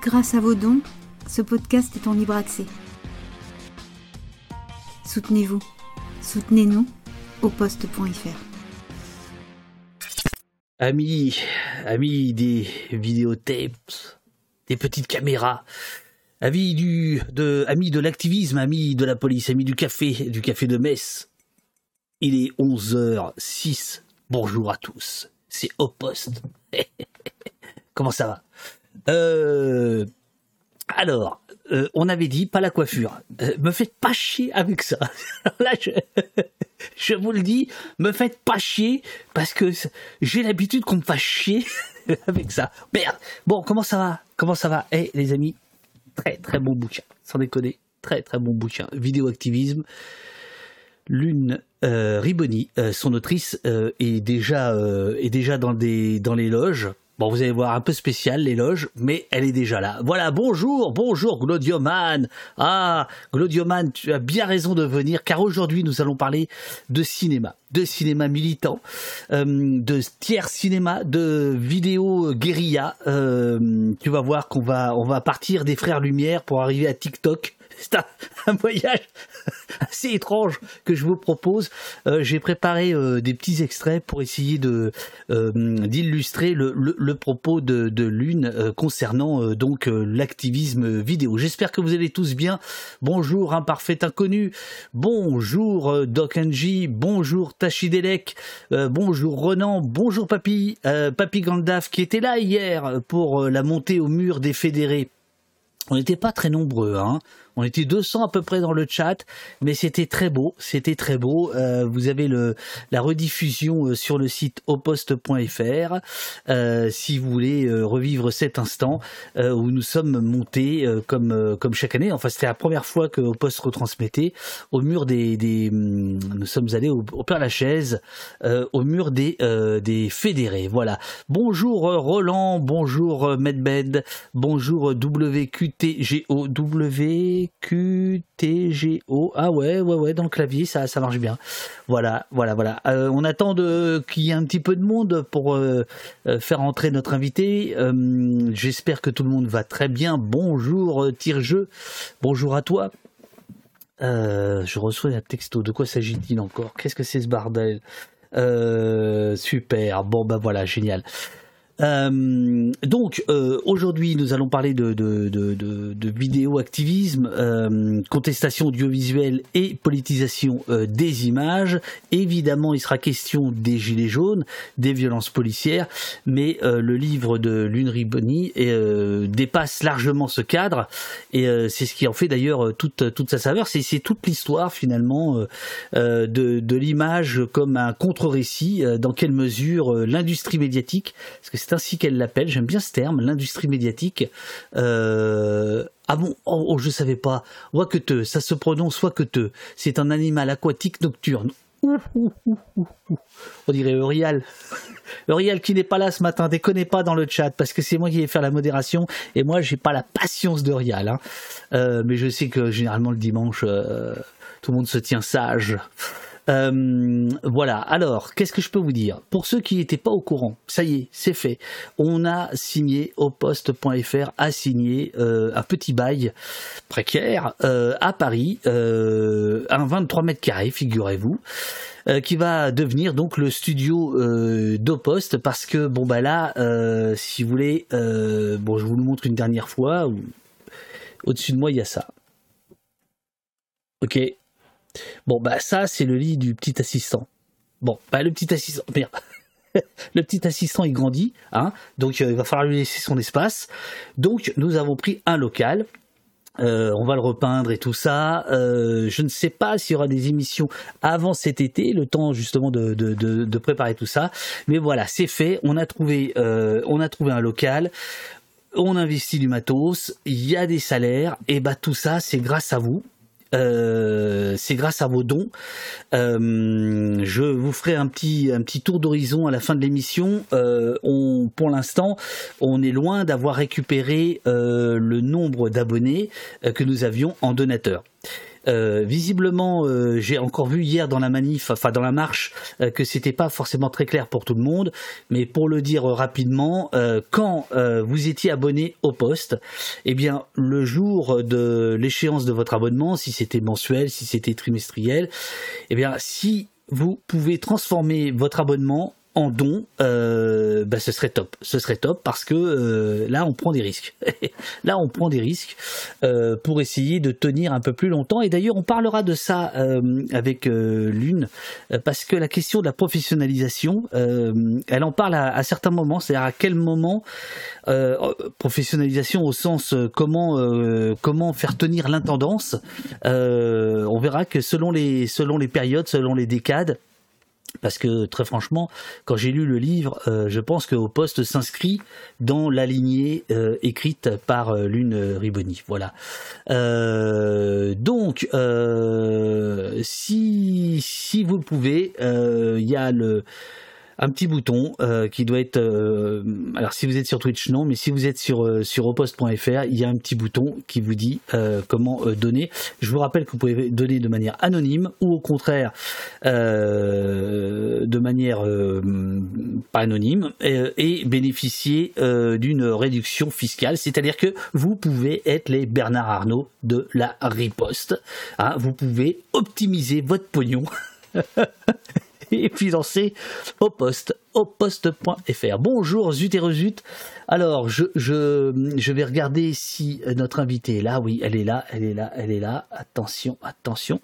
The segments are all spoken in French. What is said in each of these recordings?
Grâce à vos dons, ce podcast est en libre accès. Soutenez-vous. Soutenez-nous au poste.fr. Amis, amis des vidéotapes, des petites caméras, amis du, de, amis de l'activisme, amis de la police, amis du café, du café de Metz. Il est 11h06. Bonjour à tous. C'est au poste. Comment ça va? Euh, alors, euh, on avait dit pas la coiffure. Euh, me faites pas chier avec ça. Je, vous le dis, me faites pas chier parce que j'ai l'habitude qu'on me fasse chier avec ça. Merde. Bon, comment ça va? Comment ça va? Eh, les amis, très très bon bouquin. Sans déconner, très très bon bouquin. Vidéo activisme. Lune Riboni, son autrice, est déjà dans les loges Bon, vous allez voir un peu spécial l'éloge, mais elle est déjà là. Voilà, bonjour, bonjour Glodioman. Ah, Glodioman, tu as bien raison de venir, car aujourd'hui nous allons parler de cinéma, de cinéma militant, euh, de tiers cinéma, de vidéo guérilla. Euh, tu vas voir qu'on va, va partir des frères Lumière pour arriver à TikTok c'est un, voyage assez étrange que je vous propose. Euh, j'ai préparé euh, des petits extraits pour essayer de euh, d'illustrer le, propos de, Lune concernant donc l'activisme vidéo. J'espère que vous allez tous bien. Bonjour imparfait inconnu. Bonjour Doc Angie. Bonjour Tachidelec. bonjour Renan. Bonjour Papy. Papy Gandalf qui était là hier pour la montée au mur des fédérés. On n'était pas très nombreux, hein. On était 200 à peu près dans le chat, mais c'était très beau, c'était très beau. Euh, vous avez la rediffusion euh, sur le site oposte.fr euh, si vous voulez revivre cet instant où nous sommes montés comme, chaque année. Enfin, c'était la première fois que Oposte retransmettait au mur des, hum, nous sommes allés au, Père Lachaise, au mur des, des fédérés. Voilà. Bonjour Roland, bonjour Medbed, bonjour WQTGO, W QTGO. Ah ouais, ouais, ouais, dans le clavier, ça, ça marche bien. Voilà, voilà, voilà. Euh, on attend qu'il y ait un petit peu de monde pour euh, euh, faire entrer notre invité. J'espère que tout le monde va très bien. Bonjour, tire-jeu. Bonjour à toi. je reçois un texto. De quoi s'agit-il encore? Qu'est-ce que c'est ce bordel? Super. Bon, bah voilà, génial. Euh, donc euh, aujourd'hui nous allons parler de, de, de, de vidéo activisme, euh, contestation audiovisuelle et politisation des images. Évidemment il sera question des gilets jaunes, des violences policières, mais le livre de Lune Riboni dépasse largement ce cadre et c'est ce qui en fait d'ailleurs toute, toute sa saveur. C'est toute l'histoire finalement de, de l'image comme un contre-récit, dans quelle mesure l'industrie médiatique, parce que c'est ainsi qu'elle l'appelle, j'aime bien ce terme, l'industrie médiatique. Euh, ah bon, oh, oh, je savais pas. Wakete, ça se prononce Wakete. C'est un animal aquatique nocturne. On dirait Eurial. Eurial qui n'est pas là ce matin, déconnez pas dans le chat parce que c'est moi qui vais faire la modération et moi j'ai pas la patience d'Eurial. Hein. Euh, mais je sais que généralement le dimanche euh, tout le monde se tient sage. Euh, voilà. Alors, qu'est-ce que je peux vous dire? Pour ceux qui n'étaient pas au courant, ça y est, c'est fait. On a signé au poste.fr a signé euh, un petit bail précaire euh, à Paris, un 23 mètres carrés, figurez-vous. qui va devenir donc le studio d'Opost parce que bon bah là si vous voulez bon je vous le montre une dernière fois au-dessus de moi il y a ça ok Bon, bah ça, c'est le lit du petit assistant. Bon, bah le petit assistant, merde. le petit assistant, il grandit, hein, donc euh, il va falloir lui laisser son espace. Donc, nous avons pris un local. Euh, on va le repeindre et tout ça. Euh, je ne sais pas s'il y aura des émissions avant cet été, le temps justement de, préparer tout ça. Mais voilà, c'est fait. On a trouvé, on a trouvé un local on investit du matos, il y a des salaires, et bah tout ça c'est grâce à vous. Euh, c'est grâce à vos dons. Euh, je vous ferai un petit, un petit tour d'horizon à la fin de l'émission. Euh, pour l'instant, on est loin d'avoir récupéré le nombre d'abonnés que nous avions en donateurs. Euh, visiblement, euh, j'ai encore vu hier dans la manif, enfin dans la marche, euh, que c'était pas forcément très clair pour tout le monde. Mais pour le dire rapidement, quand vous étiez abonné au poste, eh bien le jour de l'échéance de votre abonnement, si c'était mensuel, si c'était trimestriel, eh bien si vous pouvez transformer votre abonnement en don, euh, bah, ce serait top. Ce serait top parce que euh, là, on prend des risques. là, on prend des risques euh, pour essayer de tenir un peu plus longtemps. Et d'ailleurs, on parlera de ça avec Lune parce que la question de la professionnalisation, elle en parle à, certains moments. C'est-à-dire à quel moment professionnalisation au sens comment comment faire tenir l'intendance. on verra que selon les selon les périodes, selon les décades parce que très franchement, quand j'ai lu le livre, euh, je pense que Au Poste s'inscrit dans la lignée euh, écrite par euh, Lune Riboni. Voilà. donc, si si vous le pouvez, il y a le un petit bouton euh, qui doit être. Euh, alors si vous êtes sur Twitch, non, mais si vous êtes sur euh, il y a un petit bouton qui vous dit comment donner. Je vous rappelle que vous pouvez donner de manière anonyme ou au contraire de manière anonyme et, bénéficier d'une réduction fiscale. C'est-à-dire que vous pouvez être les Bernard Arnault de la riposte. Hein. vous pouvez optimiser votre pognon. et financé au poste, au poste.fr. Bonjour Zut et Rezut. Alors, je, je, je vais regarder si notre invitée est là. Oui, elle est là, elle est là, elle est là. Attention, attention.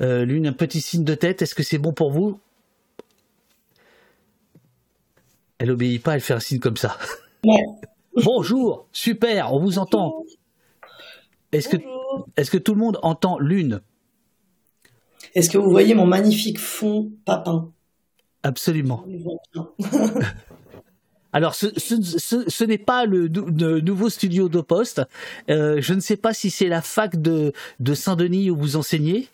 Euh, L'une, un petit signe de tête. Est-ce que c'est bon pour vous? Elle obéit pas, elle fait un signe comme ça. Bonjour, super, on vous entend. Est-ce que, est-ce que tout le monde entend Lune? Est-ce que vous voyez mon magnifique fond papin? Absolument. Alors, ce, n'est pas le, nouveau studio de poste. Euh, je ne sais pas si c'est la fac de, Saint-Denis où vous enseignez.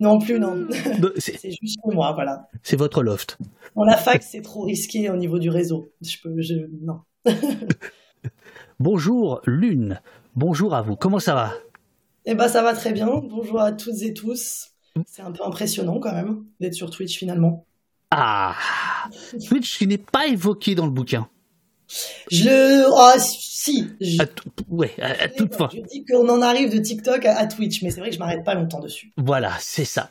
Non plus, non. C'est juste moi, voilà. C'est votre loft. la fac, c'est trop risqué au niveau du réseau. Je peux, non. Bonjour, Lune. Bonjour à vous. Comment ça va? Eh ben, ça va très bien. Bonjour à toutes et tous. C'est un peu impressionnant quand même d'être sur Twitch finalement. Ah Twitch qui n'est pas évoqué dans le bouquin. Je le. Ah, si. Je... ouais, à, toute fin. Je dis qu'on en arrive de TikTok à, Twitch, mais c'est vrai que je m'arrête pas longtemps dessus. Voilà, c'est ça.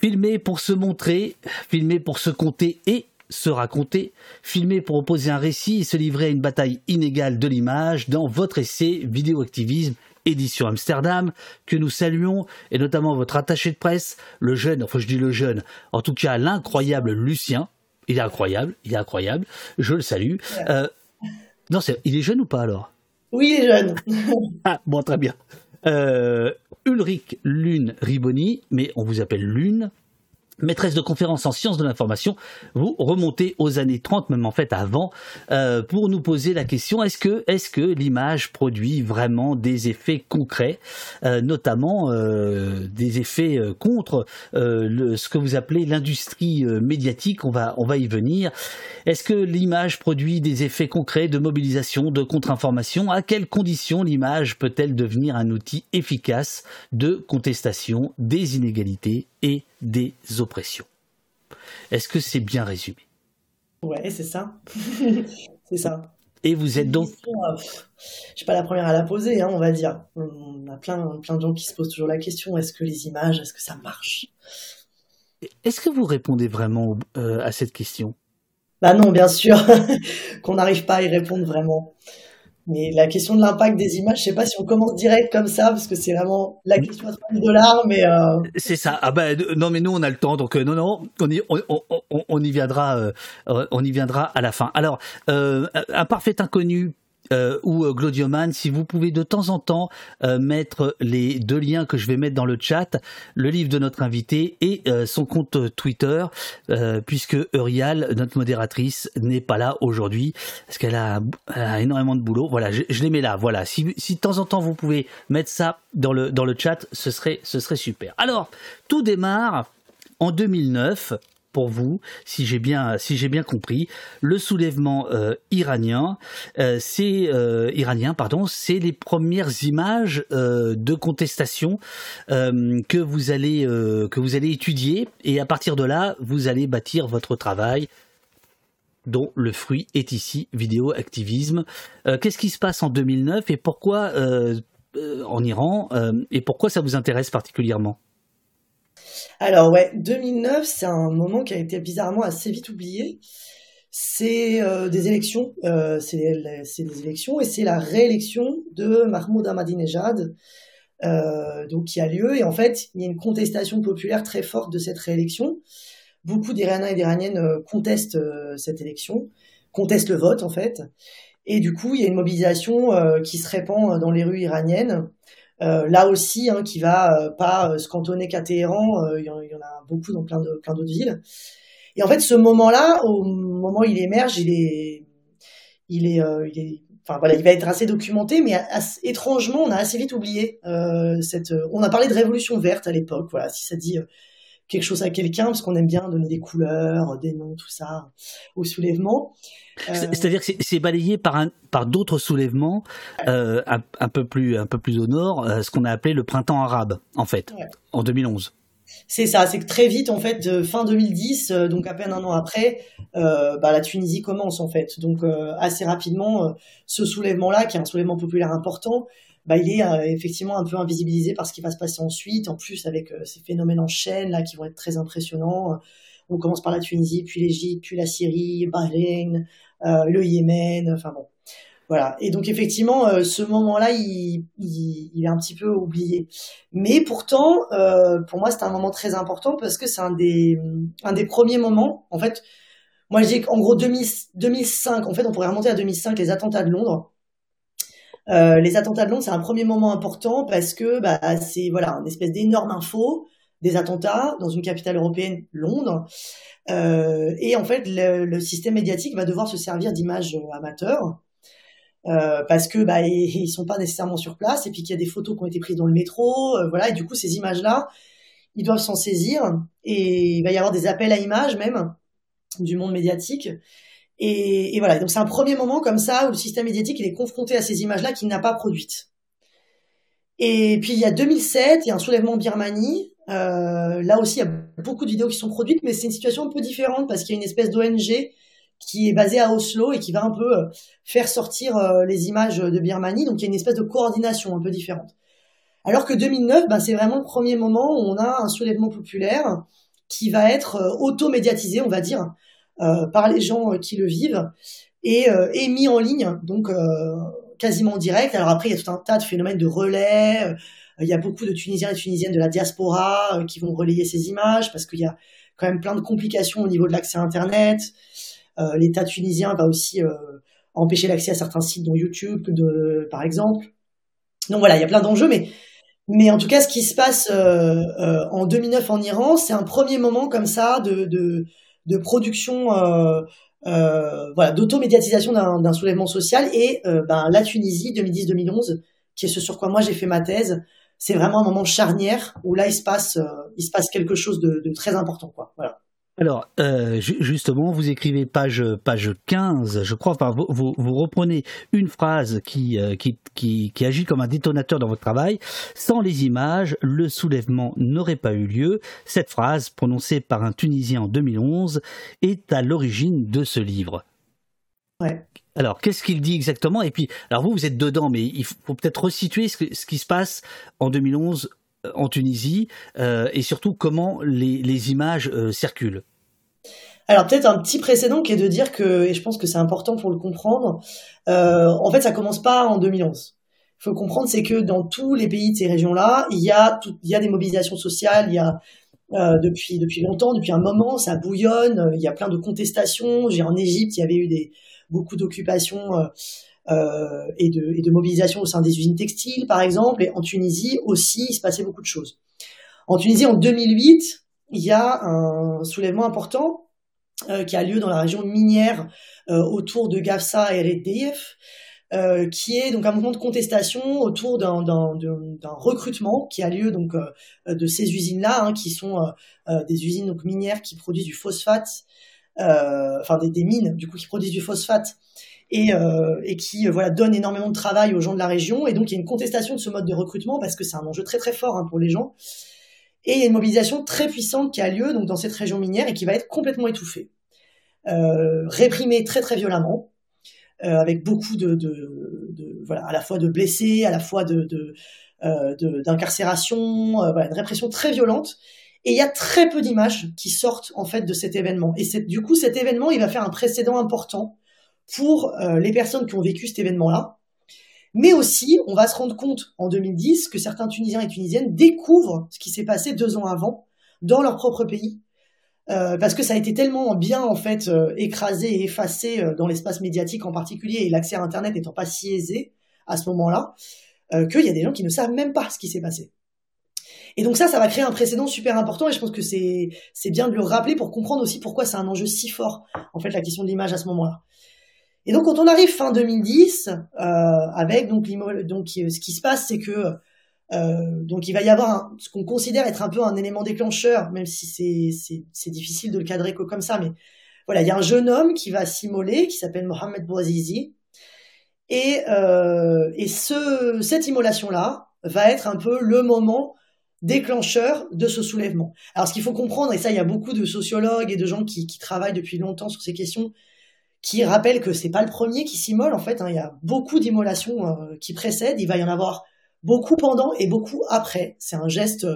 Filmer pour se montrer, filmer pour se compter et se raconter, filmer pour opposer un récit et se livrer à une bataille inégale de l'image dans votre essai Vidéoactivisme édition Amsterdam, que nous saluons, et notamment votre attaché de presse, le jeune, enfin je dis le jeune, en tout cas l'incroyable Lucien. Il est incroyable, il est incroyable. Je le salue. Euh, non, il est jeune ou pas alors? Oui, il est jeune. ah, bon, très bien. Euh, Ulrich Lune Riboni, mais on vous appelle Lune, maîtresse de conférences en sciences de l'information, vous remontez aux années 30, même en fait avant, euh, pour nous poser la question est-ce que, est que l'image produit vraiment des effets concrets, euh, notamment euh, des effets contre ce que vous appelez l'industrie médiatique? On va, on va y venir. Est-ce que l'image produit des effets concrets de mobilisation, de contre-information? À quelles conditions l'image peut-elle devenir un outil efficace de contestation des inégalités et des oppressions. Est-ce que c'est bien résumé? Ouais, c'est ça. c'est ça. Et vous êtes donc. Euh, je suis pas la première à la poser, hein, on va dire. On a plein, plein de gens qui se posent toujours la question est-ce que les images, est-ce que ça marche? Est-ce que vous répondez vraiment euh, à cette question? Bah non, bien sûr, qu'on n'arrive pas à y répondre vraiment. Mais la question de l'impact des images, je sais pas si on commence direct comme ça, parce que c'est vraiment la question à 3000 dollars, mais... Euh... C'est ça. Ah ben, non, mais nous, on a le temps, donc euh, non, non, on y, on, on, on y viendra, euh, on y viendra à la fin. Alors, un parfait inconnu euh, ou euh, Glodioman, si vous pouvez de temps en temps euh, mettre les deux liens que je vais mettre dans le chat, le livre de notre invité et son compte Twitter, puisque Eurial, notre modératrice, n'est pas là aujourd'hui, parce qu'elle a, énormément de boulot. Voilà, je, les mets là. Voilà, si, si, de temps en temps vous pouvez mettre ça dans le, dans le chat, ce serait, ce serait super. Alors, tout démarre en 2009 pour vous, si j'ai bien, compris, le soulèvement iranien, c'est iranien, pardon, c'est les premières images de contestation que vous allez que vous allez étudier, et à partir de là, vous allez bâtir votre travail dont le fruit est ici vidéo activisme. Qu'est-ce qui se passe en 2009 et pourquoi en Iran et pourquoi ça vous intéresse particulièrement? Alors ouais, 2009, c'est un moment qui a été bizarrement assez vite oublié. C'est euh, des élections, euh, c'est des élections et c'est la réélection de Mahmoud Ahmadinejad, euh, qui a lieu. Et en fait, il y a une contestation populaire très forte de cette réélection. Beaucoup d'Iraniens et d'Iraniennes contestent cette élection, contestent le vote en fait. Et du coup, il y a une mobilisation qui se répand dans les rues iraniennes. Euh, là aussi, hein, qui va euh, pas euh, se cantonner qu'à Téhéran, il y, en a beaucoup dans plein de plein d'autres villes. Et en fait, ce moment-là, au moment où il émerge, il est, il est, enfin voilà, il va être assez documenté, mais étrangement, on a assez vite oublié cette. on a parlé de révolution verte à l'époque, voilà, si ça dit quelque chose à quelqu'un, parce qu'on aime bien donner des couleurs, des noms, tout ça, au soulèvement. Euh, c'est-à-dire que c'est balayé par, par d'autres soulèvements euh, un, peu plus, un peu plus au nord, euh, ce qu'on a appelé le printemps arabe, en fait, en 2011. C'est ça, c'est que très vite, en fait, fin 2010, donc à peine un an après, bah, la Tunisie commence, en fait. Donc assez rapidement, ce soulèvement-là, qui est un soulèvement populaire important, bah, il est effectivement un peu invisibilisé par ce qui va se passer ensuite, en plus avec ces phénomènes en chaîne là qui vont être très impressionnants. On commence par la Tunisie, puis l'Égypte, puis la Syrie, Bahreïn, euh, le Yémen, enfin bon. Voilà. Et donc effectivement, euh, ce moment-là, il, est un petit peu oublié. Mais pourtant, euh, pour moi, c'est un moment très important parce que c'est un des, un des premiers moments. En fait, moi, je dis qu'en gros 2005. En fait, on pourrait remonter à 2005, les attentats de Londres. Les attentats de Londres, c'est un premier moment important parce que bah, c'est voilà, une espèce d'énorme info des attentats dans une capitale européenne, Londres. Euh, et en fait, le, système médiatique va devoir se servir d'images amateurs. Euh, parce que bah ils, sont pas nécessairement sur place et puis qu'il y a des photos qui ont été prises dans le métro euh, voilà et du coup ces images là ils doivent s'en saisir et il va y avoir des appels à images même du monde médiatique et, voilà donc c'est un premier moment comme ça où le système médiatique est confronté à ces images là qu'il n'a pas produites et puis il y a 2007 il y a un soulèvement en Birmanie euh, là aussi, il y a beaucoup de vidéos qui sont produites, mais c'est une situation un peu différente parce qu'il y a une espèce d'ONG qui est basée à Oslo et qui va un peu euh, faire sortir euh, les images de Birmanie. Donc il y a une espèce de coordination un peu différente. Alors que 2009, ben, c'est vraiment le premier moment où on a un soulèvement populaire qui va être auto-médiatisé, on va dire, par les gens qui le vivent et, et mis en ligne, donc quasiment en direct. Alors après, il y a tout un tas de phénomènes de relais il y a beaucoup de Tunisiens et Tunisiennes de la diaspora euh, qui vont relayer ces images parce qu'il y a quand même plein de complications au niveau de l'accès à Internet. Euh, L'État tunisien va aussi euh, empêcher l'accès à certains sites, dont YouTube, par exemple. Donc voilà, il y a plein d'enjeux, mais en tout cas, ce qui se passe en 2009 en Iran, c'est un premier moment comme ça de, de production, voilà, d'automédiatisation d'un soulèvement social. Et ben, la Tunisie, 2010-2011, qui est ce sur quoi moi j'ai fait ma thèse, c'est vraiment un moment charnière où là il se passe, euh, il se passe quelque chose de, très important, quoi. Voilà. Alors, euh, justement, vous écrivez page, page 15, je crois, enfin, vous, vous, reprenez une phrase qui, euh, qui, qui, qui, agit comme un détonateur dans votre travail. Sans les images, le soulèvement n'aurait pas eu lieu. Cette phrase, prononcée par un Tunisien en 2011, est à l'origine de ce livre. Ouais. Alors, qu'est-ce qu'il dit exactement? Et puis, alors vous, vous êtes dedans, mais il faut peut-être resituer ce, qui se passe en 2011 euh, en Tunisie euh, et surtout comment les, images euh, circulent. Alors peut-être un petit précédent qui est de dire que, et je pense que c'est important pour le comprendre, en fait ça commence pas en 2011. Il faut comprendre c'est que dans tous les pays de ces régions-là, il y a il y a des mobilisations sociales, il y a depuis depuis longtemps, depuis un moment, ça bouillonne, il y a plein de contestations. J'ai en Égypte, il y avait eu des beaucoup d'occupations euh, euh, et, de, et de mobilisation au sein des usines textiles, par exemple. Et en Tunisie aussi, il se passait beaucoup de choses. En Tunisie, en 2008, il y a un soulèvement important euh, qui a lieu dans la région minière autour de Gafsa et Reddeyef. euh, qui est donc un mouvement de contestation autour d'un recrutement qui a lieu donc euh, de ces usines-là, hein, qui sont euh, des usines donc minières qui produisent du phosphate, enfin des, mines du coup qui produisent du phosphate et, et qui voilà donnent énormément de travail aux gens de la région. Et donc il y a une contestation de ce mode de recrutement parce que c'est un enjeu très très fort hein, pour les gens. Et il y a une mobilisation très puissante qui a lieu donc dans cette région minière et qui va être complètement étouffée, réprimée très très violemment. Euh, avec beaucoup de, de, voilà, à la fois de blessés, à la fois de, euh, d'incarcération, euh, une répression très violente. Et il y a très peu d'images qui sortent en fait de cet événement. Et du coup, cet événement, il va faire un précédent important pour les personnes qui ont vécu cet événement-là. Mais aussi, on va se rendre compte en 2010 que certains Tunisiens et Tunisiennes découvrent ce qui s'est passé deux ans avant dans leur propre pays euh, parce que ça a été tellement bien en fait euh, écrasé et effacé euh, dans l'espace médiatique en particulier et l'accès à Internet n'étant pas si aisé à ce moment-là, qu'il y a des gens qui ne savent même pas ce qui s'est passé. Et donc ça, ça va créer un précédent super important et je pense que c'est c'est bien de le rappeler pour comprendre aussi pourquoi c'est un enjeu si fort en fait la question de l'image à ce moment-là. Et donc quand on arrive fin 2010 avec donc, donc ce qui se passe, c'est que euh, donc il va y avoir ce qu'on considère être un peu un élément déclencheur, même si c'est difficile de le cadrer comme ça, mais voilà, il y a un jeune homme qui va s'immoler, qui s'appelle Mohamed Bouazizi, et, euh, et ce, cette immolation-là va être un peu le moment déclencheur de ce soulèvement. Alors ce qu'il faut comprendre, et ça il y a beaucoup de sociologues et de gens qui, qui travaillent depuis longtemps sur ces questions, qui rappellent que c'est pas le premier qui s'immole en fait. Hein, il y a beaucoup d'immolations euh, qui précèdent. Il va y en avoir beaucoup pendant et beaucoup après. C'est un geste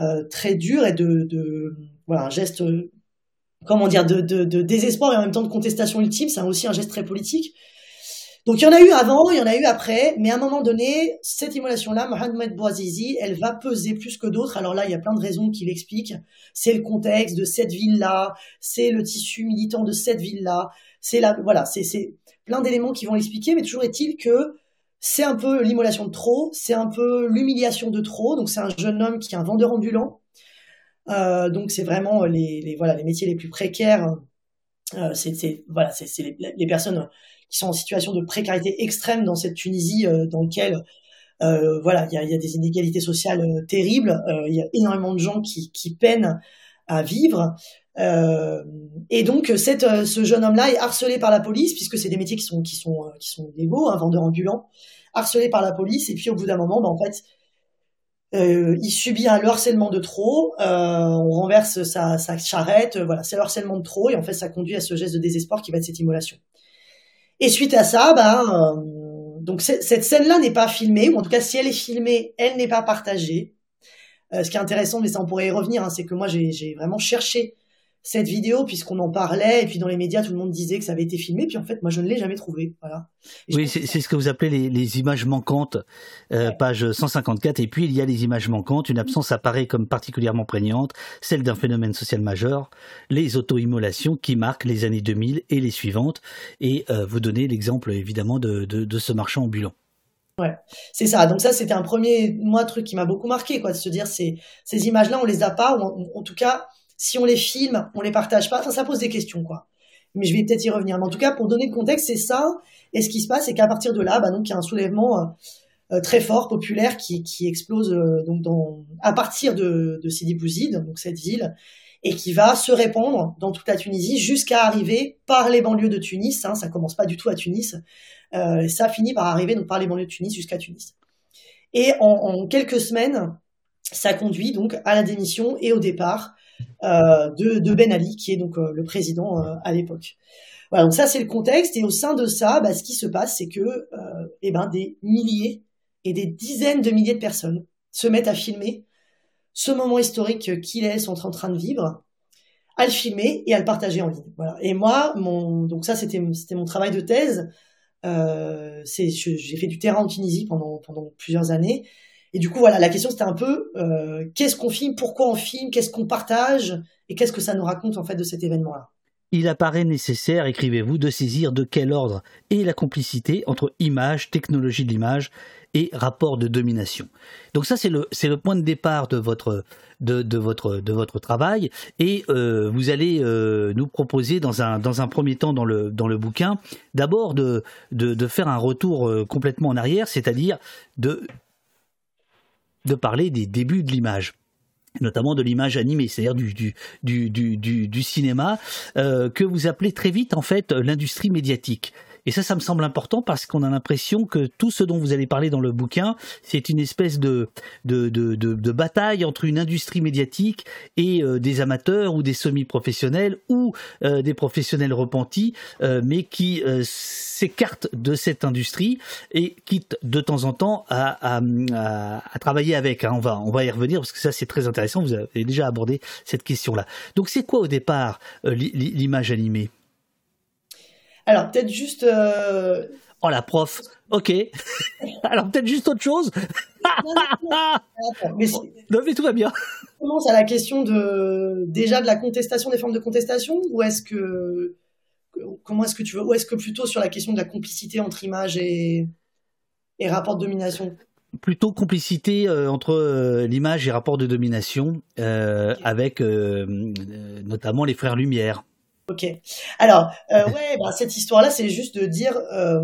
euh, très dur et de, voilà un geste comment dire de, désespoir et en même temps de contestation ultime. C'est aussi un geste très politique. Donc il y en a eu avant, il y en a eu après, mais à un moment donné, cette immolation-là, Mohamed Bouazizi, elle va peser plus que d'autres. Alors là, il y a plein de raisons qui l'expliquent. C'est le contexte de cette ville-là, c'est le tissu militant de cette ville-là, c'est la, voilà, c'est plein d'éléments qui vont l'expliquer, mais toujours est-il que c'est un peu l'immolation de trop, c'est un peu l'humiliation de trop. Donc c'est un jeune homme qui est un vendeur ambulant. Euh, donc c'est vraiment les, voilà les métiers les plus précaires. Euh, c'est voilà c'est les, personnes qui sont en situation de précarité extrême dans cette Tunisie euh, dans laquelle euh, voilà il y a, des inégalités sociales euh, terribles. Il y a énormément de gens qui, peinent à vivre. Et donc, cette, ce jeune homme-là est harcelé par la police, puisque c'est des métiers qui sont qui sont qui sont légaux, un vendeur ambulant, harcelé par la police. Et puis, au bout d'un moment, ben, en fait, il subit un harcèlement de trop. On renverse sa, sa charrette. voilà, c'est le harcèlement de trop, et en fait, ça conduit à ce geste de désespoir qui va être cette immolation. Et suite à ça, ben, donc cette scène-là n'est pas filmée, ou en tout cas, si elle est filmée, elle n'est pas partagée. ce qui est intéressant, mais ça on pourrait y revenir, hein, c'est que moi j'ai vraiment cherché cette vidéo puisqu'on en parlait et puis dans les médias tout le monde disait que ça avait été filmé puis en fait moi je ne l'ai jamais trouvé voilà. Oui c'est ce que vous appelez les, les images manquantes euh, page 154 et puis il y a les images manquantes. Une absence apparaît comme particulièrement prégnante celle d'un phénomène social majeur les auto-immolations qui marquent les années 2000 et les suivantes. Et euh, vous donnez l'exemple évidemment de, de, de ce marchand ambulant. Ouais, c'est ça. Donc ça, c'était un premier moi truc qui m'a beaucoup marqué, quoi, de se dire ces ces images-là, on les a pas, ou en tout cas, si on les filme, on les partage pas, ça pose des questions, quoi. Mais je vais peut-être y revenir. Mais en tout cas, pour donner le contexte, c'est ça. Et ce qui se passe, c'est qu'à partir de là, bah, donc, il y a un soulèvement euh, euh, très fort, populaire, qui, qui explose euh, donc dans, à partir de, Sidi Bouzid, donc cette ville, et qui va se répandre dans toute la Tunisie jusqu'à arriver par les banlieues de Tunis. Hein, ça commence pas du tout à Tunis. Ça finit par arriver donc par les banlieues de Tunis jusqu'à Tunis. Et en, en, quelques semaines, ça conduit donc à la démission et au départ de, de, Ben Ali, qui est donc euh, le président euh, à l'époque. Voilà, donc ça c'est le contexte. Et au sein de ça, bah, ce qui se passe, c'est que eh ben, des milliers et des dizaines de milliers de personnes se mettent à filmer ce moment historique qu'ils sont en train de vivre, à le filmer et à le partager en ligne. Voilà. Et moi, mon, donc ça c'était c'était mon travail de thèse. Euh, j'ai fait du terrain en Tunisie pendant pendant plusieurs années et du coup, voilà, la question c'était un peu euh, qu'est-ce qu'on filme, pourquoi on filme, qu'est-ce qu'on partage et qu'est-ce que ça nous raconte en fait de cet événement-là? il apparaît nécessaire, écrivez-vous, de saisir de quel ordre est la complicité entre image, technologie de l'image et rapport de domination. Donc ça, c'est le, le point de départ de votre, de, de votre, de votre travail. Et euh, vous allez euh, nous proposer dans un, dans un premier temps dans le, dans le bouquin, d'abord de, de, faire un retour complètement en arrière, c'est-à-dire de, de parler des débuts de l'image notamment de l'image animée, c'est-à-dire du, cinéma, euh, que vous appelez très vite en fait l'industrie médiatique. Et ça, ça me semble important parce qu'on a l'impression que tout ce dont vous allez parler dans le bouquin, c'est une espèce de, bataille entre une industrie médiatique et euh, des amateurs ou des semi-professionnels ou euh, des professionnels repentis, euh, mais qui s'écartent de cette industrie et quittent de temps en temps à, travailler avec. Hein. On, va, on va y revenir parce que ça, c'est très intéressant. Vous avez déjà abordé cette question-là. Donc, c'est quoi au départ l'image animée? Alors, peut-être juste. Euh, oh, la prof. Ok. Alors, peut-être juste autre chose. non, mais tout va bien. On commence à la question de déjà de la contestation des formes de contestation ou est-ce que comment est-ce que tu veux ou est-ce que plutôt sur la question de la complicité entre image et et rapport de domination? Plutôt complicité euh, entre euh, l'image et rapport de domination avec notamment les frères Lumière. Ok. Alors, euh, ouais, bah, cette histoire-là, c'est juste de dire, euh,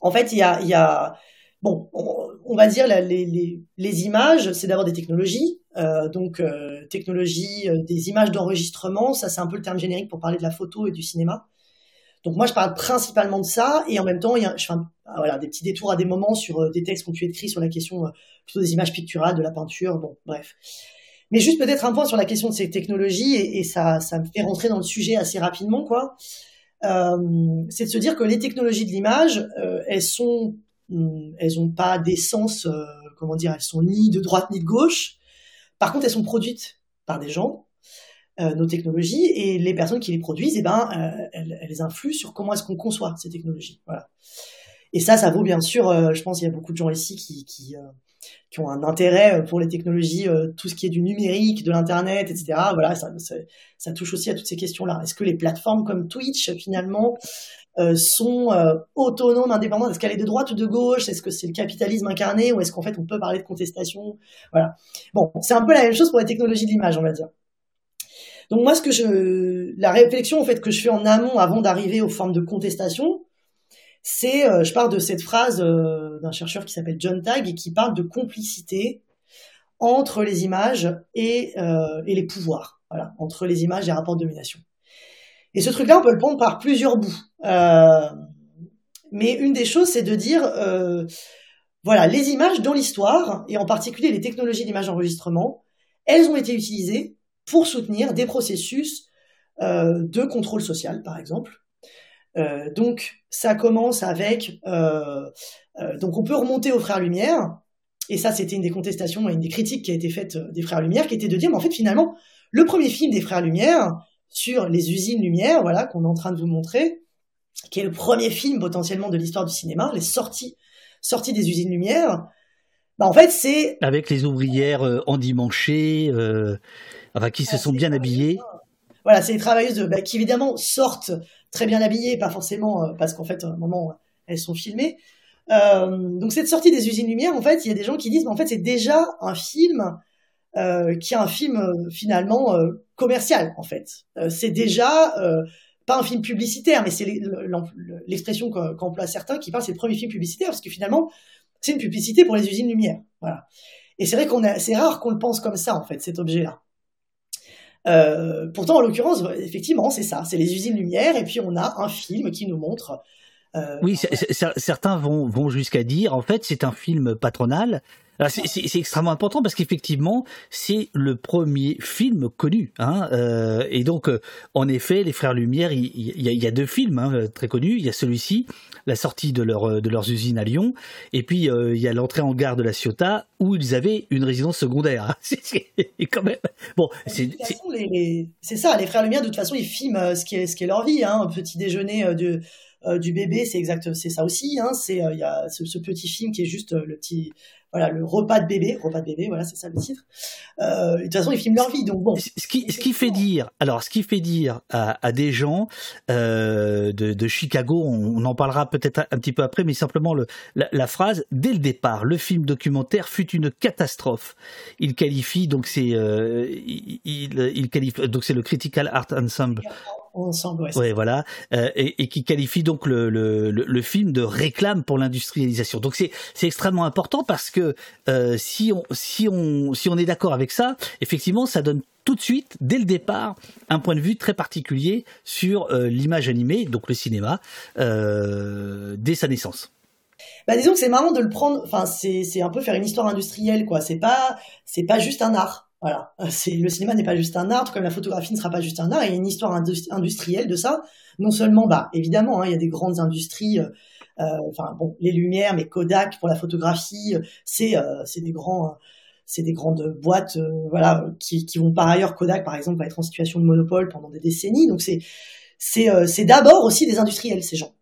en fait, il y a, y a, bon, on, va dire les, les, les images, c'est d'abord des technologies, euh, donc technologie, des images d'enregistrement, ça c'est un peu le terme générique pour parler de la photo et du cinéma. Donc moi, je parle principalement de ça, et en même temps, y a, je fais voilà, des petits détours à des moments sur des textes qui ont pu être écrits sur la question plutôt des images picturales, de la peinture, bon, bref. Mais juste peut-être un point sur la question de ces technologies, et, et ça, ça me fait rentrer dans le sujet assez rapidement, quoi. Euh, c'est de se dire que les technologies de l'image, euh, elles sont, hmm, elles ont pas d'essence, euh, comment dire, elles sont ni de droite ni de gauche. Par contre, elles sont produites par des gens, euh, nos technologies, et les personnes qui les produisent, eh ben, euh, elles, elles, influent sur comment est-ce qu'on conçoit ces technologies. Voilà. Et ça, ça vaut bien sûr. je pense qu'il y a beaucoup de gens ici qui, qui qui ont un intérêt euh, pour les technologies, euh, tout ce qui est du numérique, de l'internet, etc. Voilà, ça, touche aussi à toutes ces questions-là. Est-ce que les plateformes comme Twitch finalement euh, sont autonomes, indépendantes? Est-ce qu'elle est de droite ou de gauche? Est-ce que c'est le capitalisme incarné ou est-ce qu'en fait on peut parler de contestation? Voilà. Bon, c'est un peu la même chose pour les technologies de l'image, on va dire. Donc moi, ce que je, la réflexion en fait que je fais en amont avant d'arriver aux formes de contestation, c'est, euh, je pars de cette phrase euh, d'un chercheur qui s'appelle John Tagg et qui parle de complicité entre les images et, euh, et les pouvoirs, voilà, entre les images et les rapports de domination. Et ce truc-là, on peut le prendre par plusieurs bouts. Mais une des choses, c'est de dire, voilà, les images dans l'histoire, et en particulier les technologies d'image d'enregistrement, elles ont été utilisées pour soutenir des processus de contrôle social, par exemple, euh, donc ça commence avec euh, euh, donc on peut remonter aux frères Lumière. Et ça c'était une des contestations et une des critiques qui a été faite des frères Lumière qui était de dire mais en fait finalement le premier film des frères Lumière sur les usines Lumière voilà qu'on est en train de vous montrer qui est le premier film potentiellement de l'histoire du cinéma les sorties sorties des usines Lumière bah, en fait c'est avec les ouvrières endimanchées enfin qui se ah, sont bien habillées voilà c'est les travailleuses bah, qui évidemment sortent très bien habillées, pas forcément euh, parce qu'en fait, à un moment, elles sont filmées. Euh, donc cette sortie des usines lumière, en fait, il y a des gens qui disent, mais en fait, c'est déjà un film euh, qui est un film euh, finalement euh, commercial, en fait. c'est déjà pas un film publicitaire, mais c'est l'expression qu'emploient certains qui parlent, c'est le premier film publicitaire, parce que finalement, c'est une publicité pour les usines lumière. Voilà. Et c'est vrai qu'on c'est rare qu'on le pense comme ça, en fait, cet objet-là. Euh, pourtant, en l'occurrence, effectivement, c'est ça, c'est les usines lumière, et puis on a un film qui nous montre. Euh, oui, certains vont, vont jusqu'à dire, en fait, c'est un film patronal c'est extrêmement important parce qu'effectivement, c'est le premier film connu. Hein, euh, et donc, euh, en effet, les Frères Lumière, il, y, a, deux films hein, très connus. Il y a celui-ci, la sortie de, leur, de leurs usines à Lyon, et puis euh, il y a l'entrée en gare de la Ciotat où ils avaient une résidence secondaire. et quand même, bon, c'est ça. Les Frères Lumière, de toute façon, ils filment ce qui est, ce qui est leur vie. Hein, un petit déjeuner de du bébé, c'est exact, c'est ça aussi. Hein, c'est il y a ce, ce, petit film qui est juste le petit voilà le repas de bébé, repas de bébé, voilà c'est ça le titre. Euh, de toute façon ils filment leur vie, donc bon. Ce qui, ce qui fait dire, alors ce qui fait dire à, à des gens euh, de, de, Chicago, on, en parlera peut-être un, petit peu après, mais simplement le, la, la, phrase dès le départ, le film documentaire fut une catastrophe. Il qualifie donc c'est euh, il, il, qualifie donc c'est le Critical Art Ensemble ensemble. Ouais, voilà, euh, et, et, qui qualifie donc le, le, le, film de réclame pour l'industrialisation. Donc c'est extrêmement important parce que euh, si on si on si on est d'accord avec ça, effectivement, ça donne tout de suite, dès le départ, un point de vue très particulier sur euh, l'image animée, donc le cinéma, dès sa naissance. Bah, disons que c'est marrant de le prendre. Enfin, c'est c'est un peu faire une histoire industrielle, quoi. C'est pas c'est pas juste un art. Voilà, c'est le cinéma n'est pas juste un art, tout comme la photographie ne sera pas juste un art. Il y a une histoire industrielle de ça. Non seulement, bah évidemment, hein, il y a des grandes industries. Euh, euh, enfin bon, les Lumières, mais Kodak pour la photographie, c'est euh, des grands c'est des grandes boîtes voilà qui, vont par ailleurs Kodak par exemple va être en situation de monopole pendant des décennies donc c'est c'est d'abord aussi des industriels ces gens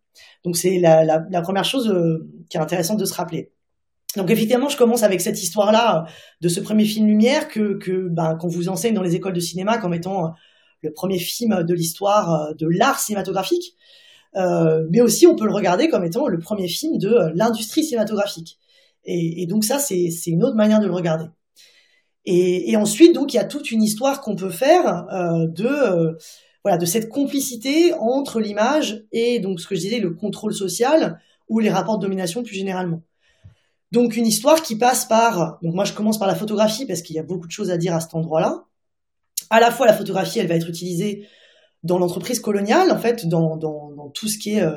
donc c'est la, la, première chose qui est intéressante de se rappeler donc effectivement, je commence avec cette histoire-là de ce premier film Lumière que, ben, qu'on vous enseigne dans les écoles de cinéma comme étant euh, le premier film de l'histoire euh, de l'art cinématographique. Euh, mais aussi, on peut le regarder comme étant le premier film de euh, l'industrie cinématographique. Et, donc ça, c'est, une autre manière de le regarder. Et, ensuite, donc, il y a toute une histoire qu'on peut faire euh, de de cette complicité entre l'image et donc ce que je disais le contrôle social ou les rapports de domination plus généralement. Donc une histoire qui passe par, donc moi je commence par la photographie parce qu'il y a beaucoup de choses à dire à cet endroit-là. À la fois la photographie, elle va être utilisée dans l'entreprise coloniale, en fait, dans, tout ce qui est euh,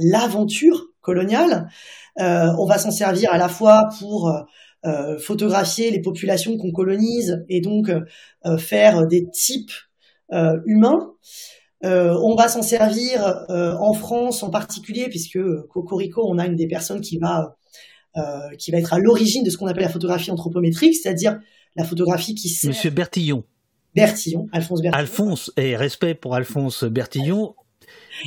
l'aventure coloniale. Euh, on va s'en servir à la fois pour euh, photographier les populations qu'on colonise et donc faire des types humains. on va s'en servir en France en particulier, puisque Cocorico, on a une des personnes qui va qui va être à l'origine de ce qu'on appelle la photographie anthropométrique, c'est-à-dire la photographie qui sert... Monsieur Bertillon. Bertillon, Alphonse Bertillon. Alphonse, et respect pour Alphonse Bertillon.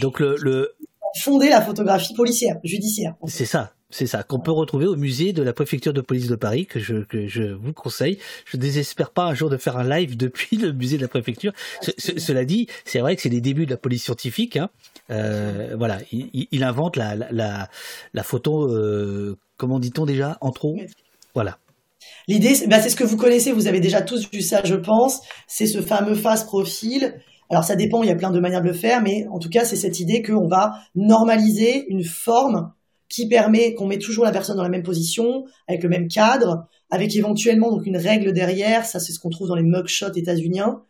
Donc le, le... fonder la photographie policière, judiciaire. C'est ça, c'est ça, qu'on peut retrouver au musée de la préfecture de police de Paris, que je, que je vous conseille. Je ne désespère pas un jour de faire un live depuis le musée de la préfecture. cela dit, c'est vrai que c'est les débuts de la police scientifique. Hein. Euh, voilà, il, il, invente la, la, la, photo euh, comment dit-on déjà En trop? Voilà. L'idée, bah, c'est ce que vous connaissez, vous avez déjà tous vu ça, je pense. C'est ce fameux face profil. Alors ça dépend, il y a plein de manières de le faire, mais en tout cas, c'est cette idée qu'on va normaliser une forme qui permet qu'on met toujours la personne dans la même position, avec le même cadre, avec éventuellement donc une règle derrière. Ça, c'est ce qu'on trouve dans les mugshots états-uniens.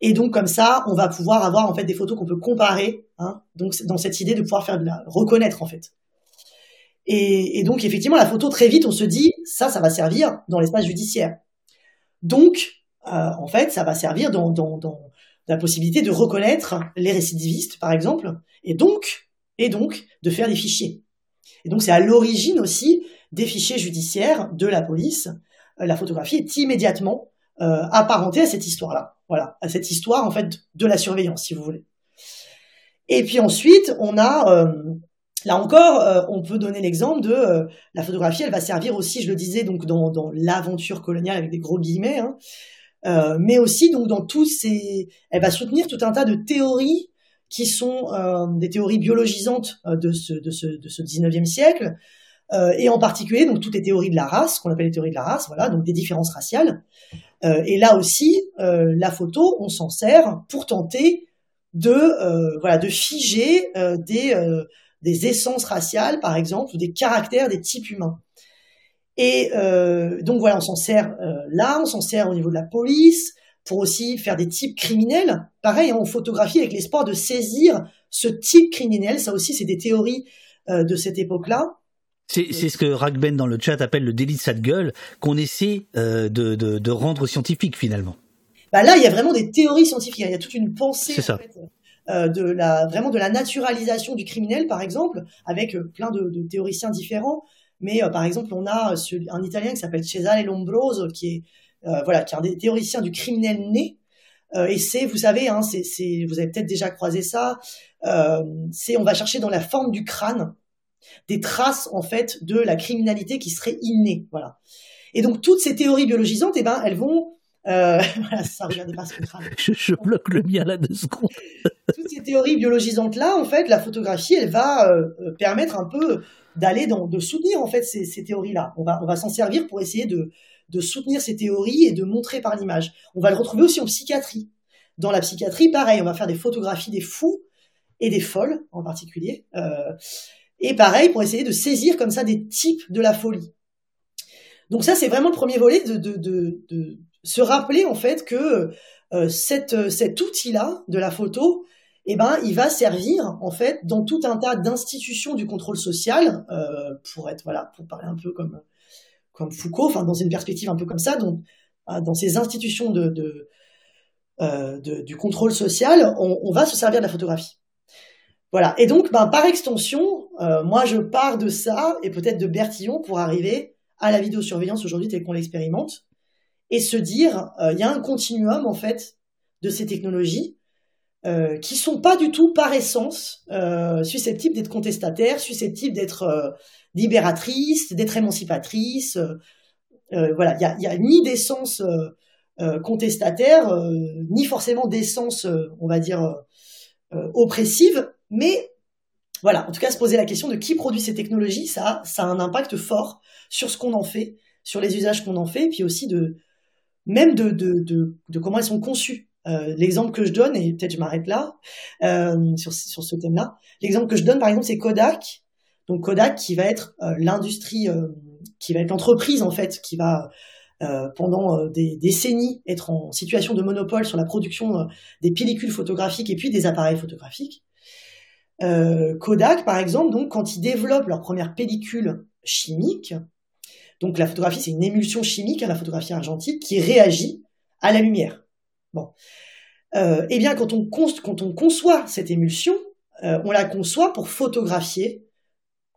Et donc comme ça, on va pouvoir avoir en fait des photos qu'on peut comparer. Hein, donc dans cette idée de pouvoir faire de la reconnaître en fait. Et, donc, effectivement, la photo, très vite, on se dit, ça, ça va servir dans l'espace judiciaire. Donc, euh, en fait, ça va servir dans, dans, dans, la possibilité de reconnaître les récidivistes, par exemple, et donc, et donc, de faire des fichiers. Et donc, c'est à l'origine aussi des fichiers judiciaires de la police. Euh, la photographie est immédiatement euh, apparentée à cette histoire-là. Voilà, à cette histoire, en fait, de la surveillance, si vous voulez. Et puis ensuite, on a euh, Là encore, on peut donner l'exemple de la photographie, elle va servir aussi, je le disais, donc dans, l'aventure coloniale avec des gros guillemets, hein, mais aussi donc dans tous ces, elle va soutenir tout un tas de théories qui sont des théories biologisantes de ce, de ce, de ce 19e siècle, et en particulier donc toutes les théories de la race, qu'on appelle les théories de la race, voilà, donc des différences raciales. et là aussi, la photo, on s'en sert pour tenter de voilà de figer des des essences raciales, par exemple, ou des caractères des types humains. Et euh, donc voilà, on s'en sert euh, là, on s'en sert au niveau de la police pour aussi faire des types criminels. Pareil, on photographie avec l'espoir de saisir ce type criminel. Ça aussi, c'est des théories euh, de cette époque-là. C'est ce que Ragben dans le chat appelle le délit de sale gueule, qu'on essaie de, de, de, rendre scientifique finalement. Bah là, il y a vraiment des théories scientifiques. Il y a toute une pensée. En fait, euh, de la vraiment de la naturalisation du criminel, par exemple, avec euh, plein de, de, théoriciens différents. Mais euh, par exemple, on a un Italien qui s'appelle Cesare Lombroso, qui est voilà, qui est un des théoriciens du criminel né. et c'est, vous savez, hein, c'est, vous avez peut-être déjà croisé ça. c'est, on va chercher dans la forme du crâne des traces en fait de la criminalité qui serait innée. Voilà. Et donc toutes ces théories biologisantes, eh ben, elles vont euh, voilà, ça regarde pas ce. Je, je, bloque le mien là deux secondes. Toutes ces théories biologisantes là, en fait, la photographie, elle va euh, euh, permettre un peu d'aller dans, de soutenir en fait ces, ces théories là. On va, on va s'en servir pour essayer de, de soutenir ces théories et de montrer par l'image. On va le retrouver aussi en psychiatrie. Dans la psychiatrie, pareil, on va faire des photographies des fous et des folles en particulier. Euh, et pareil, pour essayer de saisir comme ça des types de la folie. Donc ça, c'est vraiment le premier volet de, se rappeler en fait que euh, cet outil-là de la photo, eh ben, il va servir en fait dans tout un tas d'institutions du contrôle social, euh, pour être voilà, pour parler un peu comme comme Foucault, dans une perspective un peu comme ça, euh, dans ces institutions de, euh, du contrôle social, on, va se servir de la photographie. Voilà. Et donc, ben, par extension, euh, moi, je pars de ça et peut-être de Bertillon pour arriver à la vidéosurveillance aujourd'hui telle qu'on l'expérimente et se dire, il y a un continuum en fait de ces technologies euh, qui sont pas du tout par essence susceptibles d'être contestataires, susceptibles d'être euh, libératrices, d'être émancipatrices. voilà, il y a, ni d'essence contestataire, ni forcément d'essence, on va dire, oppressive, mais voilà, en tout cas, se poser la question de qui produit ces technologies, ça, a un impact fort sur ce qu'on en fait, sur les usages qu'on en fait, puis aussi de même de, de, de, comment elles sont conçues. Euh, l'exemple que je donne, et peut-être je m'arrête là euh, sur, sur ce thème-là, l'exemple que je donne, par exemple, c'est Kodak. Donc Kodak qui va être euh, l'industrie, euh, qui va être l'entreprise en fait, qui va euh, pendant des décennies être en situation de monopole sur la production des pellicules photographiques et puis des appareils photographiques. Kodak, par exemple, donc quand ils développent leur première pellicule chimique, donc la photographie c'est une émulsion chimique, à la photographie argentique, qui réagit à la lumière. Bon, eh bien quand on, conçoit cette émulsion, on la conçoit pour photographier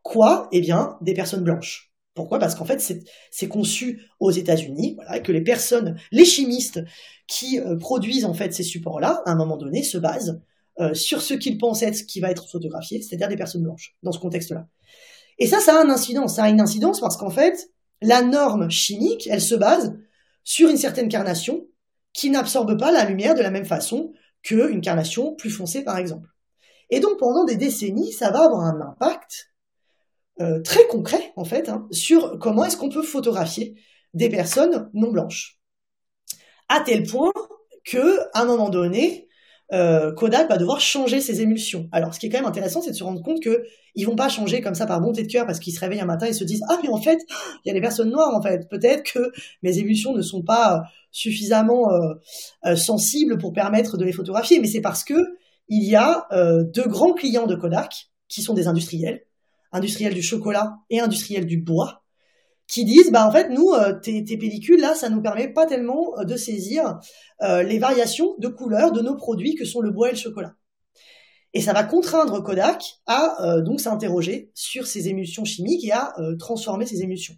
quoi? Eh bien des personnes blanches. Pourquoi? Parce qu'en fait, c'est conçu aux États-Unis, voilà, que les personnes, les chimistes qui euh, produisent en fait ces supports-là, à un moment donné, se basent euh, sur ce qu'ils pensent être ce qui va être photographié, c'est-à-dire des personnes blanches, dans ce contexte-là. Et ça, ça a un incidence. Ça a une incidence parce qu'en fait, la norme chimique, elle se base sur une certaine carnation qui n'absorbe pas la lumière de la même façon qu'une carnation plus foncée, par exemple. Et donc, pendant des décennies, ça va avoir un impact euh, très concret, en fait, hein, sur comment est-ce qu'on peut photographier des personnes non blanches. À tel point que, à un moment donné, euh, Kodak va devoir changer ses émulsions. Alors, ce qui est quand même intéressant, c'est de se rendre compte que ils vont pas changer comme ça par bonté de cœur parce qu'ils se réveillent un matin et se disent ah mais en fait il y a des personnes noires en fait. Peut-être que mes émulsions ne sont pas euh, suffisamment sensibles pour permettre de les photographier. Mais c'est parce que il y a deux grands clients de Kodak qui sont des industriels, industriels du chocolat et industriels du bois, qui disent bah en fait nous euh, tes, pellicules là ça nous permet pas tellement euh, de saisir euh, les variations de couleurs de nos produits que sont le bois et le chocolat. Et ça va contraindre Kodak à donc s'interroger sur ces émulsions chimiques et à transformer ces émulsions.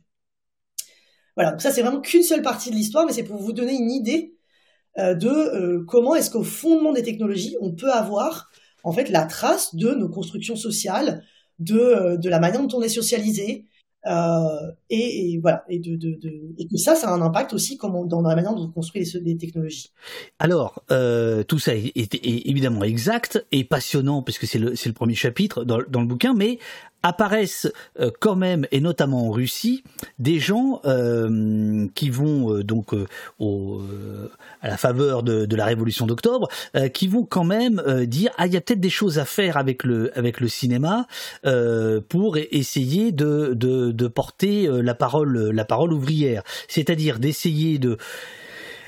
Voilà, donc ça c'est vraiment qu'une seule partie de l'histoire, mais c'est pour vous donner une idée de comment est-ce qu'au fondement des technologies on peut avoir en fait la trace de nos constructions sociales, de, de la manière dont on est socialisé, euh, et, voilà, et, de, de, et que ça, ça a un impact aussi comme dans la manière dont on construit les, technologies. Alors, euh, tout ça est, évidemment exact et passionnant puisque c'est le, le premier chapitre dans, dans le bouquin, mais apparaissent euh, quand même, et notamment en Russie, des gens euh, qui vont euh, donc à la faveur de, la révolution d'octobre, qui vont quand même dire ah il y a peut-être des choses à faire avec le avec le cinéma pour essayer de, de, de porter la parole la parole ouvrière, c'est-à-dire d'essayer de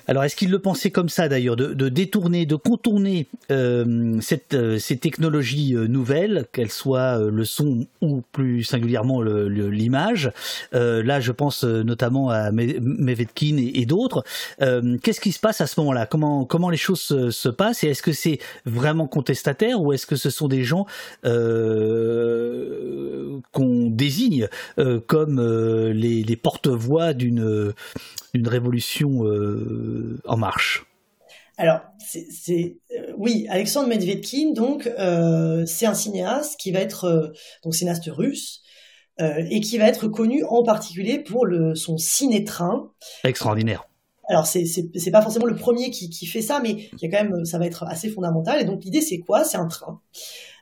alors, est-ce qu'il le pensait comme ça d'ailleurs, de, détourner, de contourner euh, euh, ces technologies euh, nouvelles, qu'elles soient le son ou plus singulièrement l'image Là, je pense notamment à Mevetkin et, et d'autres. Qu'est-ce qui se passe à ce moment-là? Comment, comment les choses se, se passent Et est-ce que c'est vraiment contestataire ou est-ce que ce sont des gens qu'on désigne comme les porte-voix d'une d'une révolution euh, en marche Alors, c'est euh, oui, Alexandre Medvedkin, donc euh, c'est un cinéaste qui va être donc cinéaste russe et qui va être connu en particulier pour le, son ciné-train. Extraordinaire. Alors c'est c'est pas forcément le premier qui, qui fait ça, mais il y a quand même ça va être assez fondamental. Et donc l'idée c'est quoi? C'est un train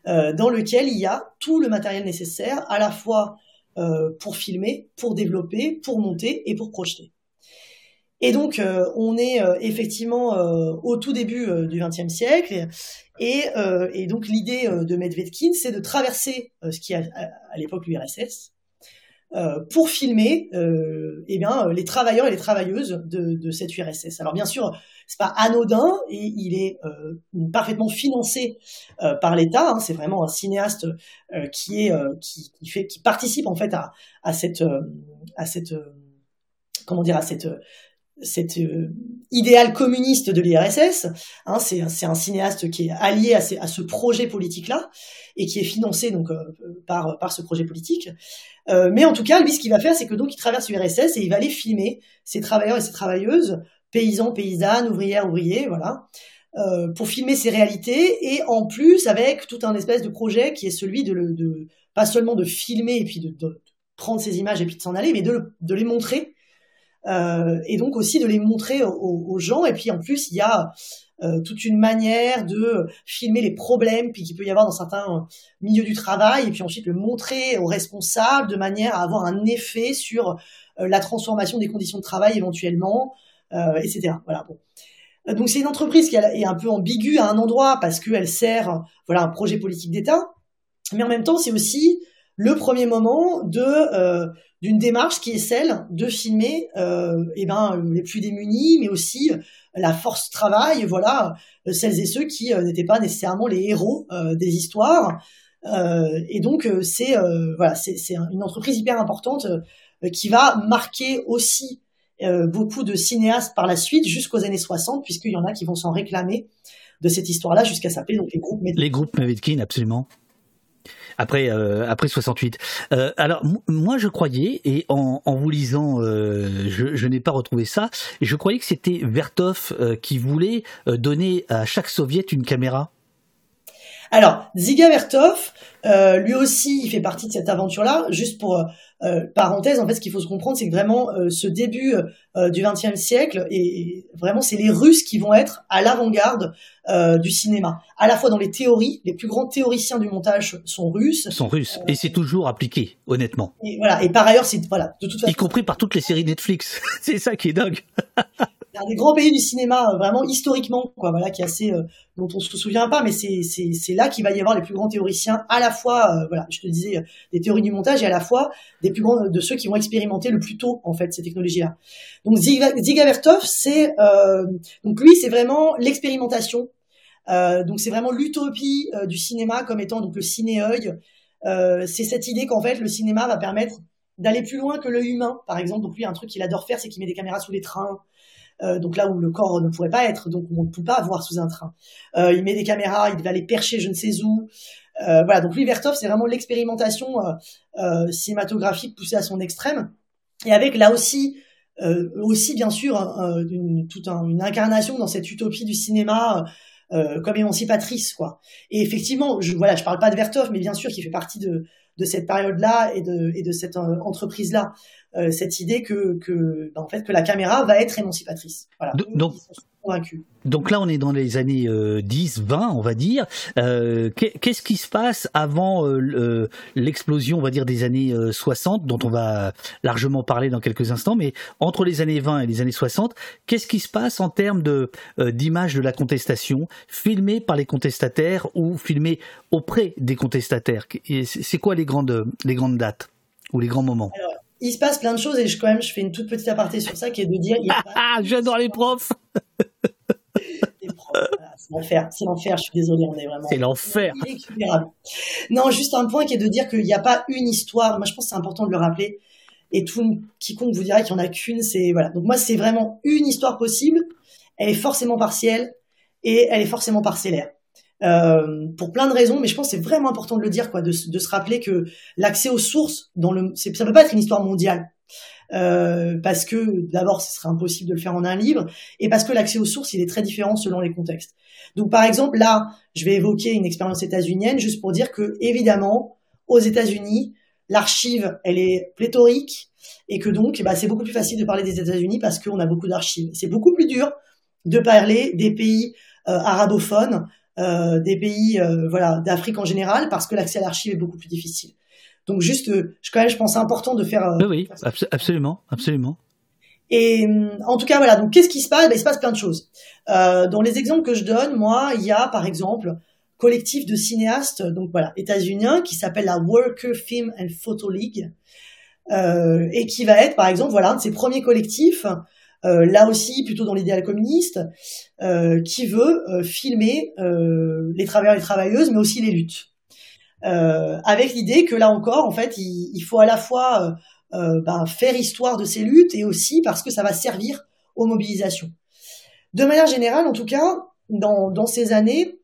dans lequel il y a tout le matériel nécessaire à la fois pour filmer, pour développer, pour monter et pour projeter. Et donc, euh, on est euh, effectivement euh, au tout début du XXe siècle. Et, donc, l'idée de Medvedkin, c'est de traverser ce qui est à, l'époque l'URSS pour filmer eh bien, les travailleurs et les travailleuses de, cette URSS. Alors, bien sûr, c'est pas anodin et il est parfaitement financé par l'État. Hein. c'est vraiment un cinéaste qui est qui, fait qui participe en fait à, à cette à cette comment dire à cette cet euh, idéal communiste de l'IRSS. Hein, c'est un cinéaste qui est allié à, à ce projet politique-là et qui est financé donc euh, par, par ce projet politique. Euh, mais en tout cas, lui, ce qu'il va faire, c'est que donc il traverse l'URSS et il va aller filmer ces travailleurs et ces travailleuses, paysans, paysannes, ouvrières, ouvriers, voilà, pour filmer ces réalités et en plus avec tout un espèce de projet qui est celui de, pas seulement de filmer et puis de, de prendre ces images et puis de s'en aller, mais de, de les montrer et donc aussi de les montrer aux, gens. Et puis en plus, il y a euh, toute une manière de filmer les problèmes puis qu'il peut y avoir dans certains milieux du travail, et puis ensuite le montrer aux responsables de manière à avoir un effet sur euh, la transformation des conditions de travail éventuellement, etc. Voilà. Donc c'est une entreprise qui est un peu ambiguë à un endroit parce qu'elle sert voilà un projet politique d'État, mais en même temps c'est aussi le premier moment de euh, d'une démarche qui est celle de filmer euh, eh ben les plus démunis, mais aussi la force travail, voilà celles et ceux qui euh, n'étaient pas nécessairement les héros euh, des histoires. et donc c'est voilà c'est une entreprise hyper importante qui va marquer aussi beaucoup de cinéastes par la suite jusqu'aux années 60 puisqu'il y en a qui vont s'en réclamer de cette histoire-là jusqu'à s'appeler les groupes Medvedkin. Les groupes Medvedkin, absolument après euh, après 68. Euh, alors moi je croyais et en, en vous lisant, euh, je, n'ai pas retrouvé ça. Je croyais que c'était Vertov euh, qui voulait donner à chaque soviet une caméra. Alors, Ziga Vertov, lui aussi, il fait partie de cette aventure-là. Juste pour euh, euh parenthèse, en fait, ce qu'il faut se comprendre, c'est que vraiment, euh, ce début euh, du XXe siècle, et, vraiment, c'est les Russes qui vont être à l'avant-garde du cinéma. À la fois dans les théories, les plus grands théoriciens du montage sont russes. Sont russes, et c'est toujours appliqué, honnêtement. Et voilà. Et par ailleurs, c'est voilà, de toute façon. Y compris par toutes les séries Netflix. c'est ça qui est dingue. un des grands pays du cinéma euh, vraiment historiquement quoi voilà qui est assez euh, dont on se souvient pas mais c'est c'est c'est là qu'il va y avoir les plus grands théoriciens à la fois euh, voilà je te disais des théories du montage et à la fois des plus grands de ceux qui vont expérimenter le plus tôt en fait ces technologies là donc Ziga Vertov c'est donc lui c'est vraiment l'expérimentation. Donc c'est vraiment l'utopie du cinéma comme étant donc le ciné-œil. C'est cette idée qu'en fait le cinéma va permettre d'aller plus loin que l'œil humain par exemple. Donc lui un truc qu'il adore faire c'est qu'il met des caméras sous les trains euh, donc là où le corps ne pourrait pas être, donc on ne peut pas voir sous un train. Euh, il met des caméras, il va les percher je ne sais où. Euh, voilà, donc lui, Vertov, c'est vraiment l'expérimentation cinématographique poussée à son extrême, et avec là aussi aussi bien sûr une, toute une incarnation dans cette utopie du cinéma comme émancipatrice quoi. Et effectivement, je voilà, je parle pas de Vertov, mais bien sûr qui fait partie de cette période-là et de, et de cette euh, entreprise-là. Euh, cette idée que, que, en fait, que la caméra va être émancipatrice. Voilà. Donc, donc là, on est dans les années 10, euh, 20, on va dire. Euh, Qu'est-ce qui se passe avant euh, l'explosion, on va dire, des années 60, dont on va largement parler dans quelques instants, mais entre les années 20 et les années 60, qu'est-ce qui se passe en termes de d'image de la contestation, filmée par les contestataires ou filmée auprès des contestataires? C'est quoi les grandes, les grandes dates ou les grands moments? Il se passe plein de choses et je, quand même, je fais une toute petite aparté sur ça qui est de dire. Ah, j'adore les profs c'est l'enfer, c'est l'enfer, je suis désolée, on est vraiment. C'est l'enfer. Non, juste un point qui est de dire qu'il n'y a pas une histoire. Moi, je pense que c'est important de le rappeler. Et tout quiconque vous dira qu'il n'y en a qu'une, c'est voilà. Donc moi, c'est vraiment une histoire possible. Elle est forcément partielle et elle est forcément parcellaire. Euh, pour plein de raisons, mais je pense que c'est vraiment important de le dire, de, se rappeler que l'accès aux sources, dans le, ça peut pas être une histoire mondiale. euh, parce que d'abord ce serait impossible de le faire en un livre, et parce que l'accès aux sources il est très différent selon les contextes. Donc par exemple là, je vais évoquer une expérience états-unienne juste pour dire que évidemment aux États-Unis l'archive elle est pléthorique et que donc bah, c'est beaucoup plus facile de parler des États-Unis parce qu'on a beaucoup d'archives. C'est beaucoup plus dur de parler des pays euh, arabophones, euh, des pays euh, voilà d'Afrique en général parce que l'accès à l'archive est beaucoup plus difficile. Donc juste, je, quand même, je pense important de faire. oui, oui absolument, absolument. Et en tout cas, voilà. Donc, qu'est-ce qui se passe? Ben, Il se passe plein de choses. Euh, dans les exemples que je donne, moi, il y a par exemple collectif de cinéastes, donc voilà, états-uniens, qui s'appelle la Worker Film and Photo League, euh, et qui va être, par exemple, voilà, un de ces premiers collectifs, euh, là aussi plutôt dans l'idéal communiste, euh, qui veut euh, filmer les travailleurs et les travailleuses, mais aussi les luttes. avec l'idée que là encore, en fait, il, faut à la fois ben, faire histoire de ces luttes et aussi parce que ça va servir aux mobilisations. De manière générale, en tout cas, dans, dans ces années,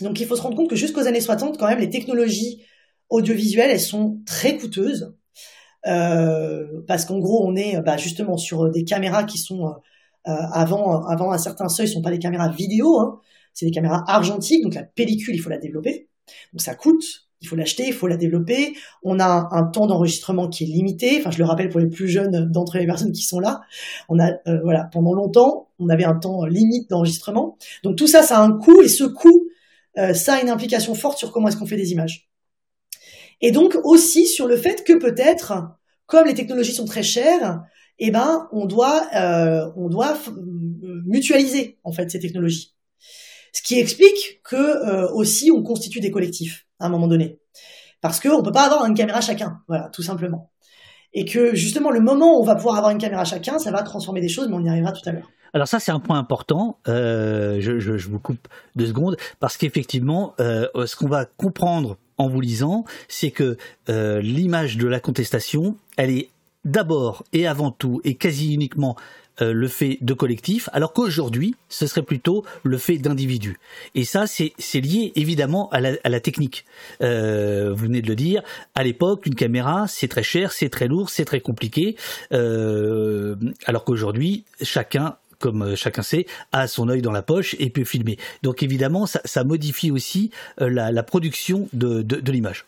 donc il faut se rendre compte que jusqu'aux années 60, quand même, les technologies audiovisuelles, elles sont très coûteuses. Euh, parce qu'en gros, on est bah, justement sur des caméras qui sont euh, avant, avant un certain seuil, sont pas des caméras vidéo, hein, c'est des caméras argentiques, donc la pellicule, il faut la développer, donc ça coûte, il faut l'acheter, il faut la développer. On a un, temps d'enregistrement qui est limité. Enfin, je le rappelle pour les plus jeunes d'entre les personnes qui sont là. On a, euh, voilà, pendant longtemps, on avait un temps limite d'enregistrement. Donc tout ça, ça a un coût, et ce coût, euh, ça a une implication forte sur comment est-ce qu'on fait des images. Et donc aussi sur le fait que peut-être, comme les technologies sont très chères, eh ben on doit euh, on doit euh, mutualiser en fait ces technologies. Ce qui explique que euh, aussi on constitue des collectifs à un moment donné, parce qu'on peut pas avoir une caméra chacun, voilà, tout simplement. Et que justement le moment où on va pouvoir avoir une caméra chacun, ça va transformer des choses, mais on y arrivera tout à l'heure. Alors ça, c'est un point important. Je, vous coupe deux secondes parce qu'effectivement, ce qu'on va comprendre en vous lisant, c'est que euh, l'image de la contestation, elle est d'abord et avant tout et quasi uniquement euh, le fait de collectif, alors qu'aujourd'hui, ce serait plutôt le fait d'individus. Et ça, c'est lié évidemment à la, technique. Euh, vous venez de le dire, à l'époque, une caméra, c'est très cher, c'est très lourd, c'est très compliqué, alors qu'aujourd'hui, chacun comme euh, chacun sait, a son œil dans la poche et peut filmer. Donc évidemment, ça, modifie aussi euh, la, production de, l'image.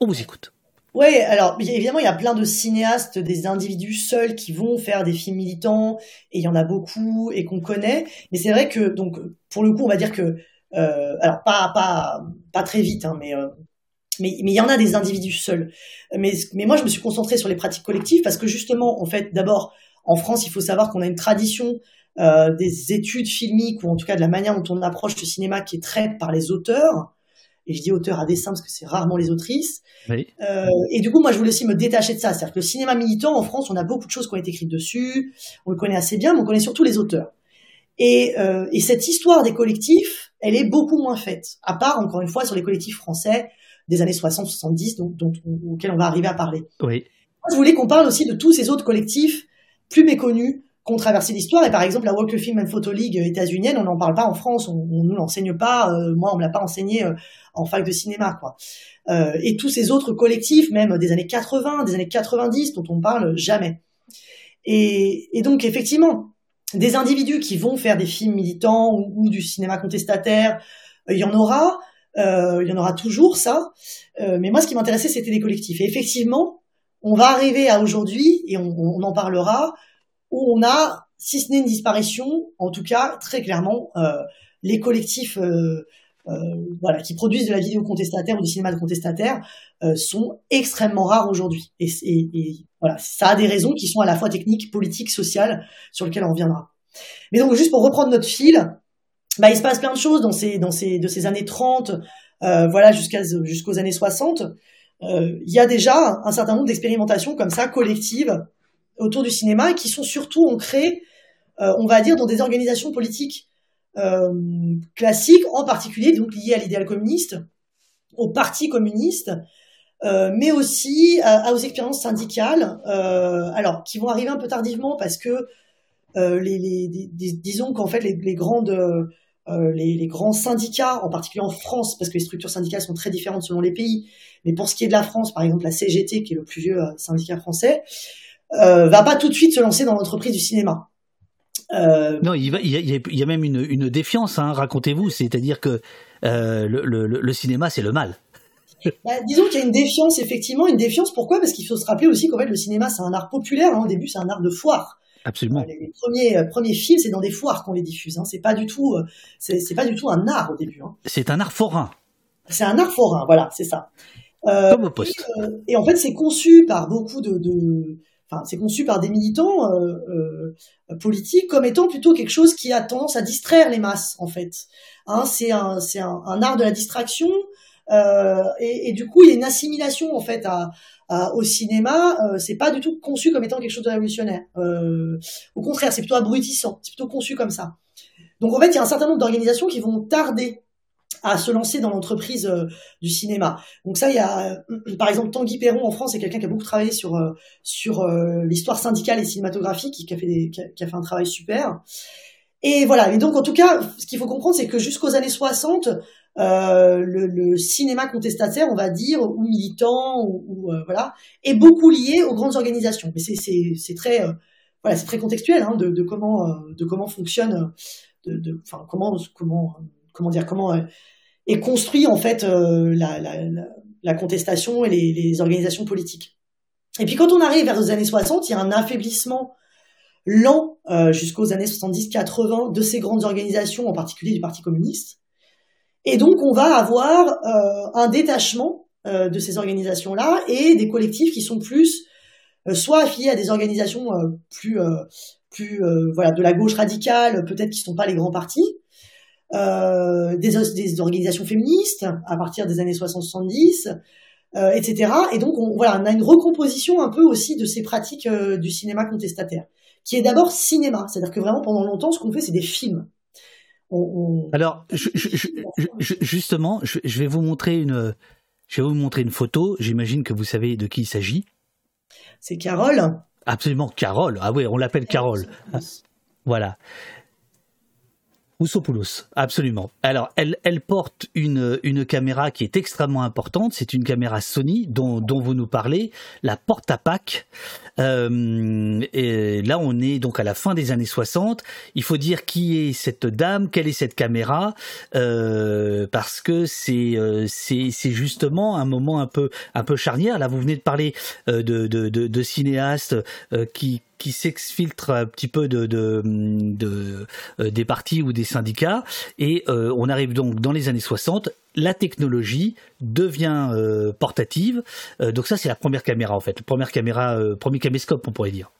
On vous écoute. Oui, alors évidemment, il y a plein de cinéastes, des individus seuls qui vont faire des films militants, et il y en a beaucoup et qu'on connaît. Mais c'est vrai que, donc, pour le coup, on va dire que, euh, alors pas pas pas très vite, hein, mais mais mais il y en a des individus seuls. Mais mais moi, je me suis concentrée sur les pratiques collectives parce que justement, en fait, d'abord, en France, il faut savoir qu'on a une tradition euh, des études filmiques, ou en tout cas de la manière dont on approche le cinéma qui est traite par les auteurs. Et je dis auteurs à dessein parce que c'est rarement les autrices. Oui. Euh, et du coup, moi, je voulais aussi me détacher de ça. C'est-à-dire que le cinéma militant, en France, on a beaucoup de choses qui ont été écrites dessus. On le connaît assez bien, mais on connaît surtout les auteurs. Et, euh, et cette histoire des collectifs, elle est beaucoup moins faite. À part, encore une fois, sur les collectifs français des années 60-70, dont, dont, auxquels on va arriver à parler. Oui. Moi, je voulais qu'on parle aussi de tous ces autres collectifs plus méconnus qui ont traversé l'histoire. Et par exemple, la Walker Film and Photo League états-unienne, on n'en parle pas en France, on, on nous l'enseigne pas. Euh, moi, on me l'a pas enseigné euh, en fac de cinéma, quoi. Euh, et tous ces autres collectifs, même des années 80, des années 90, dont on parle jamais. Et, donc, effectivement, des individus qui vont faire des films militants ou, ou du cinéma contestataire, il y en aura. il y en aura toujours ça. mais moi, ce qui m'intéressait, c'était les collectifs. Et effectivement, on va arriver à aujourd'hui, et on, on, en parlera, où on a, si ce n'est une disparition, en tout cas très clairement, euh, les collectifs euh, euh, voilà, qui produisent de la vidéo contestataire ou du cinéma de contestataire euh, sont extrêmement rares aujourd'hui. Et, et, et, voilà, ça a des raisons qui sont à la fois techniques, politiques, sociales, sur lesquelles on reviendra. Mais donc, juste pour reprendre notre fil, bah, il se passe plein de choses dans ces, dans ces, de ces années 30, euh, voilà, jusqu'aux années 60 euh, il y a déjà un certain nombre d'expérimentations comme ça, collectives, autour du cinéma, qui sont surtout ancrées, euh, on va dire, dans des organisations politiques euh, classiques, en particulier donc liées à l'idéal communiste, au parti communiste, euh, mais aussi aux expériences syndicales, euh, alors qui vont arriver un peu tardivement parce que euh, les, les, les, disons qu'en fait les, les grandes euh, les, les, grands syndicats, en particulier en France, parce que les structures syndicales sont très différentes selon les pays. Mais pour ce qui est de la France, par exemple, la CGT, qui est le plus vieux euh, syndicat français, va pas tout de suite se lancer dans l'entreprise du cinéma. non, il, va, il, y a, il y a même une, une défiance, hein, racontez-vous, c'est-à-dire que le, le, le, cinéma, c'est le mal. Bah, disons qu'il y a une défiance, effectivement, une défiance. Pourquoi? Parce qu'il faut se rappeler aussi qu'en fait, le cinéma, c'est un art populaire. Hein. Au début, c'est un art de foire. Absolument. Les, premiers, euh, premiers films, c'est dans des foires qu'on les diffuse. Hein. C'est pas du tout, euh, c'est pas du tout un art au début. Hein. C'est un art forain. C'est un art forain, voilà, c'est ça. Euh, Comme au poste. Et, en fait, c'est conçu par beaucoup de, de enfin, c'est conçu par des militants politiques comme étant plutôt quelque chose qui a tendance à distraire les masses, en fait. Hein, c'est un, c'est un, un, art de la distraction. Et, et, du coup, il y a une assimilation en fait à, au cinéma, euh, c'est pas du tout conçu comme étant quelque chose de révolutionnaire. Euh, au contraire, c'est plutôt abrutissant, c'est plutôt conçu comme ça. Donc en fait, il y a un certain nombre d'organisations qui vont tarder à se lancer dans l'entreprise euh, du cinéma. Donc ça, il y a, par exemple, Tanguy Perron en France, c'est quelqu'un qui a beaucoup travaillé sur sur l'histoire syndicale et cinématographique, qui a fait qui, a, fait un travail super. Et voilà. Et donc, en tout cas, ce qu'il faut comprendre, c'est que jusqu'aux années 60, euh, le, le, cinéma contestataire, on va dire, ou militant, ou, euh, voilà, est beaucoup lié aux grandes organisations. Mais c'est très euh, voilà, c'est très contextuel hein, de, de, comment de comment fonctionne, de, de enfin comment comment comment dire comment est construit en fait la, la, la, contestation et les, les, organisations politiques. Et puis quand on arrive vers les années 60, il y a un affaiblissement lent jusqu'aux années 70-80 de ces grandes organisations, en particulier du Parti communiste. Et donc, on va avoir euh, un détachement euh, de ces organisations-là et des collectifs qui sont plus euh, soit affiliés à des organisations plus, plus voilà, de la gauche radicale, peut-être qui ne sont pas les grands partis, des, des, organisations féministes à partir des années 60-70, etc. Et donc, on, voilà, on a une recomposition un peu aussi de ces pratiques du cinéma contestataire, qui est d'abord cinéma, c'est-à-dire que vraiment pendant longtemps, ce qu'on fait, c'est des films. Alors, justement, je, vais vous montrer une, je vais vous montrer une photo. J'imagine que vous savez de qui il s'agit. C'est Carole. Absolument, Carole. Ah oui, on l'appelle Carole. Voilà. Poulos, absolument. Alors, elle, porte une, caméra qui est extrêmement importante. C'est une caméra Sony dont, vous nous parlez, la Portapac. Euh, et là, on est donc à la fin des années 60. Il faut dire qui est cette dame, quelle est cette caméra, euh, parce que c'est euh, c'est justement un moment un peu charnière. Là, vous venez de parler euh, de, de, de, cinéastes qui qui s'exfiltre un petit peu de, euh, des partis ou des syndicats. Et euh, on arrive donc dans les années 60. La technologie devient euh, portative. donc ça, c'est la première caméra en fait, première caméra, premier caméscope, on pourrait dire.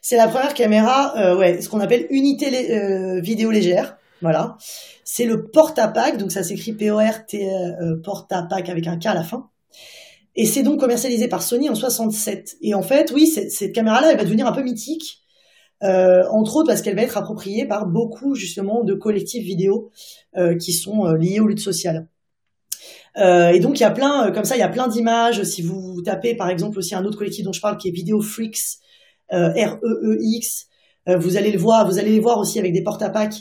C'est la première caméra, ouais, ce qu'on appelle unité vidéo légère. Voilà, c'est le porte-à-pack, donc ça s'écrit P-O-R-T porte-à-pack avec un K à la fin. Et c'est donc commercialisé par Sony en 67. Et en fait, oui, cette caméra-là, elle va devenir un peu mythique, euh, entre autres parce qu'elle va être appropriée par beaucoup justement de collectifs vidéo euh, qui sont euh, liés aux luttes sociales. et donc il y a plein, comme ça, il y a plein d'images. Si vous tapez par exemple aussi un autre collectif dont je parle qui est Video Freaks, R-E-E-X, vous allez le voir, vous allez les voir aussi avec des porte-à-pack.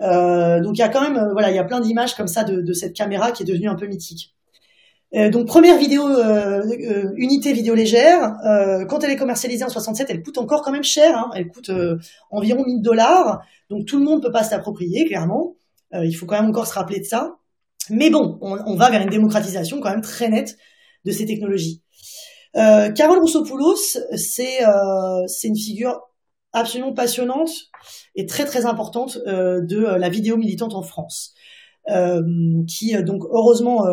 donc il y a quand même, voilà, il y a plein d'images comme ça de, de cette caméra qui est devenue un peu mythique. Euh, donc première vidéo, euh, euh, unité vidéo légère. quand elle est commercialisée en 67, elle coûte encore quand même cher. Hein. elle coûte environ 1000 dollars. Donc tout le monde peut pas s'approprier, clairement. il faut quand même encore se rappeler de ça. Mais bon, on, va vers une démocratisation quand même très nette de ces technologies. Carole Roussopoulos, c'est une figure absolument passionnante et très très importante de la vidéo militante en France. Euh, qui euh, donc heureusement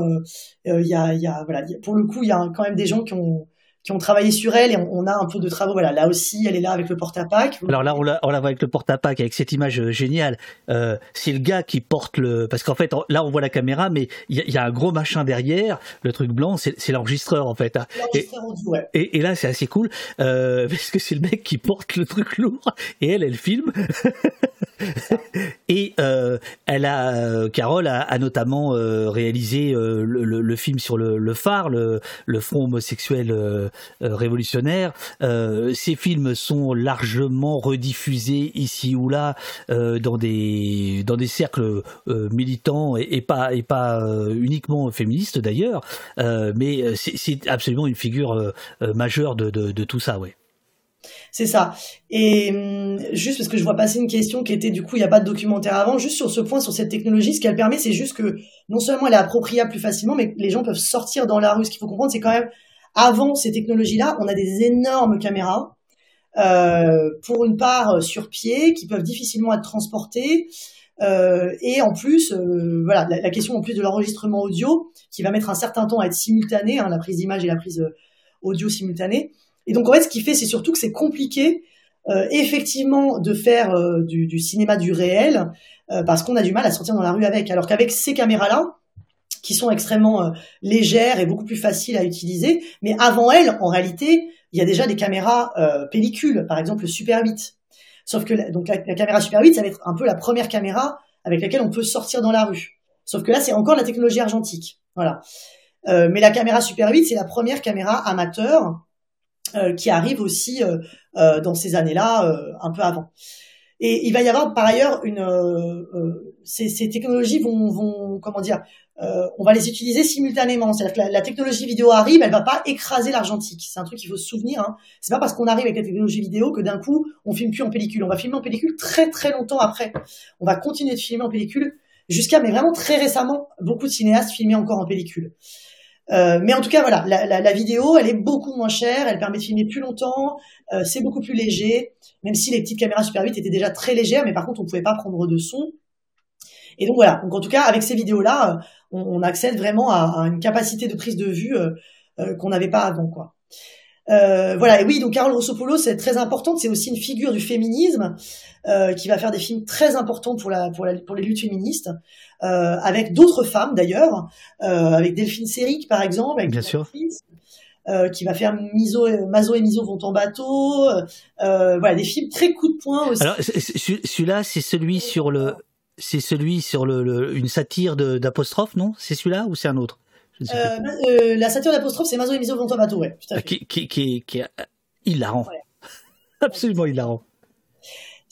il euh, y a, y a voilà pour le coup il y a quand même des gens qui ont qui ont travaillé sur elle et on, a un peu de travaux. Voilà, là aussi, elle est là avec le porte-à-pack. Alors là, on la, on la voit avec le porte-à-pack, avec cette image géniale. Euh, c'est le gars qui porte le. Parce qu'en fait, là, on voit la caméra, mais il y, y, a un gros machin derrière. Le truc blanc, c'est l'enregistreur, en fait. Et, ouais. et, et, là, c'est assez cool, euh, parce que c'est le mec qui porte le truc lourd et elle, elle filme. et euh, elle a, euh, Carole a, notamment euh, réalisé le, film sur le, phare, le, front homosexuel révolutionnaire. ces films sont largement rediffusés ici ou là dans des dans des cercles militants et, et, pas et pas uniquement féministes d'ailleurs, mais c'est absolument une figure majeure de, de, de tout ça, ouais. C'est ça. Et hum, juste parce que je vois passer une question qui était du coup, il n'y a pas de documentaire avant, juste sur ce point, sur cette technologie, ce qu'elle permet, c'est juste que non seulement elle est appropriable plus facilement, mais les gens peuvent sortir dans la rue. Ce qu'il faut comprendre, c'est quand même, avant ces technologies-là, on a des énormes caméras, euh, pour une part euh, sur pied, qui peuvent difficilement être transportées. Euh, et en plus, voilà, la, question en plus de l'enregistrement audio, qui va mettre un certain temps à être simultané, hein, la prise d'image et la prise audio simultanée. Et donc en fait, ce qui fait, c'est surtout que c'est compliqué, euh, effectivement, de faire du, du, cinéma du réel, parce qu'on a du mal à sortir dans la rue avec. Alors qu'avec ces caméras-là, qui sont extrêmement légères et beaucoup plus faciles à utiliser, mais avant elles, en réalité, il y a déjà des caméras pellicules, par exemple le Super 8 Sauf que la, donc la, caméra Super 8, ça va être un peu la première caméra avec laquelle on peut sortir dans la rue. Sauf que là, c'est encore la technologie argentique. Voilà. Euh, mais la caméra Super 8, c'est la première caméra amateur euh, qui arrive aussi euh, euh dans ces années-là, euh, un peu avant. Et il va y avoir par ailleurs une, euh, ces, ces, technologies vont, vont, comment dire, euh, on va les utiliser simultanément. C'est-à-dire que la, technologie vidéo arrive, elle va pas écraser l'argentique. C'est un truc qu'il faut se souvenir. Hein. C'est pas parce qu'on arrive avec la technologie vidéo que d'un coup on filme plus en pellicule. On va filmer en pellicule très très longtemps après. On va continuer de filmer en pellicule jusqu'à, mais vraiment très récemment, beaucoup de cinéastes filmaient encore en pellicule. Euh, mais en tout cas, voilà, la, la, la, vidéo, elle est beaucoup moins chère, elle permet de filmer plus longtemps, euh, c'est beaucoup plus léger, même si les petites caméras Super 8 étaient déjà très légères, mais par contre, on pouvait pas prendre de son. Et donc voilà. Donc en tout cas, avec ces vidéos-là, euh, on, on, accède vraiment à, à, une capacité de prise de vue euh, euh qu'on n'avait pas avant, quoi. Voilà. Et oui, donc Carole Rossopoulos, c'est très importante. C'est aussi une figure du féminisme euh, qui va faire des films très importants pour la pour, la, pour les luttes féministes, avec d'autres femmes d'ailleurs, avec Delphine Séric par exemple, avec bien sûr. Euh, qui va faire Miso, Mazo et Miso vont en bateau, euh, voilà des films très coup de poing aussi. Alors celui-là, c'est celui sur le, c'est celui sur le, une satire d'apostrophe, non? C'est celui-là ou c'est un autre? Euh, euh, La satire d'apostrophe, c'est Mazo et Miso vont en bateau, ouais. Ah, qui, qui, qui, qui, est hilarant. Ouais. Absolument hilarant.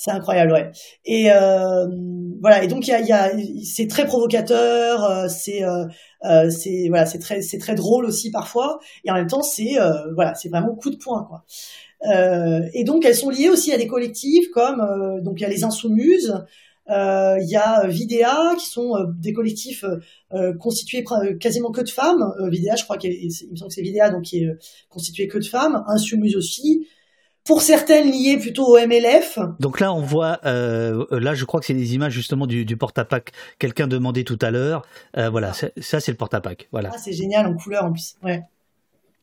C'est incroyable, ouais. Et euh, voilà. Et donc il y a, y a c'est très provocateur, euh, c'est euh, euh, c'est voilà, c'est très c'est très drôle aussi parfois. Et en même temps, c'est euh, voilà, c'est vraiment coup de poing, quoi. Euh, et donc elles sont liées aussi à des collectifs comme donc il y a les Insoumises, euh, il y a Vidéa, qui sont des collectifs constitués quasiment que de femmes. Vidéa, je crois qu'il me semble que c'est Vidéa, donc qui est constitué que de femmes. Insumuse aussi. Pour certaines liées plutôt au MLF. Donc là, on voit, euh, là, je crois que c'est des images justement du, du porte-à-pack. Quelqu'un demandait tout à l'heure. Euh, voilà, ah. ça, c'est le porte-à-pack. Voilà. Ah, c'est génial en couleur en plus. Ouais,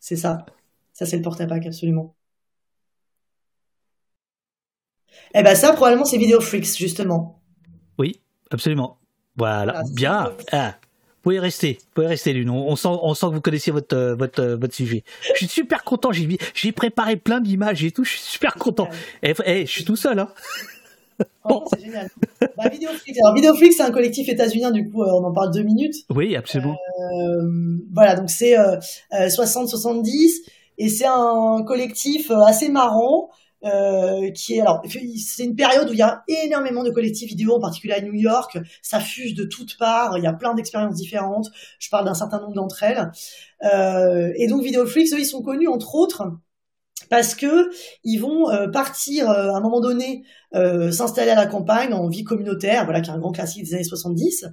c'est ça. Ça, c'est le porte-à-pack, absolument. Eh ben ça, probablement, c'est Video Freaks, justement. Oui, absolument. Voilà, bien. Ah, pouvez rester, vous pouvez rester, Lune. On, on, sent, on sent que vous connaissez votre, euh, votre, euh, votre sujet. Je suis super content. J'ai, j'ai préparé plein d'images et tout. Je suis super content. Et, eh, eh, je suis tout seul, hein. Oh, C'est génial. Bah, Videoflix. Alors, Videoflix, c'est un collectif états-unien, du coup, euh, on en parle deux minutes. Oui, absolument. Euh, voilà, donc c'est euh, 60-70 et c'est un collectif assez marrant euh, qui est alors c'est une période où il y a énormément de collectifs vidéo, en particulier à New York. Ça fuse de toutes parts. Il y a plein d'expériences différentes. Je parle d'un certain nombre d'entre elles. Euh, et donc Videoflix, eux, ils sont connus entre autres parce que ils vont euh, partir euh, à un moment donné euh, s'installer à la campagne en vie communautaire, voilà qui est un grand classique des années 70,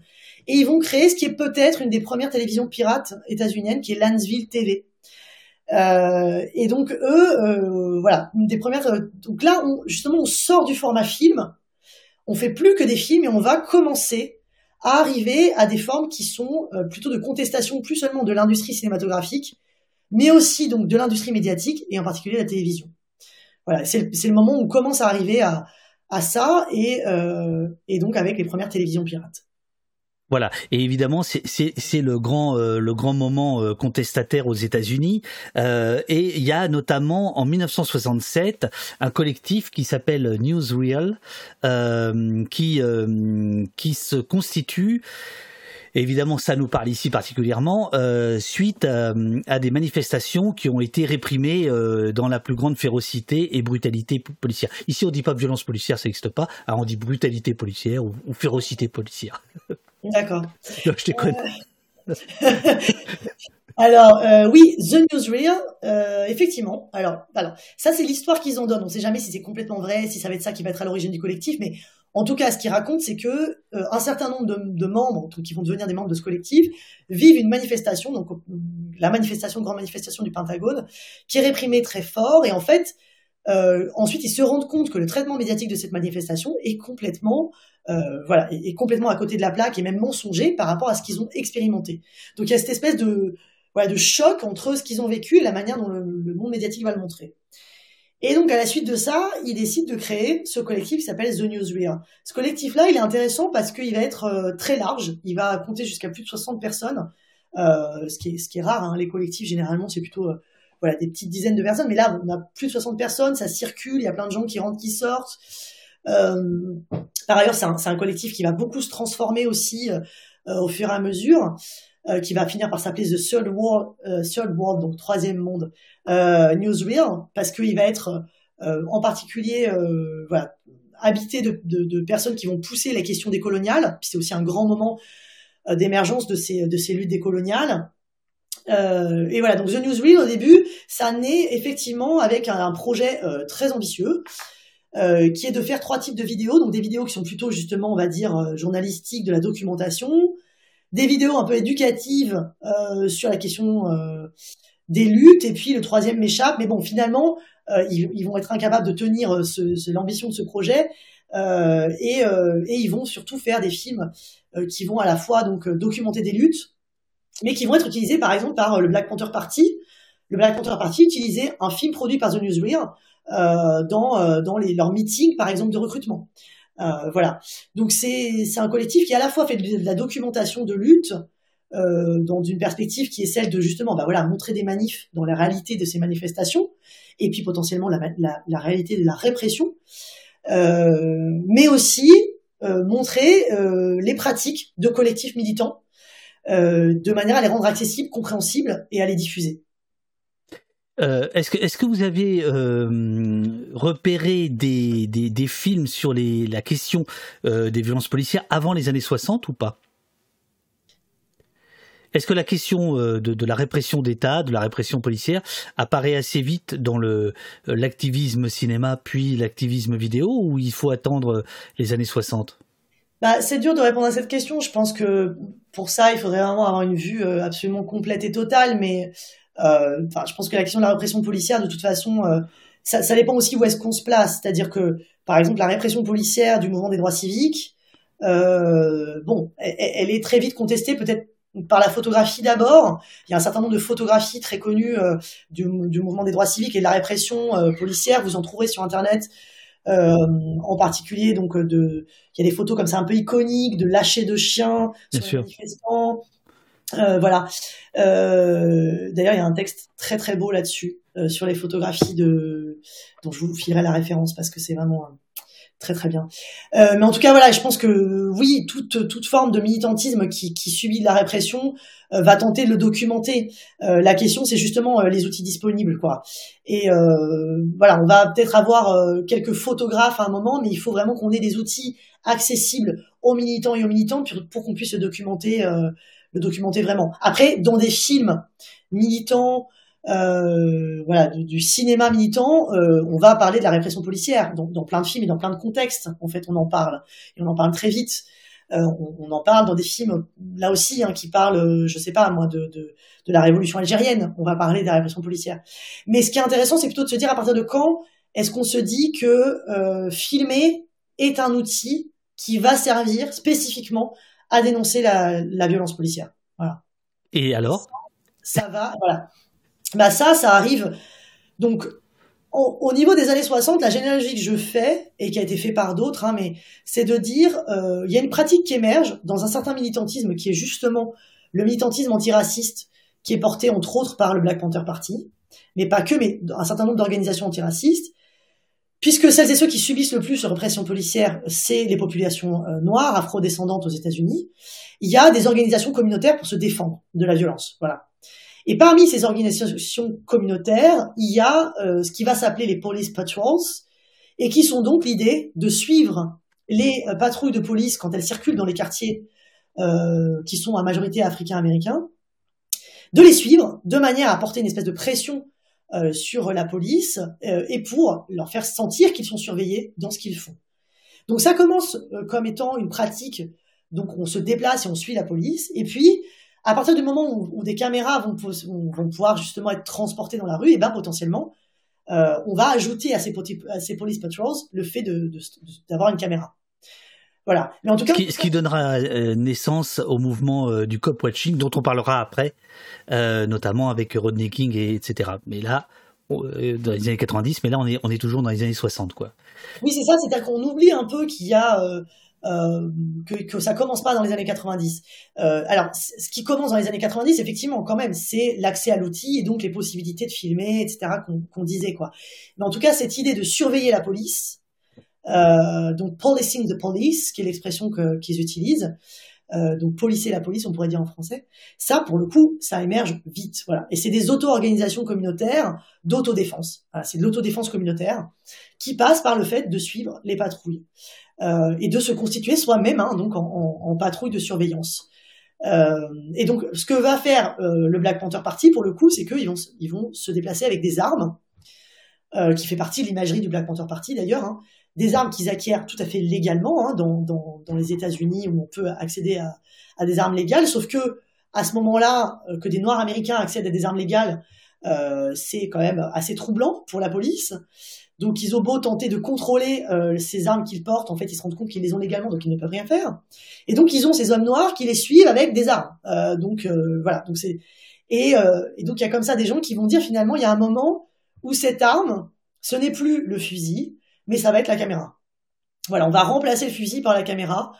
et ils vont créer ce qui est peut-être une des premières télévisions pirates états-uniennes, qui est Lansville TV. Euh, et donc eux, euh, voilà, une des premières. Euh, donc là, justement, on sort du format film. On fait plus que des films et on va commencer à arriver à des formes qui sont plutôt de contestation, plus seulement de l'industrie cinématographique, mais aussi donc de l'industrie médiatique et en particulier la télévision. Voilà, c'est le moment où on commence à arriver à, ça et donc avec les premières télévisions pirates. Voilà, et évidemment c'est le grand euh, le grand moment euh, contestataire aux États-Unis. Euh, et il y a notamment en 1967 un collectif qui s'appelle Newsreel qui qui se constitue. Évidemment, ça nous parle ici particulièrement suite à, des manifestations qui ont été réprimées dans la plus grande férocité et brutalité policière. Ici, on dit pas violence policière, ça n'existe pas. On dit brutalité policière ou férocité policière. D'accord. je déconne. Euh... Alors euh, oui, The Newsreel, euh, effectivement. Alors, alors ça c'est l'histoire qu'ils en donnent. On ne sait jamais si c'est complètement vrai, si ça va être ça qui va être à l'origine du collectif, mais en tout cas, ce qu'ils racontent, c'est que euh, un certain nombre de, de membres, qui vont devenir des membres de ce collectif, vivent une manifestation, donc la manifestation, grande manifestation du Pentagone, qui est réprimée très fort, et en fait, euh, ensuite, ils se rendent compte que le traitement médiatique de cette manifestation est complètement, euh, voilà, est, complètement à côté de la plaque et même mensonger par rapport à ce qu'ils ont expérimenté. Donc, il y a cette espèce de, voilà, de choc entre ce qu'ils ont vécu et la manière dont le, monde médiatique va le montrer. Et donc, à la suite de ça, ils décident de créer ce collectif qui s'appelle The Newsreel. Ce collectif-là, il est intéressant parce qu'il va être euh, très large. Il va compter jusqu'à plus de 60 personnes, euh, ce, qui est, ce qui est rare. Hein. Les collectifs, généralement, c'est plutôt euh, voilà, des petites dizaines de personnes. Mais là, on a plus de 60 personnes, ça circule, il y a plein de gens qui rentrent, qui sortent. Euh, par ailleurs, c'est un, collectif qui va beaucoup se transformer aussi euh, au fur et à mesure, euh, qui va finir par s'appeler The Third World, euh, donc troisième monde, Newsreel, parce qu'il va être en particulier habité de, personnes qui vont pousser la question décoloniale, puis c'est aussi un grand moment d'émergence de ces, de ces luttes décoloniales. Euh, et voilà, donc The Newsreel au début, ça naît effectivement avec un, projet euh, très ambitieux, euh, qui est de faire trois types de vidéos, donc des vidéos qui sont plutôt justement, on va dire, journalistiques, de la documentation, des vidéos un peu éducatives sur la question des luttes, et puis le troisième m'échappe, mais bon, finalement, ils, vont être incapables de tenir l'ambition de ce projet, et, et, ils vont surtout faire des films qui vont à la fois donc documenter des luttes, mais qui vont être utilisés par exemple par euh, le Black Panther Party. Le Black Panther Party utilisait un film produit par The Newsreel euh, dans, euh, leurs meetings, par exemple, de recrutement. Voilà. Donc c'est un collectif qui à la fois fait de la documentation de lutte dans une perspective qui est celle de justement bah voilà montrer des manifs dans la réalité de ces manifestations et puis potentiellement la, réalité de la répression, mais aussi montrer les pratiques de collectifs militants euh, de manière à les rendre accessibles, compréhensibles et à les diffuser. Euh, est-ce que vous avez euh, repéré des, films sur les, la question des violences policières avant les années 60 ou pas? Est-ce que la question de, la répression d'État, de la répression policière, apparaît assez vite dans l'activisme cinéma puis l'activisme vidéo ou il faut attendre les années 60 bah, c'est dur de répondre à cette question. Je pense que pour ça, il faudrait vraiment avoir une vue euh, absolument complète et totale. Mais euh, je pense que la question de la répression policière, de toute façon, euh, ça, dépend aussi où est-ce qu'on se place. C'est-à-dire que, par exemple, la répression policière du mouvement des droits civiques, euh, bon, elle, elle, est très vite contestée, peut-être par la photographie d'abord. Il y a un certain nombre de photographies très connues du, mouvement des droits civiques et de la répression policière. Vous en trouverez sur Internet en particulier donc euh, de il y a des photos comme ça un peu iconiques de lâcher de chiens sur les manifestants. Euh, voilà. Euh, d'ailleurs il y a un texte très très beau là-dessus euh, sur les photographies de dont je vous filerai la référence parce que c'est vraiment très très bien. Euh, mais en tout cas, voilà, je pense que oui, toute, toute forme de militantisme qui, subit de la répression euh, va tenter de le documenter. Euh, la question, c'est justement les outils disponibles, quoi. Et voilà, on va peut-être avoir quelques photographes à un moment, mais il faut vraiment qu'on ait des outils accessibles aux militants et aux militantes pour, qu'on puisse documenter, le documenter vraiment. Après, dans des films militants, euh, voilà, du, du, cinéma militant, euh, on va parler de la répression policière dans, dans, plein de films et dans plein de contextes. En fait, on en parle et on en parle très vite. Euh, on, on, en parle dans des films là aussi hein, qui parlent, je sais pas moi, de, de, de, la révolution algérienne. On va parler de la répression policière. Mais ce qui est intéressant, c'est plutôt de se dire à partir de quand est-ce qu'on se dit que euh, filmer est un outil qui va servir spécifiquement à dénoncer la, la violence policière. Voilà. Et alors? Ça, ça va, voilà bah ça, ça arrive. Donc, au, au, niveau des années 60, la généalogie que je fais, et qui a été fait par d'autres, hein, mais c'est de dire, euh, y a une pratique qui émerge dans un certain militantisme qui est justement le militantisme antiraciste, qui est porté entre autres par le Black Panther Party, mais pas que, mais un certain nombre d'organisations antiracistes, puisque celles et ceux qui subissent le plus de répression policière, c'est les populations euh, noires, afro-descendantes aux États-Unis, il y a des organisations communautaires pour se défendre de la violence. Voilà. Et parmi ces organisations communautaires, il y a euh, ce qui va s'appeler les police patrols, et qui sont donc l'idée de suivre les euh, patrouilles de police quand elles circulent dans les quartiers euh, qui sont à majorité africains-américains, de les suivre de manière à porter une espèce de pression sur la police et pour leur faire sentir qu'ils sont surveillés dans ce qu'ils font. Donc ça commence comme étant une pratique, donc on se déplace et on suit la police, et puis à partir du moment où, des caméras vont, vont, pouvoir justement être transportées dans la rue, et ben potentiellement on va ajouter à ces, à ces police patrols le fait d'avoir une caméra. Voilà. Mais en tout cas, ce qui, donnera euh, naissance au mouvement euh, du cop watching, dont on parlera après, euh, notamment avec Rodney King et etc. Mais là, dans les années 90, mais là on est on est toujours dans les années 60, quoi. Oui, c'est ça. C'est-à-dire qu'on oublie un peu qu'il y a que, que ça commence pas dans les années 90. alors, ce qui commence dans les années 90, effectivement, quand même, c'est l'accès à l'outil et donc les possibilités de filmer, etc. qu'on disait, quoi. Mais en tout cas, cette idée de surveiller la police euh, donc policing the police, qui est l'expression qu'ils utilisent. Euh, donc policer la police, on pourrait dire en français. Ça, pour le coup, ça émerge vite. Voilà. Et c'est des auto-organisations communautaires d'autodéfense. Voilà, c'est de l'autodéfense communautaire qui passe par le fait de suivre les patrouilles euh, et de se constituer soi-même hein, donc en, patrouille de surveillance. Euh, et donc, ce que va faire euh, le Black Panther Party, pour le coup, c'est qu'ils vont, ils vont se déplacer avec des armes, euh, qui fait partie de l'imagerie du Black Panther Party d'ailleurs. Hein, des armes qu'ils acquièrent tout à fait légalement hein, dans, les États-Unis où on peut accéder à, à, des armes légales, sauf que à ce moment-là, euh, que des Noirs américains accèdent à des armes légales, euh, c'est quand même assez troublant pour la police. Donc ils ont beau tenter de contrôler euh, ces armes qu'ils portent, en fait ils se rendent compte qu'ils les ont légalement, donc ils ne peuvent rien faire. Et donc ils ont ces hommes noirs qui les suivent avec des armes. Euh, donc euh, voilà, donc c'est et, et donc il y a comme ça des gens qui vont dire finalement il y a un moment où cette arme, ce n'est plus le fusil, mais ça va être la caméra. Voilà, on va remplacer le fusil par la caméra.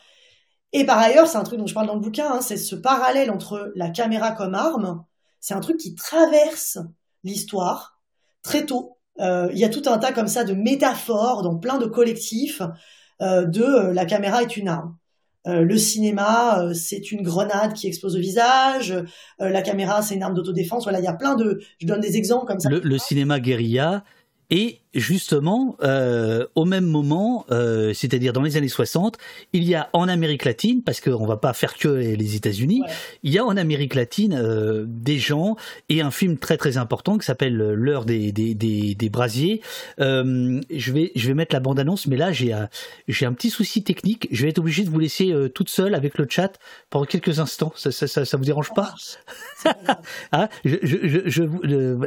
Et par ailleurs, c'est un truc dont je parle dans le bouquin, hein, c'est ce parallèle entre la caméra comme arme. C'est un truc qui traverse l'histoire très tôt. Euh, il y a tout un tas comme ça de métaphores dans plein de collectifs euh, de euh, la caméra est une arme. le cinéma, c'est une grenade qui explose au visage. la caméra, c'est une arme d'autodéfense. Voilà, il y a plein de. Je donne des exemples comme ça. le cinéma guérilla, et justement, euh, au même moment, euh, c'est-à-dire dans les années 60, il y a en Amérique latine, parce qu'on va pas faire que les États-Unis, il y a en Amérique latine euh, des gens et un film très très important qui s'appelle L'heure des, des, des, des brasiers. Euh, je vais je vais mettre la bande annonce, mais là j'ai un j'ai un petit souci technique. Je vais être obligé de vous laisser euh, toute seule avec le chat pendant quelques instants. Ça ça ça, ça vous dérange pas? Ah, je, je, je, je,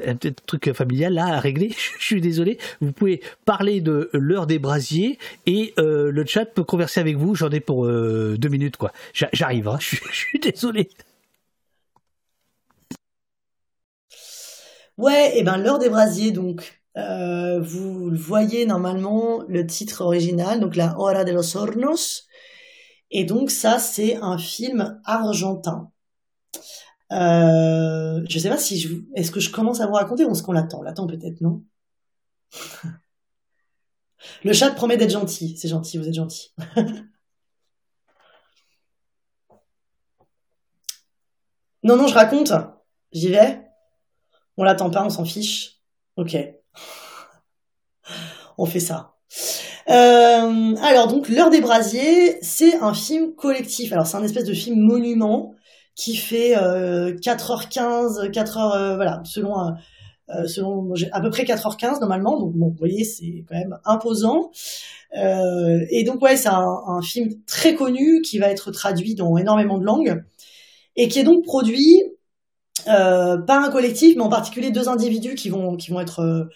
Un petit truc familial là à régler. je suis désolé. Vous pouvez parler de l'heure des brasiers et euh, le chat peut converser avec vous. J'en ai pour euh, deux minutes, quoi. J'arrive, hein. je, suis désolé. Ouais, et ben l'heure des brasiers, donc. Euh, vous voyez normalement le titre original, donc la Hora de los Hornos. Et donc ça, c'est un film argentin. Euh, je sais pas si je, est-ce que je commence à vous raconter ou est-ce qu'on l'attend, l'attend peut-être, non? Le chat promet d'être gentil. C'est gentil, vous êtes gentil. non, non, je raconte. J'y vais. On l'attend pas, on s'en fiche. Ok. on fait ça. Euh, alors donc l'heure des brasiers, c'est un film collectif. Alors c'est un espèce de film monument qui fait 4h15, 4h voilà, selon euh, euh, selon à peu près 4h15 normalement. Donc bon, vous voyez, c'est quand même imposant. Euh, et donc ouais, c'est un, film très connu qui va être traduit dans énormément de langues et qui est donc produit euh, par un collectif, mais en particulier deux individus qui vont qui vont être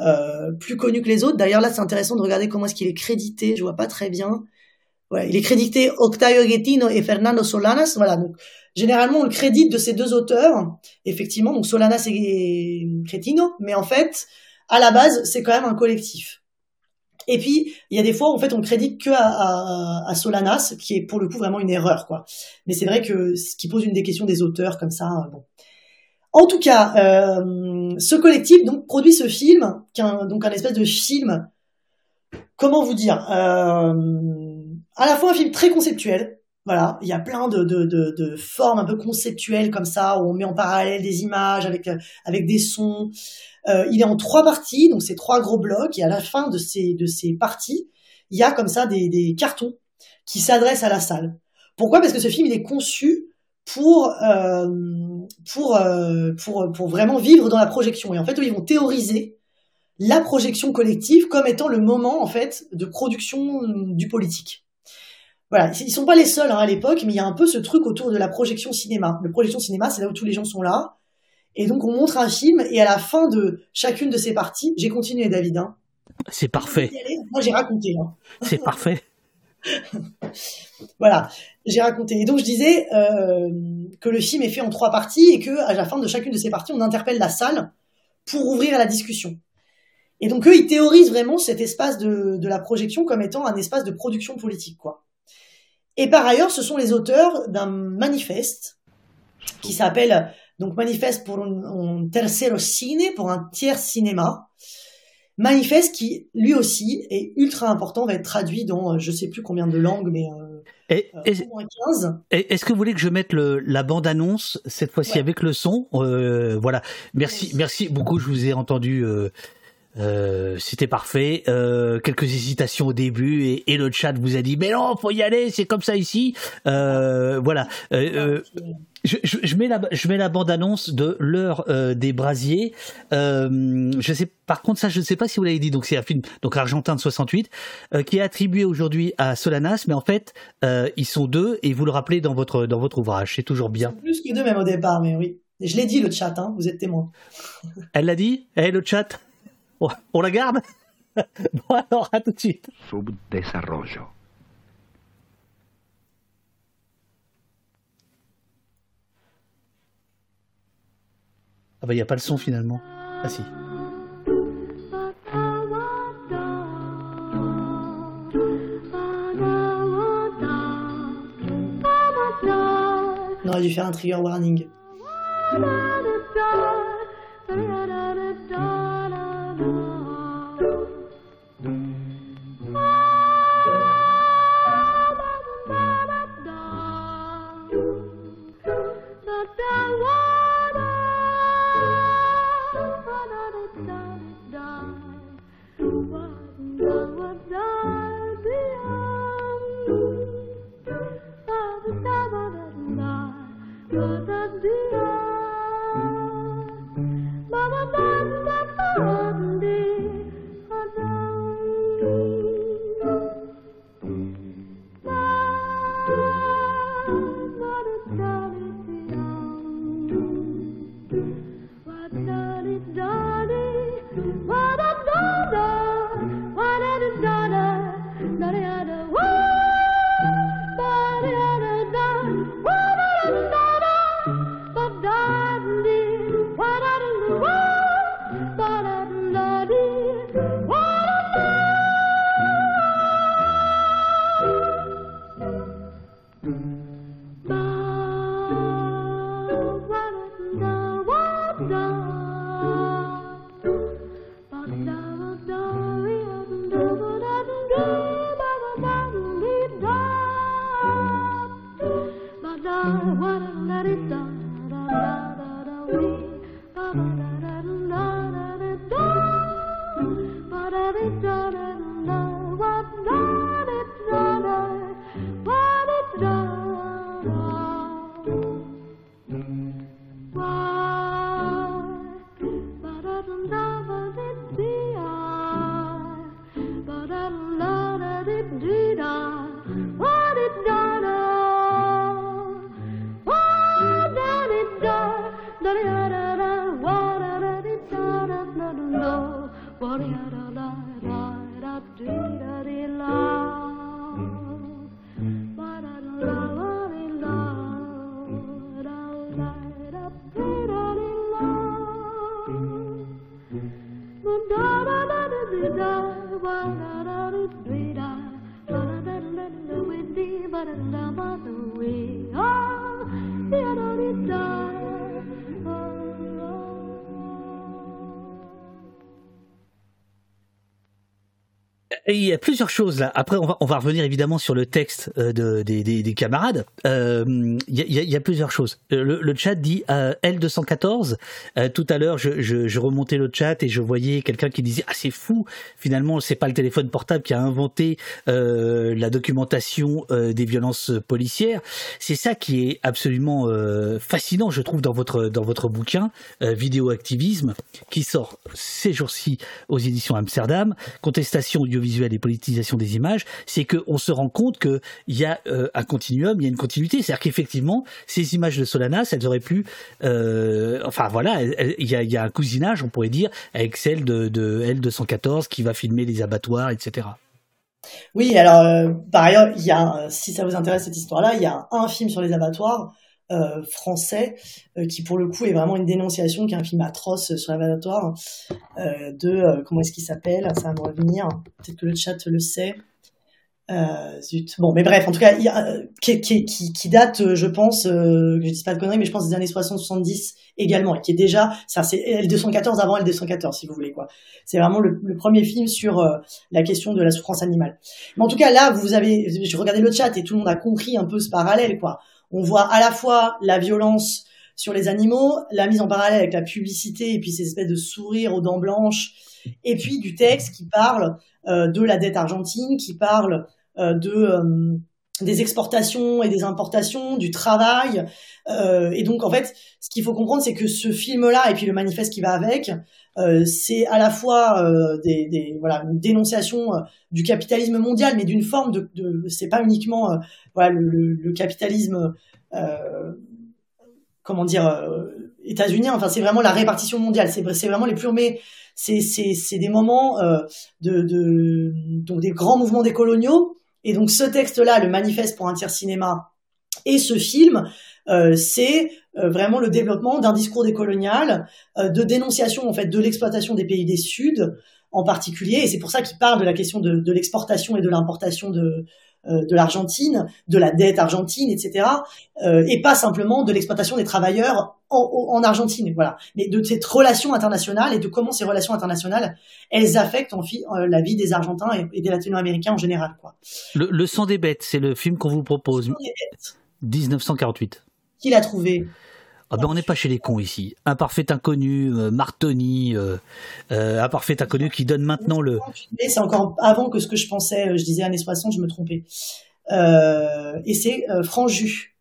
euh, plus connus que les autres. D'ailleurs là, c'est intéressant de regarder comment est-ce qu'il est crédité. Je vois pas très bien. Ouais, il est crédité Octavio Guettino et Fernando Solanas. Voilà, donc généralement on le crédite de ces deux auteurs, effectivement, donc Solanas et Cretino, mais en fait, à la base, c'est quand même un collectif. Et puis, il y a des fois, en fait, on crédite que à, Solanas, qui est pour le coup vraiment une erreur, quoi. Mais c'est vrai que ce qui pose une des questions des auteurs comme ça, bon. En tout cas, euh, ce collectif donc produit ce film, est donc un espèce de film. Comment vous dire euh, à la fois un film très conceptuel. Voilà, il y a plein de, de, de, formes un peu conceptuelles comme ça, où on met en parallèle des images avec, euh, avec des sons. Euh, il est en trois parties, donc c'est trois gros blocs, et à la fin de ces, de ces parties, il y a comme ça des, des cartons qui s'adressent à la salle. Pourquoi? Parce que ce film, il est conçu pour, pour, pour, pour vraiment vivre dans la projection. Et en fait, ils vont théoriser la projection collective comme étant le moment en fait de production du politique. Voilà, ils sont pas les seuls hein, à l'époque, mais il y a un peu ce truc autour de la projection cinéma. Le projection cinéma, c'est là où tous les gens sont là, et donc on montre un film, et à la fin de chacune de ces parties, j'ai continué David. Hein. C'est parfait. Moi j'ai raconté. Hein. C'est parfait. voilà, j'ai raconté. Et donc je disais euh, que le film est fait en trois parties et que à la fin de chacune de ces parties, on interpelle la salle pour ouvrir la discussion. Et donc eux, ils théorisent vraiment cet espace de, de la projection comme étant un espace de production politique, quoi. Et par ailleurs, ce sont les auteurs d'un manifeste qui s'appelle donc Manifeste pour un, tercero cine, pour un tiers cinéma. Manifeste qui, lui aussi, est ultra important, va être traduit dans je sais plus combien de langues, mais euh, euh, Est-ce que vous voulez que je mette le, la bande-annonce cette fois-ci avec le son? Euh, Voilà. Merci, merci beaucoup. Je vous ai entendu. Euh, euh, c'était parfait. Euh, quelques hésitations au début et, et, le chat vous a dit mais non, faut y aller, c'est comme ça ici. Euh, voilà. Je, je, je, mets la je mets la bande annonce de l'heure des brasiers. je sais par contre ça je ne sais pas si vous l'avez dit donc c'est un film donc argentin de 68 qui est attribué aujourd'hui à Solanas mais en fait ils sont deux et vous le rappelez dans votre dans votre ouvrage c'est toujours bien. Plus que deux même au départ mais oui. Je l'ai dit le chat hein, vous êtes témoin. Elle l'a dit? Eh le chat? On la garde? Bon alors, à tout de suite. Subdesarrollo. Ah bah il n'y a pas le son finalement. Ah si. On aurait dû faire un trigger warning. Todavía, mamá, mamá, mamá. Plusieurs choses là. Après, on va, revenir évidemment sur le texte euh, de, des, des, des, camarades. Euh, il, il y, a, plusieurs choses. Euh, le, chat dit euh, L214. Euh, tout à l'heure, je, remontais le chat et je voyais quelqu'un qui disait ah c'est fou. Finalement, c'est pas le téléphone portable qui a inventé la documentation des violences policières. C'est ça qui est absolument fascinant, je trouve, dans votre dans votre bouquin Vidéoactivisme, qui sort ces jours-ci aux éditions Amsterdam. Contestation audiovisuelle et politisation des images, c'est qu'on se rend compte qu'il y a euh, un continuum, il y a une continuité. C'est-à-dire qu'effectivement, ces images de Solanas, elles auraient pu, euh, enfin voilà, il y a, un cousinage, on pourrait dire, avec celle de, de L214 qui va filmer les abattoirs, etc. Oui, alors euh, par ailleurs, il y a, si ça vous intéresse cette histoire-là, il y a un film sur les abattoirs euh, français, euh, qui pour le coup est vraiment une dénonciation, qui est un film atroce sur l'abattoir, euh, de, comment est-ce qu'il s'appelle Ça va me revenir, peut-être que le chat le sait. zut. Bon, mais bref, en tout cas, qui, date, je pense, je dis pas de conneries, mais je pense des années 60-70 également, et qui est déjà, ça c'est L214 avant L214, si vous voulez, quoi. C'est vraiment le, le, premier film sur la question de la souffrance animale. Mais en tout cas, là, vous avez, je regardais le chat et tout le monde a compris un peu ce parallèle, quoi on voit à la fois la violence sur les animaux, la mise en parallèle avec la publicité et puis ces espèces de sourires aux dents blanches, et puis du texte qui parle euh, de la dette argentine, qui parle euh, de euh, des exportations et des importations, du travail. et donc en fait, ce qu'il faut comprendre, c'est que ce film-là et puis le manifeste qui va avec, c'est à la fois voilà une dénonciation du capitalisme mondial, mais d'une forme de, de c'est pas uniquement le, capitalisme comment dire états-unien. Enfin c'est vraiment la répartition mondiale. C'est vraiment les plus mais c'est des moments de, donc des grands mouvements des coloniaux. Et donc ce texte-là, le manifeste pour un tiers cinéma, et ce film, euh, c'est euh, vraiment le développement d'un discours décolonial, euh, de dénonciation en fait de l'exploitation des pays des Sud en particulier, et c'est pour ça qu'il parle de la question de, de l'exportation et de l'importation de, euh, de l'Argentine, de la dette argentine, etc. Euh, et pas simplement de l'exploitation des travailleurs en, en, Argentine, voilà, mais de cette relation internationale et de comment ces relations internationales elles affectent en euh, la vie des Argentins et, des Latino-Américains en général, quoi. Le, le sang des bêtes, c'est le film qu'on vous propose. 1948. Qui l'a trouvé ah ben on n'est pas chez les cons ici. Un parfait inconnu, euh, Martoni, euh, euh, un parfait inconnu qui donne maintenant le. C'est encore avant que ce que je pensais. Je disais années 60, je me trompais. Euh, et c'est Franju.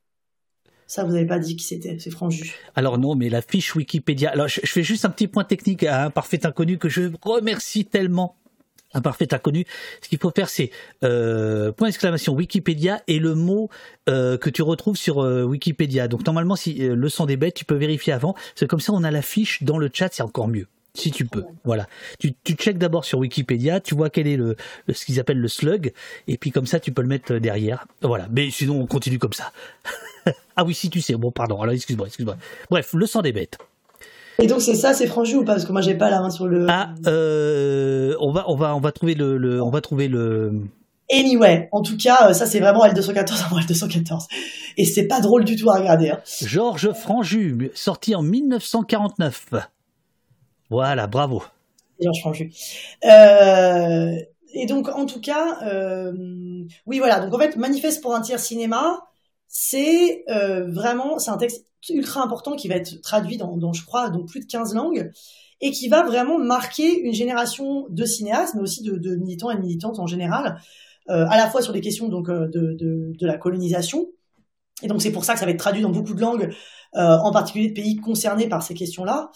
Ça, vous n'avez pas dit qui c'était, c'est Franju. Alors non, mais la fiche Wikipédia. Alors je, je, fais juste un petit point technique à un parfait inconnu que je remercie tellement un parfait inconnu. Ce qu'il faut faire, c'est euh, point d'exclamation Wikipédia et le mot euh, que tu retrouves sur euh, Wikipédia. Donc normalement, si euh, le son des bêtes, tu peux vérifier avant. C'est comme ça, on a la fiche dans le chat, c'est encore mieux. Si tu peux, voilà. Tu, tu checkes d'abord sur Wikipédia, tu vois quel est le, ce qu'ils appellent le slug, et puis comme ça tu peux le mettre derrière. Voilà. Mais sinon on continue comme ça. ah oui, si tu sais. Bon, pardon. Alors excuse-moi, excuse-moi. Bref, le sang des bêtes. Et donc c'est ça, c'est franchi ou pas? Parce que moi j'ai pas la main sur le. Ah, euh, on va, on va, on va trouver le, le, on va trouver le. Anyway, en tout cas, euh, ça c'est vraiment L214 avant L214. Et c'est pas drôle du tout à regarder. Hein. Georges Franju, sorti en 1949. Voilà, bravo. Georges Franju. Euh, et donc, en tout cas, euh, oui, voilà. Donc, en fait, Manifeste pour un tiers cinéma, c'est euh, vraiment, c'est un texte ultra important qui va être traduit dans, je crois, dans plus de 15 langues et qui va vraiment marquer une génération de cinéastes, mais aussi de, militants et militantes en général, euh, à la fois sur des questions donc euh, de, la colonisation. Et donc c'est pour ça que ça va être traduit dans beaucoup de langues, euh, en particulier de pays concernés par ces questions-là.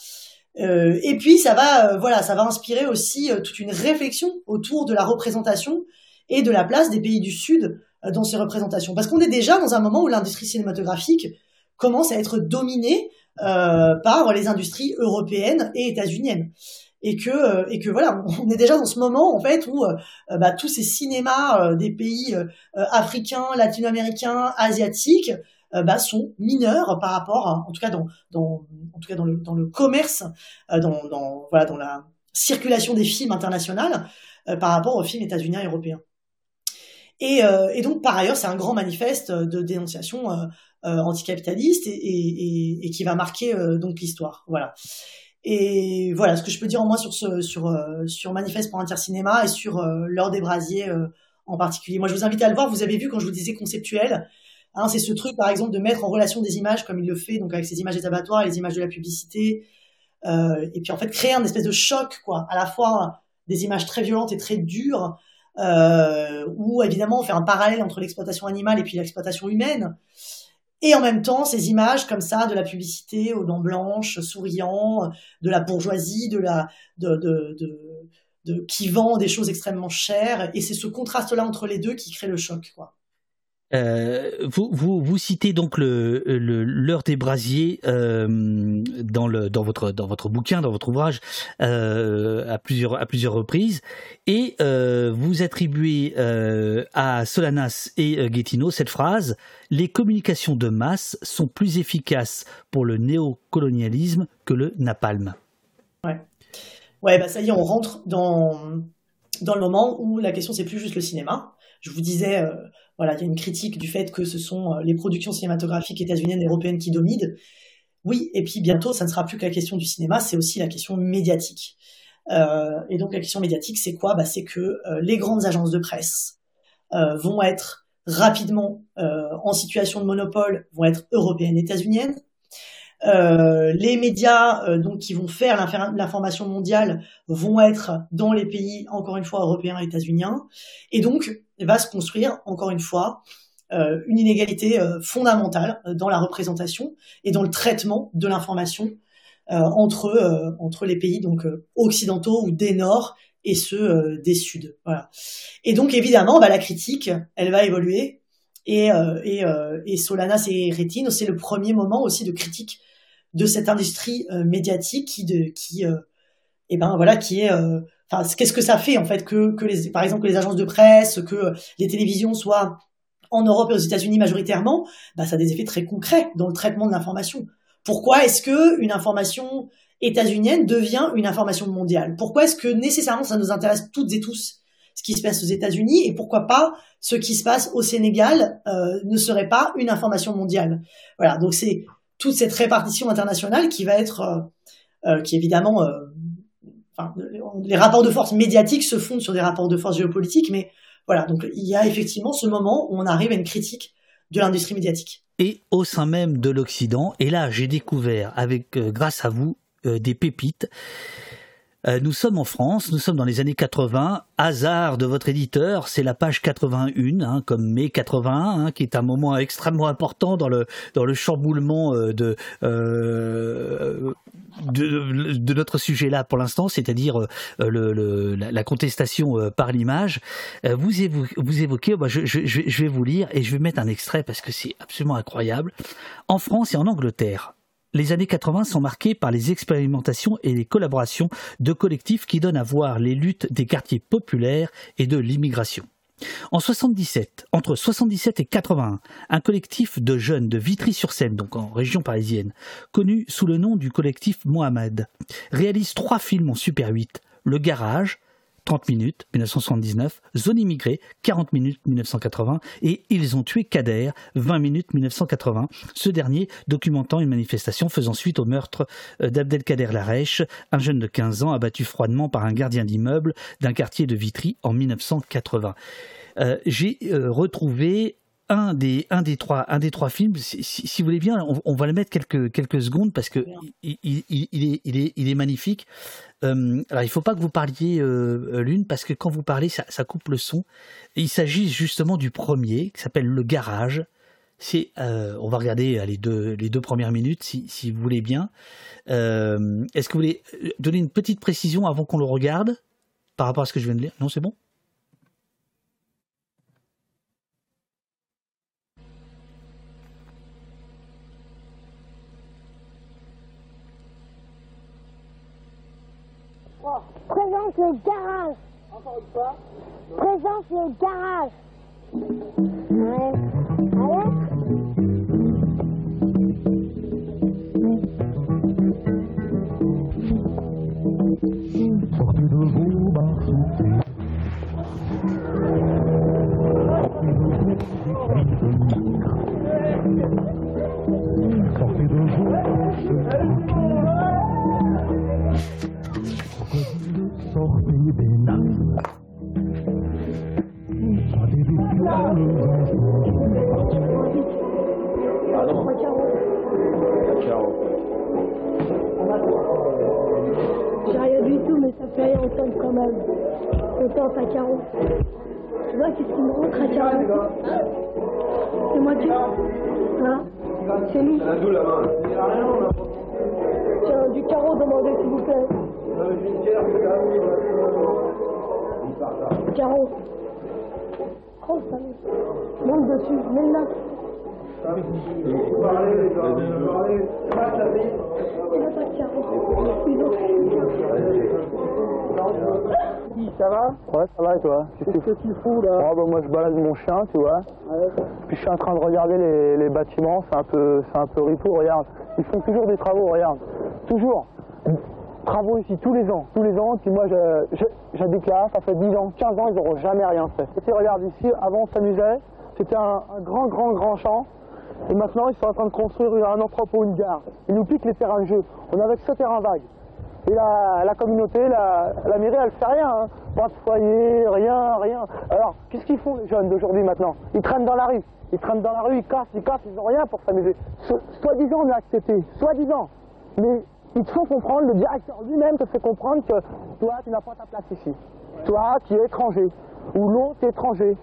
Et puis ça va, voilà, ça va inspirer aussi toute une réflexion autour de la représentation et de la place des pays du Sud dans ces représentations. Parce qu'on est déjà dans un moment où l'industrie cinématographique commence à être dominée euh, par les industries européennes et états-uniennes. Et que, euh, et que voilà, on est déjà dans ce moment en fait où euh, bah, tous ces cinémas des pays africains, latino-américains, asiatiques bah, sont mineurs par rapport, en tout cas dans, le, commerce, dans, la circulation des films internationales par rapport aux films états-uniens et européens. Et, donc, par ailleurs, c'est un grand manifeste de dénonciation anticapitaliste et, qui va marquer donc l'histoire. Voilà. Et voilà ce que je peux dire en moins sur ce sur sur Manifeste pour Intercinéma et sur l'heure des brasiers en particulier. Moi, je vous invite à le voir. Vous avez vu quand je vous disais conceptuel, hein, c'est ce truc, par exemple, de mettre en relation des images comme il le fait, donc avec ces images des abattoirs les images de la publicité, euh, et puis en fait créer un espèce de choc, quoi, à la fois des images très violentes et très dures, euh, où évidemment on fait un parallèle entre l'exploitation animale et puis l'exploitation humaine. Et en même temps, ces images comme ça de la publicité aux dents blanches, souriant, de la bourgeoisie, de la, de, de, de, de, qui vend des choses extrêmement chères. Et c'est ce contraste-là entre les deux qui crée le choc, quoi. Euh, vous, citez donc l'heure des brasiers euh, dans, votre, bouquin, dans votre ouvrage, euh, à, plusieurs, reprises, et vous attribuez à Solanas et Guettino cette phrase Les communications de masse sont plus efficaces pour le néocolonialisme que le napalm. Ouais. Ouais, bah ça y est, on rentre dans, le moment où la question c'est plus juste le cinéma. Je vous disais, voilà, il y a une critique du fait que ce sont euh, les productions cinématographiques états-uniennes et européennes qui dominent. Oui, et puis bientôt, ça ne sera plus que la question du cinéma, c'est aussi la question médiatique. Euh, et donc la question médiatique, c'est quoi? Bah, C'est que les grandes agences de presse vont être rapidement en situation de monopole, vont être européennes, états-uniennes, euh, les médias euh, donc qui vont faire l'information mondiale vont être dans les pays encore une fois européens et états-uniens. Et donc va se construire encore une fois euh, une inégalité fondamentale dans la représentation et dans le traitement de l'information entre entre les pays donc occidentaux ou des nord et ceux des sud. Voilà. Et donc évidemment bah, la critique elle va évoluer et, Solanas et Rétine, c'est le premier moment aussi de critique de cette industrie euh, médiatique qui, qui, euh, eh ben voilà, qui est, euh, qu'est-ce que ça fait en fait que, que les, par exemple, que les agences de presse, que les télévisions soient en Europe et aux États-Unis majoritairement, bah, ça a des effets très concrets dans le traitement de l'information. Pourquoi est-ce que une information états-unienne devient une information mondiale? Pourquoi est-ce que nécessairement ça nous intéresse toutes et tous? Ce qui se passe aux États-Unis et pourquoi pas ce qui se passe au Sénégal euh, ne serait pas une information mondiale Voilà, donc c'est toute cette répartition internationale qui va être, euh, euh, qui évidemment, enfin, les rapports de force médiatiques se fondent sur des rapports de force géopolitiques, mais voilà, donc il y a effectivement ce moment où on arrive à une critique de l'industrie médiatique. Et au sein même de l'Occident, et là j'ai découvert, avec grâce à vous, des pépites. Euh, nous sommes en France, nous sommes dans les années 80. Hasard de votre éditeur, c'est la page 81, hein, comme mai 81, hein, qui est un moment extrêmement important dans le dans le chamboulement euh, de, euh, de, de notre sujet là pour l'instant, c'est-à-dire la, contestation par l'image. vous, vous évoquez, je vais vous lire et je vais mettre un extrait parce que c'est absolument incroyable. En France et en Angleterre, les années 80 sont marquées par les expérimentations et les collaborations de collectifs qui donnent à voir les luttes des quartiers populaires et de l'immigration. En 77, entre 77 et 81, un collectif de jeunes de Vitry-sur-Seine, donc en région parisienne, connu sous le nom du collectif Mohamed, réalise trois films en Super 8, Le Garage, 30 minutes, 1979, Zone immigrée, 40 minutes, 1980, et Ils ont tué Kader, 20 minutes, 1980, ce dernier documentant une manifestation faisant suite au meurtre euh, d'Abdelkader Larèche, un jeune de 15 ans abattu froidement par un gardien d'immeuble d'un quartier de Vitry en 1980. Euh, j'ai euh, retrouvé un des, un des, trois, un des trois films. Si, vous voulez bien, on, va le mettre quelques, quelques secondes parce que il, il, est, il, est, il est magnifique. Euh, alors, il faut pas que vous parliez euh, l'une parce que quand vous parlez, ça, ça coupe le son. il s'agit justement du premier qui s'appelle Le Garage. C'est, euh, on va regarder les deux, les deux premières minutes si, si vous voulez bien. Est-ce que vous voulez donner une petite précision avant qu'on le regarde par rapport à ce que je viens de lire? Non, c'est bon? Présence le garage. Encore une fois. Présence le garage. Ouais. Allez. J'ai rien du tout, mais ça fait rien, quand même. On tente à carreau. Tu vois, qu'est-ce qui me rentre à carreau C'est moi qui. Hein C'est nous. Tiens, du carreau, demandez s'il vous plaît. Carreau. Oh, ça Monte dessus, mets-le là. Il n'y a pas de carreau. Ils ont Ça va? Ouais, ça va et toi? Qu'est-ce que tu fous là? Oh, bah, Moi je balade mon chien, tu vois. Puis je suis en train de regarder les, les bâtiments, c'est un peu c'est un peu ripou, regarde. Ils font toujours des travaux, regarde. Toujours. Travaux ici tous les ans, tous les ans. Puis moi j'habite là, ça fait 10 ans, 15 ans, ils n'auront jamais rien fait. Et puis regarde ici, avant on s'amusait, c'était un, grand grand grand champ. Et maintenant ils sont en train de construire un entrepôt, une gare. Ils nous piquent les terrains de jeu. On avait que ce terrain vague. Et la, la communauté, la, mairie, elle fait rien. hein. Pas de foyer, rien, rien. Alors, qu'est-ce qu'ils font les jeunes d'aujourd'hui maintenant? Ils traînent dans la rue. Ils traînent dans la rue, ils cassent, ils cassent, ils ont rien pour s'amuser. So- Soi-disant, on est accepté. Soi-disant. Mais il te faut comprendre, le directeur lui-même te fait comprendre que toi, tu n'as pas ta place ici. Toi, tu es étranger. Ou l'autre est étranger.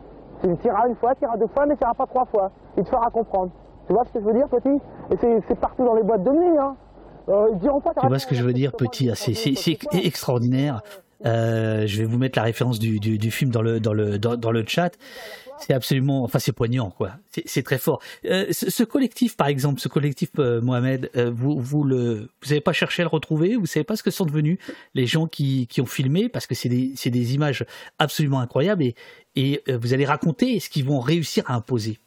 Tu iras une fois, tu iras deux fois, mais tu iras pas trois fois. Il te fera comprendre. Tu vois ce que je veux dire, petit? Et c'est- partout dans les boîtes de nuit, hein. Euh, ils diront pas, Tu vois ce que je veux dire, petit? Ah, C'est extraordinaire. Euh, je vais vous mettre la référence du, du, du film dans le, dans, le, dans, dans le chat. C'est absolument, enfin c'est poignant quoi. C'est- très fort. Euh, ce, collectif par exemple, ce collectif euh, Mohamed, euh, vous vous le, vous avez pas cherché à le retrouver? Vous savez pas ce que sont devenus les gens qui, qui ont filmé? Parce que c'est des, des images absolument incroyables et, et vous allez raconter ce qu'ils vont réussir à imposer.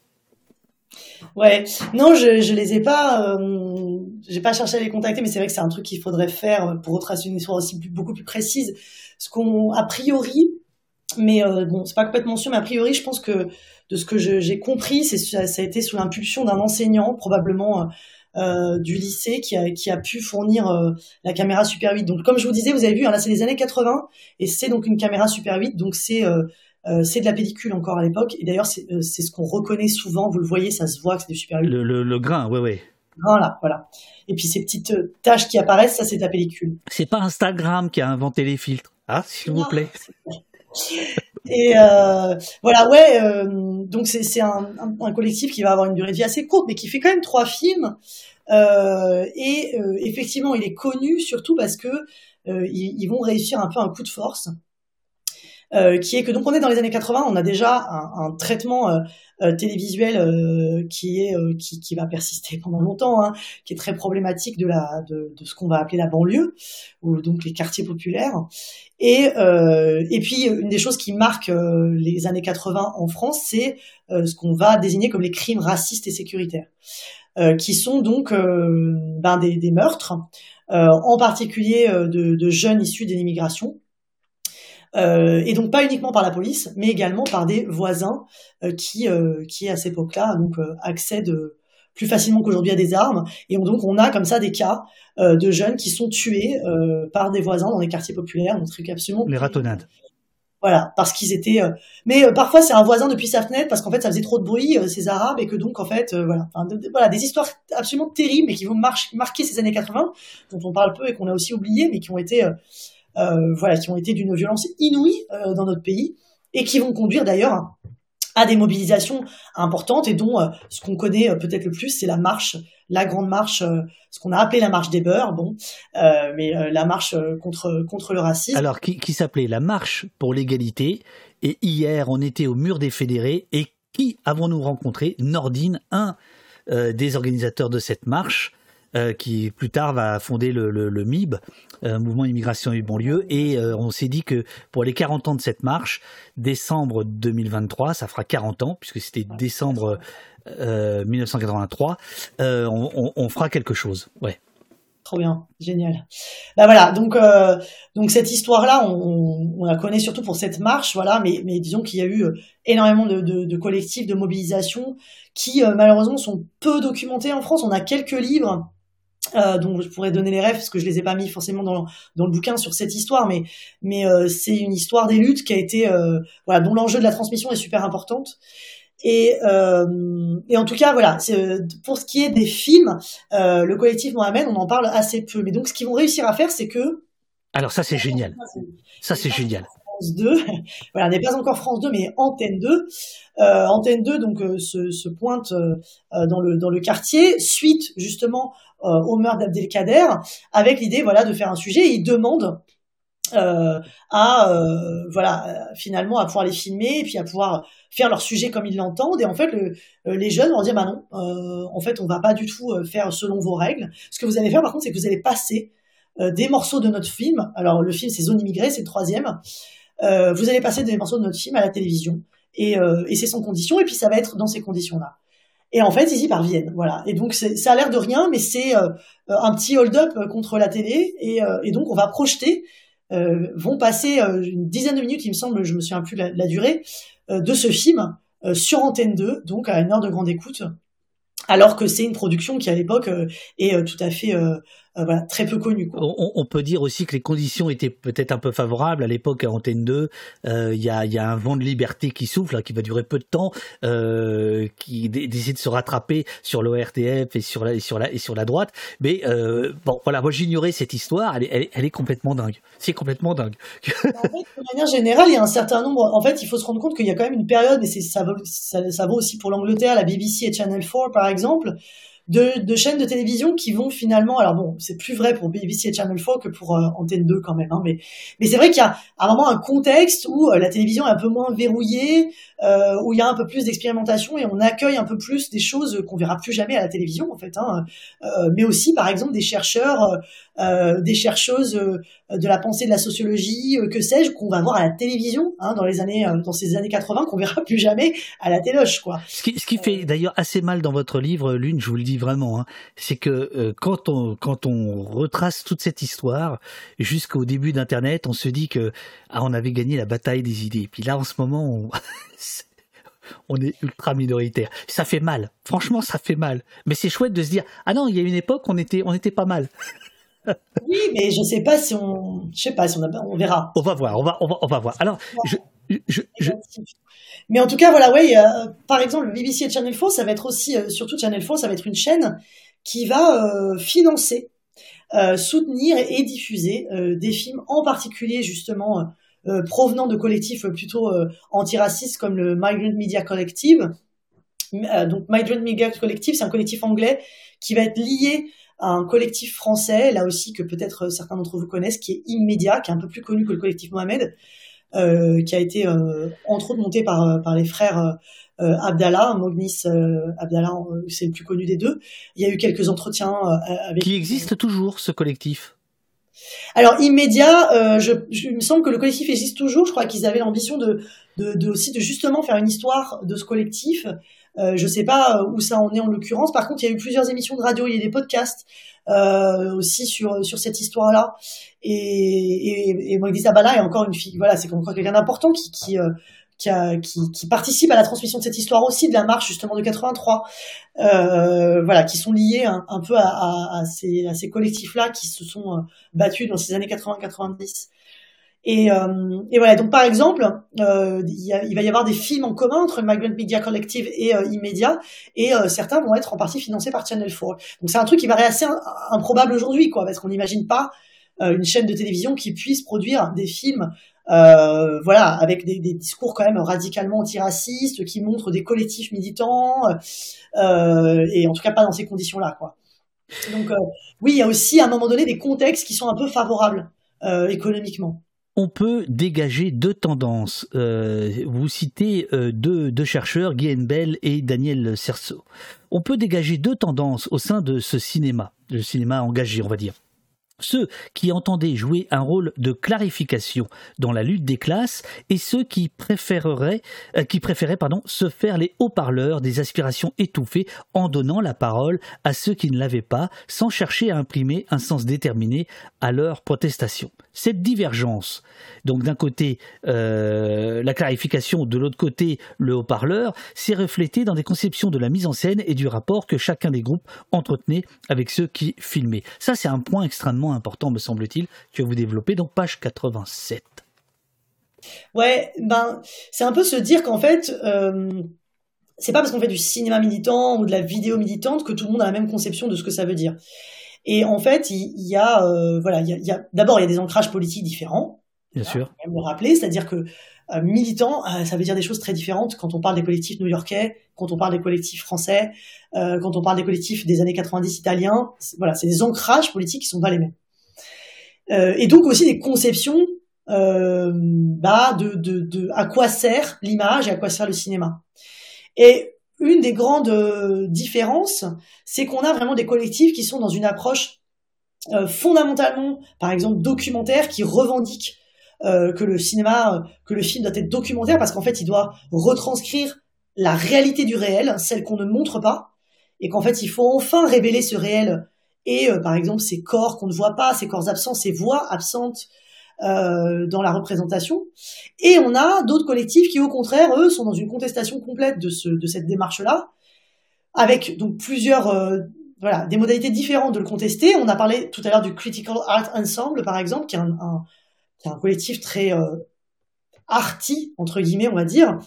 Ouais, non, je je les ai pas, euh, j'ai pas cherché à les contacter, mais c'est vrai que c'est un truc qu'il faudrait faire pour retracer une histoire aussi beaucoup plus précise. Ce qu'on, a priori, mais euh, bon, c'est pas complètement sûr, mais a priori, je pense que de ce que j'ai compris, c'est ça, ça a été sous l'impulsion d'un enseignant, probablement euh, euh, du lycée, qui a qui a pu fournir euh, la caméra Super 8. Donc, comme je vous disais, vous avez vu, hein, là, c'est les années 80, et c'est donc une caméra Super 8, donc c'est c'est de la pellicule encore à l'époque. Et d'ailleurs, c'est ce qu'on reconnaît souvent. Vous le voyez, ça se voit que c'est du Super 8. Le, le, le grain, ouais ouais. Voilà, voilà. Et puis ces petites taches qui apparaissent, ça c'est de la pellicule. C'est pas Instagram qui a inventé les filtres. Ah, s'il vous plaît. Et euh, voilà, ouais. euh, donc c'est un, collectif qui va avoir une durée de vie assez courte, mais qui fait quand même trois films. Euh, et effectivement, il est connu surtout parce que euh, ils, ils vont réussir un peu un coup de force. Euh, qui est que donc on est dans les années 80, on a déjà un, un traitement euh, euh, télévisuel euh, qui est euh, qui, qui va persister pendant longtemps, hein, qui est très problématique de la de, de ce qu'on va appeler la banlieue ou donc les quartiers populaires. Et et puis une des choses qui marquent euh, les années 80 en France, c'est ce qu'on va désigner comme les crimes racistes et sécuritaires, euh, qui sont donc euh, ben des, des meurtres, euh, en particulier de, de jeunes issus de l'immigration. Euh, et donc pas uniquement par la police, mais également par des voisins euh, qui, euh, qui à cette époque-là donc accèdent plus facilement qu'aujourd'hui à des armes. Et on- donc on a comme ça des cas de jeunes qui sont tués par des voisins dans les quartiers populaires, donc truc absolument Les ratonnades. voilà, parce qu'ils étaient. Mais parfois c'est un voisin depuis sa fenêtre parce qu'en fait ça faisait trop de bruit, ces Arabes, et que donc en fait voilà, Enfin, de- de- voilà, des histoires absolument terribles, mais qui vont marquer ces années 80, dont on parle peu et qu'on a aussi oublié, mais qui ont été voilà, qui ont été d'une violence inouïe euh, dans notre pays et qui vont conduire d'ailleurs à- des mobilisations importantes et dont euh, ce qu'on connaît euh, peut-être le plus, c'est la marche, la grande marche, euh, ce qu'on a appelé la marche des beurs, bon, euh, mais euh, la marche euh, contre contre le racisme. Alors, qui, qui s'appelait la Marche pour l'égalité. Et hier, on était au mur des fédérés. Et qui avons-nous rencontré? Nordine, un euh, des organisateurs de cette marche, euh, qui plus tard va fonder le, MIB, euh, Mouvement Immigration et Banlieue. Et euh, on s'est dit que pour les 40 ans de cette marche, décembre 2023, ça fera 40 ans, puisque c'était décembre euh, 1983, euh, on, fera quelque chose. Ouais. Trop bien, génial. Bah voilà, donc donc cette histoire-là, on, la connaît surtout pour cette marche, voilà, mais disons qu'il y a eu énormément de, collectifs, de mobilisations qui malheureusement sont peu documentés en France. On a quelques livres Euh, donc je pourrais donner les rêves parce que je les ai pas mis forcément dans, dans le bouquin sur cette histoire, mais mais c'est une histoire des luttes qui a été voilà dont l'enjeu de la transmission est super importante. Et, et en tout cas voilà, pour ce qui est des films, le collectif Mohamed, on en parle assez peu. Mais donc ce qu'ils vont réussir à faire, c'est que alors ça c'est génial, ça c'est génial. France 2. voilà, n'est pas encore France 2, mais Antenne 2. Euh, Antenne 2 donc euh, se, pointe euh, dans le quartier suite justement au meurtre d'Abdelkader avec l'idée voilà de faire un sujet. il demande à voilà finalement à pouvoir les filmer et puis à pouvoir faire leur sujet comme ils l'entendent et en fait les jeunes vont dire bah non en fait on va pas du tout faire selon vos règles ce que vous allez faire par contre c'est que vous allez passer des morceaux de notre film alors le film c'est Zone immigrée c'est le troisième euh, vous allez passer des morceaux de notre film à la télévision et, euh, et c'est sans condition et puis ça va être dans ces conditions-là. Et en fait, ils y parviennent, voilà. Et donc, ça a l'air de rien, mais c'est euh, un petit hold-up contre la télé. Et, et, donc, on va projeter, euh, vont passer une dizaine de minutes, il me semble, je me souviens plus la, la durée, de ce film sur Antenne 2, donc à une heure de grande écoute, alors que c'est une production qui, à l'époque, est tout à fait euh, voilà, très peu connu. On, on, peut dire aussi que les conditions étaient peut-être un peu favorables à l'époque à Antenne 2. Euh, il y, a, y, a, un vent de liberté qui souffle, qui va durer peu de temps, euh, qui décide de se rattraper sur l'ORTF et sur la et sur la et sur la droite. Mais euh, bon, voilà, moi j'ignorais cette histoire. Elle est, elle, est complètement dingue. C'est complètement dingue. en fait, de manière générale, il y a un certain nombre. En fait, il faut se rendre compte qu'il y a quand même une période, et ça vaut, ça, ça vaut aussi pour l'Angleterre, la BBC et Channel 4 par exemple de, de, chaînes de télévision qui vont finalement, alors bon, c'est plus vrai pour BBC et Channel 4 que pour euh, Antenne 2 quand même, hein, mais, mais c'est vrai qu'il y a à un moment un contexte où euh, la télévision est un peu moins verrouillée, euh, où il y a un peu plus d'expérimentation et on accueille un peu plus des choses qu'on verra plus jamais à la télévision en fait, hein, mais aussi par exemple des chercheurs, des chercheuses de la pensée de la sociologie, que sais-je, qu'on va voir à la télévision hein, dans les années, dans ces années 80 qu'on verra plus jamais à la téloche quoi. Ce qui, ce qui fait d'ailleurs assez mal dans votre livre, Lune, je vous le dis vraiment, hein, c'est que euh, quand on quand on retrace toute cette histoire jusqu'au début d'Internet, on se dit que ah, on avait gagné la bataille des idées. Puis là, en ce moment, on, on est ultra minoritaire. Ça fait mal. Franchement, ça fait mal. Mais c'est chouette de se dire ah non, il y a une époque, on était on était pas mal. Oui, mais je sais pas si on, je sais pas si on, a... on verra. On va voir, on va, on va, on va voir. Alors, je, je, je... Mais en tout cas, voilà, oui, euh, par exemple, BBC et Channel 4, ça va être aussi, euh, surtout Channel 4, ça va être une chaîne qui va euh, financer, soutenir et, diffuser des films, en particulier justement provenant de collectifs plutôt antiracistes comme le Migrant Media Collective. donc, Migrant Media Collective, c'est un collectif anglais qui va être lié un collectif français, là aussi que peut-être certains d'entre vous connaissent, qui est Immédiat, qui est un peu plus connu que le collectif Mohamed, euh, qui a été euh, entre autres monté par, euh, par les frères Abdallah, Mognis Abdallah, c'est le plus connu des deux. Il y a eu quelques entretiens avec... Qui existe toujours, ce collectif? Alors immédiat, je, il me semble que le collectif existe toujours. Je crois qu'ils avaient l'ambition de, de, de, aussi de justement faire une histoire de ce collectif. Euh, je sais pas où ça en est en l'occurrence. Par contre, il y a eu plusieurs émissions de radio, il y a des podcasts euh, aussi sur sur cette histoire-là. Et, et, et Moïse Abala est encore une fille. Voilà, c'est encore quelqu'un d'important qui qui, euh, qui, qui, participe à la transmission de cette histoire aussi de la marche justement de 83. Euh, voilà, qui sont liés un, un peu à, à, à, ces, à ces collectifs-là qui se sont euh, battus dans ces années 80-90. Et, euh, et, voilà, donc par exemple, euh, il, il, va y avoir des films en commun entre Migrant Media Collective et euh, Immedia, et euh, certains vont être en partie financés par Channel 4. Donc c'est un truc qui paraît assez improbable aujourd'hui, quoi, parce qu'on n'imagine pas euh, une chaîne de télévision qui puisse produire des films, euh, voilà, avec des, des, discours quand même radicalement antiracistes, qui montrent des collectifs militants, et en tout cas pas dans ces conditions-là, quoi. Donc oui, il y a aussi à un moment donné des contextes qui sont un peu favorables économiquement on peut dégager deux tendances. Euh, vous citez euh, deux, chercheurs, Guy Bell et Daniel Cerceau. On peut dégager deux tendances au sein de ce cinéma, le cinéma engagé, on va dire ceux qui entendaient jouer un rôle de clarification dans la lutte des classes et ceux qui préféreraient, euh, qui préféraient se faire les haut-parleurs des aspirations étouffées en donnant la parole à ceux qui ne l'avaient pas sans chercher à imprimer un sens déterminé à leur protestation. Cette divergence, donc d'un côté euh, la clarification de l'autre côté, le haut-parleur, s'est reflété dans des conceptions de la mise en scène et du rapport que chacun des groupes entretenait avec ceux qui filmaient. Ça, c'est un point extrêmement important, me semble-t-il, que vous développez. Donc, page 87. Ouais, ben, c'est un peu se dire qu'en fait, euh, c'est pas parce qu'on fait du cinéma militant ou de la vidéo militante que tout le monde a la même conception de ce que ça veut dire. Et en fait, il, y a, euh, voilà, il y a, d'abord il y a des ancrages politiques différents. Bien sûr. Faut même le rappeler, c'est-à-dire que euh, militant, ça veut dire des choses très différentes quand on parle des collectifs new-yorkais, quand on parle des collectifs français, quand on parle des collectifs des années 90 italiens. Voilà, c'est des ancrages politiques qui sont pas les mêmes. et donc aussi des conceptions euh, bah, de, de, de, à quoi sert l'image et à quoi sert le cinéma. Et une des grandes euh, différences, c'est qu'on a vraiment des collectifs qui sont dans une approche euh, fondamentalement, par exemple, documentaire, qui revendique euh, que le cinéma, que le film doit être documentaire parce qu'en fait, il doit retranscrire la réalité du réel, celle qu'on ne montre pas, et qu'en fait, il faut enfin révéler ce réel. Et, par exemple, ces corps qu'on ne voit pas, ces corps absents, ces voix absentes, euh, dans la représentation. Et on a d'autres collectifs qui, au contraire, eux, sont dans une contestation complète de, ce, de cette démarche-là, avec donc plusieurs, euh, voilà, des modalités différentes de le contester. On a parlé tout à l'heure du Critical Art Ensemble, par exemple, qui est un, un, un collectif très euh, arty, entre guillemets, on va dire,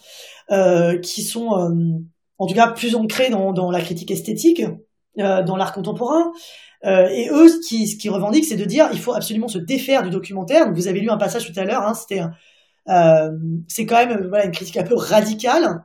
euh, qui sont en tout cas plus ancrés dans, dans la critique esthétique, dans l'art contemporain. Euh, et eux, ce qui, ce qui revendiquent, c'est de dire il faut absolument se défaire du documentaire. Vous avez lu un passage tout à l'heure, hein, c'était euh, c'est quand même voilà, une critique un peu radicale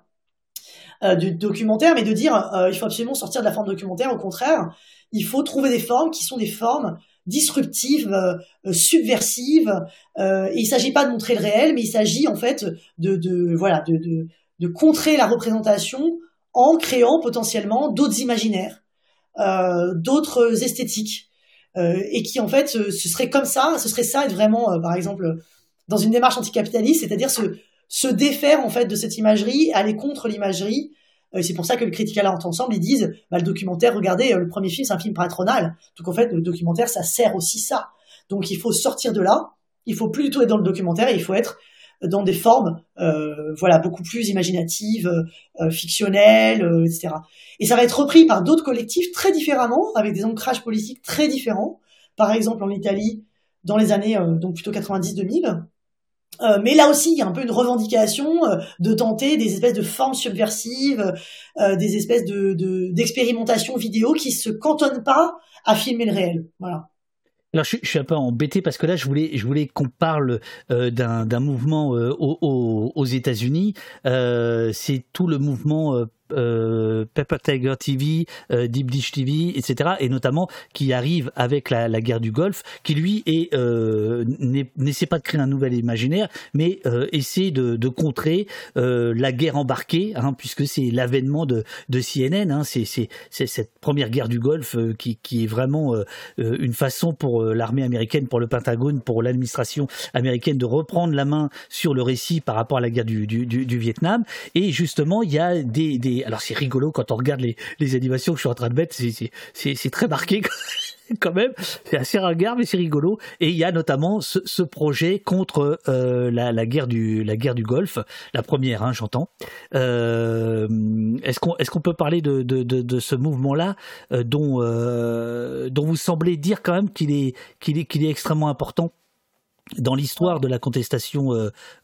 euh, du documentaire, mais de dire euh, il faut absolument sortir de la forme documentaire. Au contraire, il faut trouver des formes qui sont des formes disruptives, euh, subversives. et il s'agit pas de montrer le réel, mais il s'agit en fait de, de voilà de, de, de contrer la représentation en créant potentiellement d'autres imaginaires euh, d'autres esthétiques euh, et qui en fait ce, serait comme ça, ce serait ça être vraiment euh, par exemple dans une démarche anticapitaliste, c'est-à-dire se, se défaire en fait de cette imagerie, aller contre l'imagerie. c'est pour ça que le Critical Art Ensemble, ils disent, bah, le documentaire, regardez, le premier film, c'est un film patronal. Donc en fait, le documentaire, ça sert aussi ça. Donc il faut sortir de là. Il faut plus du tout être dans le documentaire. il faut être dans des formes euh, voilà beaucoup plus imaginatives, euh, fictionnelles, euh, etc. Et ça va être repris par d'autres collectifs très différemment, avec des ancrages politiques très différents. Par exemple en Italie, dans les années donc plutôt 90-2000. mais là aussi, il y a un peu une revendication de tenter des espèces de formes subversives, des espèces de d'expérimentation vidéo qui se cantonnent pas à filmer le réel. Voilà. Alors je, je, suis un peu embêté parce que là je voulais je voulais qu'on parle euh, d'un mouvement euh, aux, aux États-Unis. Euh, c'est tout le mouvement euh, Pepper Tiger TV, euh, Deep Dish TV, etc. Et notamment qui arrive avec la, guerre du Golfe, qui lui euh, n'essaie pas de créer un nouvel imaginaire, mais essaie de, contrer la guerre embarquée, hein, puisque c'est l'avènement de, CNN. Hein, c'est cette première guerre du Golfe qui, est vraiment une façon pour l'armée américaine, pour le Pentagone, pour l'administration américaine de reprendre la main sur le récit par rapport à la guerre du, Vietnam. Et justement, il y a des alors c'est rigolo quand on regarde les, les animations que je suis en train de mettre, c'est très marqué quand même. C'est assez ringard, mais c'est rigolo. Et il y a notamment ce, projet contre euh, la, la, guerre du la guerre du Golfe, la première, hein, j'entends. Euh, est-ce qu'on est-ce qu'on peut parler de, de, de, ce mouvement-là euh, dont dont vous semblez dire quand même qu'il est qu'il est qu'il est extrêmement important dans l'histoire de la contestation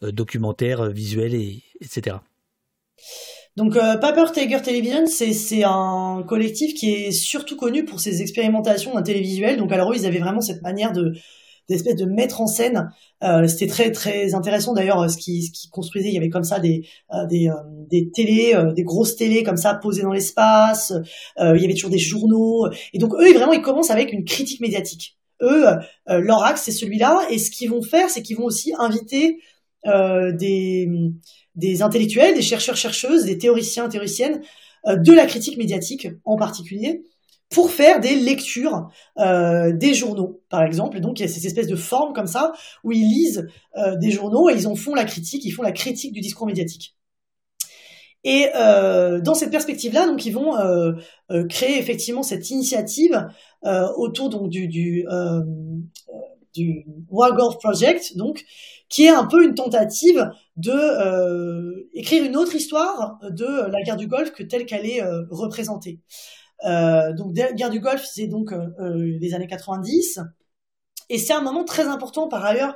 documentaire, visuelle, et, etc. Donc euh, Paper Tiger Television, c'est un collectif qui est surtout connu pour ses expérimentations d'un télévisuel. Donc alors eux, ils avaient vraiment cette manière de d'espèce de mettre en scène. Euh, C'était très très intéressant d'ailleurs ce qui ce qui construisait. Il y avait comme ça des euh, des euh, télés, des grosses télés comme ça posées dans l'espace. il y avait toujours des journaux. Et donc eux, vraiment, ils commencent avec une critique médiatique. Eux, leur axe c'est celui-là. Et ce qu'ils vont faire, c'est qu'ils vont aussi inviter des des intellectuels, des chercheurs, chercheuses, des théoriciens, théoriciennes, euh, de la critique médiatique en particulier, pour faire des lectures euh, des journaux, par exemple. donc il y a cette espèce de forme comme ça où ils lisent euh, des journaux et ils en font la critique, ils font la critique du discours médiatique. Et dans cette perspective-là, donc ils vont créer effectivement cette initiative autour donc du du, du Wagorf Project, donc qui est un peu une tentative de écrire une autre histoire de la guerre du Golfe que telle qu'elle est représentée. donc, guerre du Golfe, c'est donc les années 90. Et c'est un moment très important par ailleurs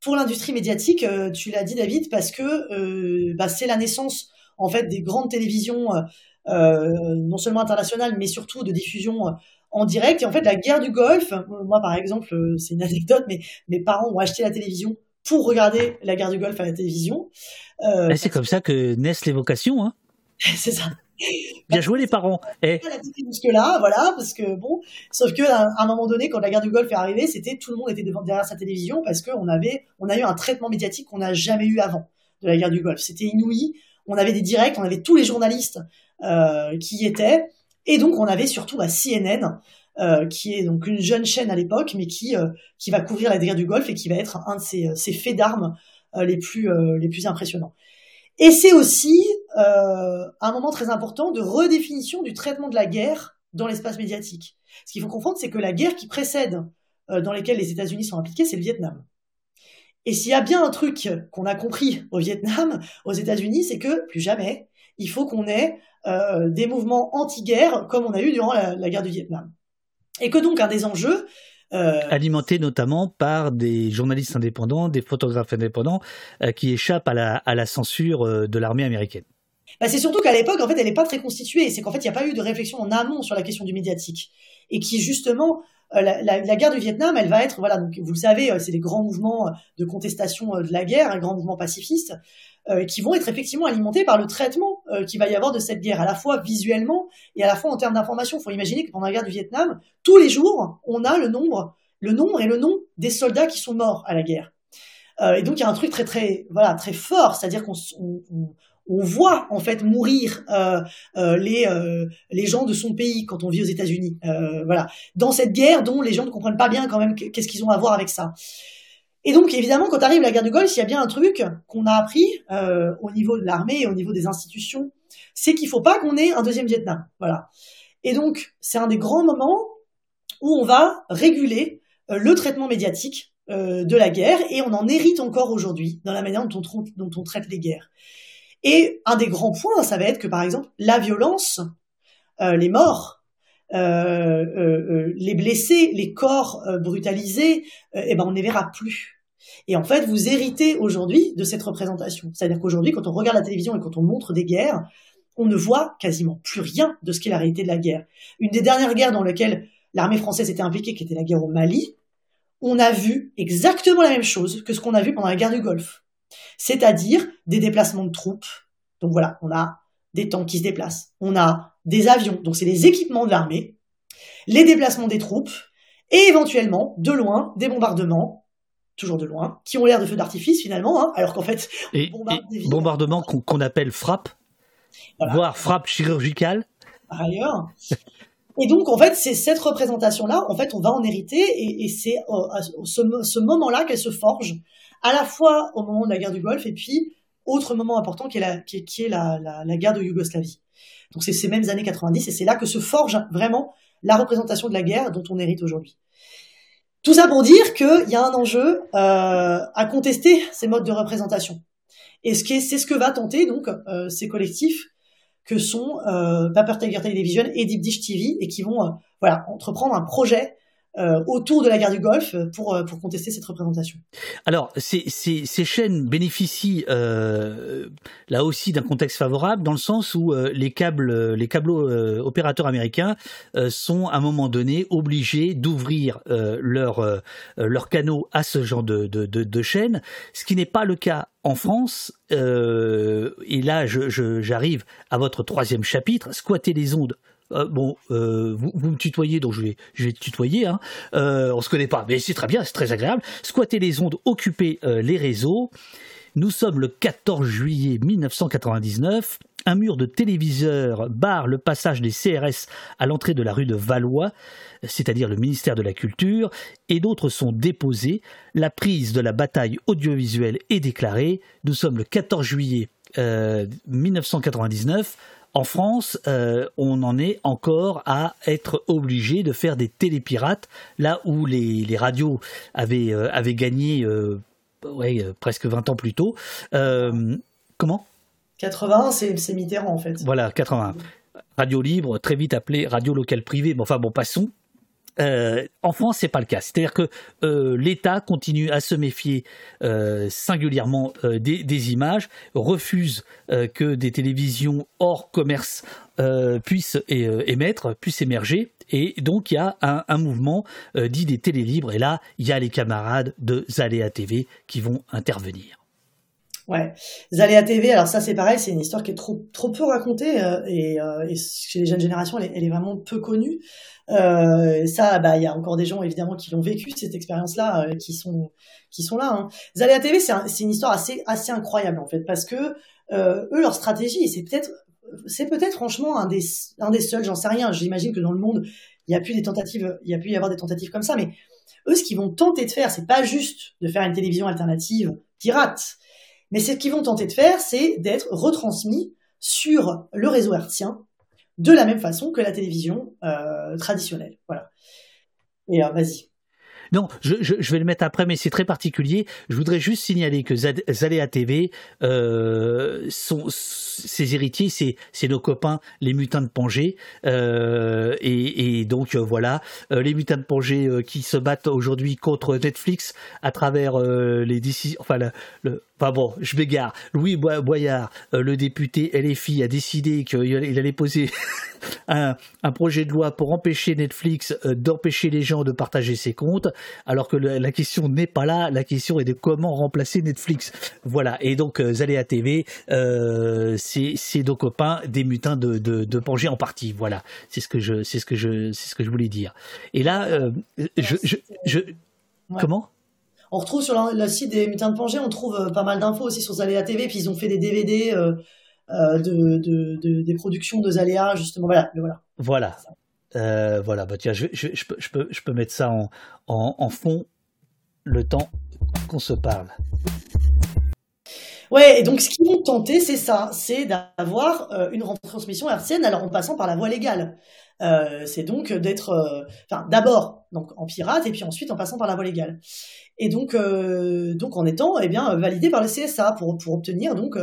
pour l'industrie médiatique, tu l'as dit David, parce que bah, c'est la naissance en fait des grandes télévisions, non seulement internationales, mais surtout de diffusion en direct. Et en fait, la guerre du Golfe, moi par exemple, c'est une anecdote, mais mes parents ont acheté la télévision pour regarder la guerre du Golfe à la télévision. Euh, c'est comme ça que naissent les vocations. Hein c'est ça. Bien joué les parents. Eh. Jusque là, voilà, parce que bon, sauf que à un moment donné, quand la guerre du Golfe est arrivée, c'était tout le monde était devant derrière sa télévision parce qu'on avait, on a eu un traitement médiatique qu'on n'a jamais eu avant de la guerre du Golfe. C'était inouï. On avait des directs, on avait tous les journalistes euh, qui y étaient, et donc on avait surtout la CNN euh, qui est donc une jeune chaîne à l'époque, mais qui euh, qui va couvrir la guerre du Golfe et qui va être un de ses, ses faits d'armes les plus les plus impressionnants. Et c'est aussi un moment très important de redéfinition du traitement de la guerre dans l'espace médiatique. Ce qu'il faut comprendre, c'est que la guerre qui précède dans lesquelles les États-Unis sont impliqués, c'est le Vietnam. Et s'il y a bien un truc qu'on a compris au Vietnam, aux États-Unis, c'est que plus jamais, il faut qu'on ait des mouvements anti-guerre comme on a eu durant la guerre du Vietnam. Et que donc un des enjeux euh... alimenté notamment par des journalistes indépendants, des photographes indépendants euh, qui échappent à la, à la censure euh, de l'armée américaine. Bah c'est surtout qu'à l'époque, en fait, elle n'est pas très constituée. C'est qu'en fait, il n'y a pas eu de réflexion en amont sur la question du médiatique. Et qui, justement, euh, la, la, la, guerre du Vietnam, elle va être, voilà, donc vous le savez, c'est des grands mouvements de contestation de la guerre, un grand mouvement pacifiste, euh, qui vont être effectivement alimentés par le traitement euh, qu'il va y avoir de cette guerre, à la fois visuellement et à la fois en termes d'information. Il faut imaginer que pendant la guerre du Vietnam, tous les jours, on a le nombre, le nombre et le nom des soldats qui sont morts à la guerre. Euh, et donc il y a un truc très très voilà très fort, c'est-à-dire qu'on on, on voit en fait mourir euh, les les gens de son pays quand on vit aux États-Unis. voilà, dans cette guerre dont les gens ne comprennent pas bien quand même qu'est-ce qu'ils ont à voir avec ça. Et donc, évidemment, quand arrive la guerre du Golfe, il y a bien un truc qu'on a appris euh, au niveau de l'armée et au niveau des institutions, c'est qu'il faut pas qu'on ait un deuxième Vietnam. Voilà. Et donc, c'est un des grands moments où on va réguler euh, le traitement médiatique euh, de la guerre et on en hérite encore aujourd'hui dans la manière dont on, dont on traite les guerres. Et un des grands points, ça va être que, par exemple, la violence, euh, les morts, les blessés, les corps brutalisés, eh ben on ne les verra plus. Et en fait, vous héritez aujourd'hui de cette représentation. C'est-à-dire qu'aujourd'hui, quand on regarde la télévision et quand on montre des guerres, on ne voit quasiment plus rien de ce qu'est la réalité de la guerre. Une des dernières guerres dans lesquelles l'armée française était impliquée, qui était la guerre au Mali, on a vu exactement la même chose que ce qu'on a vu pendant la guerre du Golfe. C'est-à-dire des déplacements de troupes. Donc voilà, on a des tanks qui se déplacent, on a des avions, donc c'est les équipements de l'armée, les déplacements des troupes, et éventuellement, de loin, des bombardements, toujours de loin, qui ont l'air de feux d'artifice finalement, hein, alors qu'en fait, et, bombardements qu'on appelle frappe, voire frappe chirurgicale. Par ailleurs. Et donc, en fait, c'est cette représentation-là, en fait, on va en hériter, et, c'est ce, ce moment-là qu'elle se forge, à la fois au moment de la guerre du Golfe, et puis autre moment important qui est la, guerre de Yougoslavie. Donc c'est ces mêmes années 90 et c'est là que se forge vraiment la représentation de la guerre dont on hérite aujourd'hui. Tout ça pour dire qu'il y a un enjeu euh, à contester ces modes de représentation. Et ce c'est ce que va tenter donc euh, ces collectifs que sont euh, Paper Tiger Television et Deep Dish TV et qui vont voilà entreprendre un projet euh, autour de la guerre du Golfe pour, euh, pour contester cette représentation. Alors, ces, ces, chaînes bénéficient euh, là aussi d'un contexte favorable dans le sens où les câbles, les câbleaux opérateurs américains sont à un moment donné obligés d'ouvrir leurs leur canaux à ce genre de, de, de, chaînes, ce qui n'est pas le cas en France, et là j'arrive à votre troisième chapitre, squatter les ondes euh, bon, euh, vous, me tutoyez, donc je vais, je vais te tutoyer. Hein. Euh, on se connaît pas, mais c'est très bien, c'est très agréable. Squatter les ondes, occuper euh, les réseaux. Nous sommes le 14 juillet 1999. Un mur de téléviseurs barre le passage des CRS à l'entrée de la rue de Valois, c'est-à-dire le ministère de la Culture, et d'autres sont déposés. La prise de la bataille audiovisuelle est déclarée. Nous sommes le 14 juillet 1999 en France, euh, on en est encore à être obligé de faire des télépirates, là où les, radios avaient, euh, avaient gagné euh, ouais, presque 20 ans plus tôt. comment? 80, c'est Mitterrand en fait. Voilà, 80. Radio libre, très vite appelé radio locale privée. Mais enfin bon, passons. Euh, en France, c'est pas le cas. C'est-à-dire que euh, l'État continue à se méfier euh, singulièrement des, images, refuse que des télévisions hors commerce puissent émettre, puissent émerger. Et donc, il y a un, mouvement dit des télé libres. Et là, il y a les camarades de Zaléa TV qui vont intervenir. Ouais, Zaléa TV, alors ça c'est pareil, c'est une histoire qui est trop trop peu racontée euh, et, euh, et, chez les jeunes générations, elle est, vraiment peu connue. Euh, ça, bah il y a encore des gens évidemment qui l'ont vécu cette expérience-là, qui sont qui sont là. Hein. Zaléa TV, c'est c'est une histoire assez assez incroyable en fait parce que eux leur stratégie, c'est peut-être c'est peut-être franchement un des un des seuls, j'en sais rien. J'imagine que dans le monde, il y a plus des tentatives, a pu y avoir des tentatives comme ça, mais eux, ce qu'ils vont tenter de faire, c'est pas juste de faire une télévision alternative pirate mais ce qu'ils vont tenter de faire, c'est d'être retransmis sur le réseau hertzien de la même façon que la télévision euh, traditionnelle. Voilà. Et euh, vas-y. Non, je, vais le mettre après, mais c'est très particulier. Je voudrais juste signaler que Zaléa TV, euh, ses héritiers, c'est nos copains, les mutins de Pangée. Et, donc voilà, les mutins de Pangée qui se battent aujourd'hui contre Netflix à travers les décisions. Enfin, le, Enfin bon, je m'égare. Louis Boyard, le député LFI, a décidé qu'il allait poser un, projet de loi pour empêcher Netflix d'empêcher les gens de partager ses comptes, alors que la question n'est pas là. La question est de comment remplacer Netflix. Voilà. Et donc Zaléa TV, c'est nos copains des mutins de, de, Pangée en partie. Voilà, c'est ce que je, ce que je, c'est ce que je voulais dire. Et là, euh, je, je, comment? On retrouve sur le, site des mutins de Pangée, on trouve euh, pas mal d'infos aussi sur Zaléa TV, puis ils ont fait des DVD euh, de, de, des productions de Zaléa, justement. Voilà, voilà. Voilà. voilà, bah tiens, je, je, peux, je, peux, je peux mettre ça en, en, en fond le temps qu'on se parle. Ouais, et donc ce qu'ils vont tenter, c'est ça, c'est d'avoir euh, une retransmission hertzienne, alors en passant par la voie légale. Euh, c'est donc d'être, euh, enfin, d'abord donc en pirate et puis ensuite en passant par la voie légale. Et donc, donc en étant, eh bien, validé par le CSA pour pour obtenir donc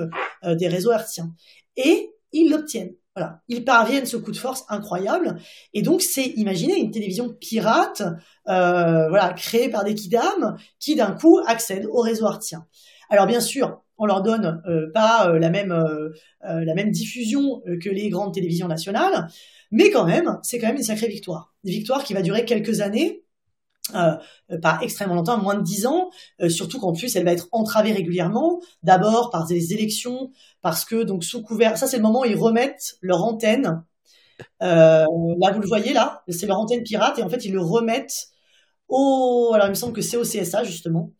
des réseaux hertziens. Et ils l'obtiennent. Voilà, ils parviennent ce coup de force incroyable. Et donc, c'est, imaginez, une télévision pirate, voilà, créée par des kidam, qui d'un coup accèdent au réseau hertzien. Alors, bien sûr, on leur donne euh, pas euh, la même euh, la même diffusion que les grandes télévisions nationales, mais quand même, c'est quand même une sacrée victoire. Une victoire qui va durer quelques années, pas extrêmement longtemps, moins de dix ans, surtout qu'en plus elle va être entravée régulièrement, d'abord par des élections, parce que donc sous couvert, ça c'est le moment où ils remettent leur antenne. là vous le voyez là, c'est leur antenne pirate et en fait ils le remettent au, alors il me semble que c'est au CSA justement,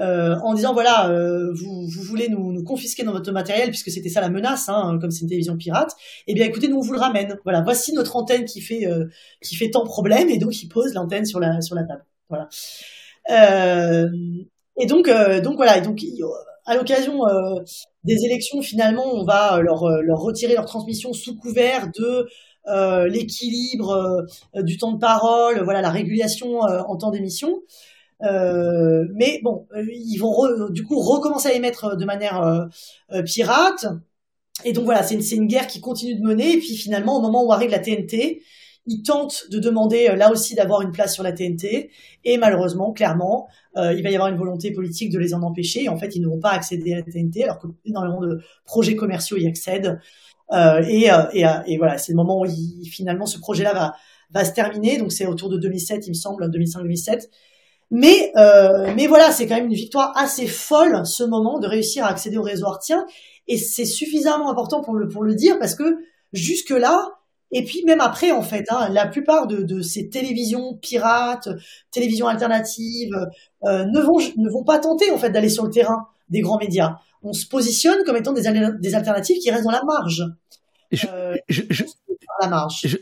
euh, en disant voilà, euh, vous, vous, voulez nous, nous, confisquer dans votre matériel puisque c'était ça la menace, hein, comme c'est une télévision pirate. Eh bien, écoutez, nous on vous le ramène. Voilà, voici notre antenne qui fait euh, qui fait tant problème et donc ils posent l'antenne sur la sur la table. Voilà. Euh, et donc donc voilà, et donc à l'occasion des élections, finalement, on va leur leur retirer leur transmission sous couvert de l'équilibre du temps de parole, voilà la régulation en temps d'émission. Euh, mais bon, euh, ils vont du coup recommencer à émettre de manière euh, pirate. Et donc voilà, c'est une, guerre qui continue de mener. Et puis finalement, au moment où arrive la TNT, ils tentent de demander là aussi d'avoir une place sur la TNT. Et malheureusement, clairement, il va y avoir une volonté politique de les en empêcher. Et en fait, ils ne vont pas accéder à la TNT, alors que énormément de projets commerciaux y accèdent. et, voilà, c'est le moment où finalement ce projet-là va se terminer. Donc c'est autour de 2007, il me semble, 2005-2007. Mais, euh, mais voilà, c'est quand même une victoire assez folle, ce moment, de réussir à accéder au réseau artien. Et c'est suffisamment important pour le, pour le dire, parce que jusque-là, et puis même après, en fait, hein, la plupart de, de, ces télévisions pirates, télévisions alternatives, euh, ne, vont, ne vont pas tenter, en fait, d'aller sur le terrain des grands médias. On se positionne comme étant des, des alternatives qui restent dans la marge. Je, euh, je,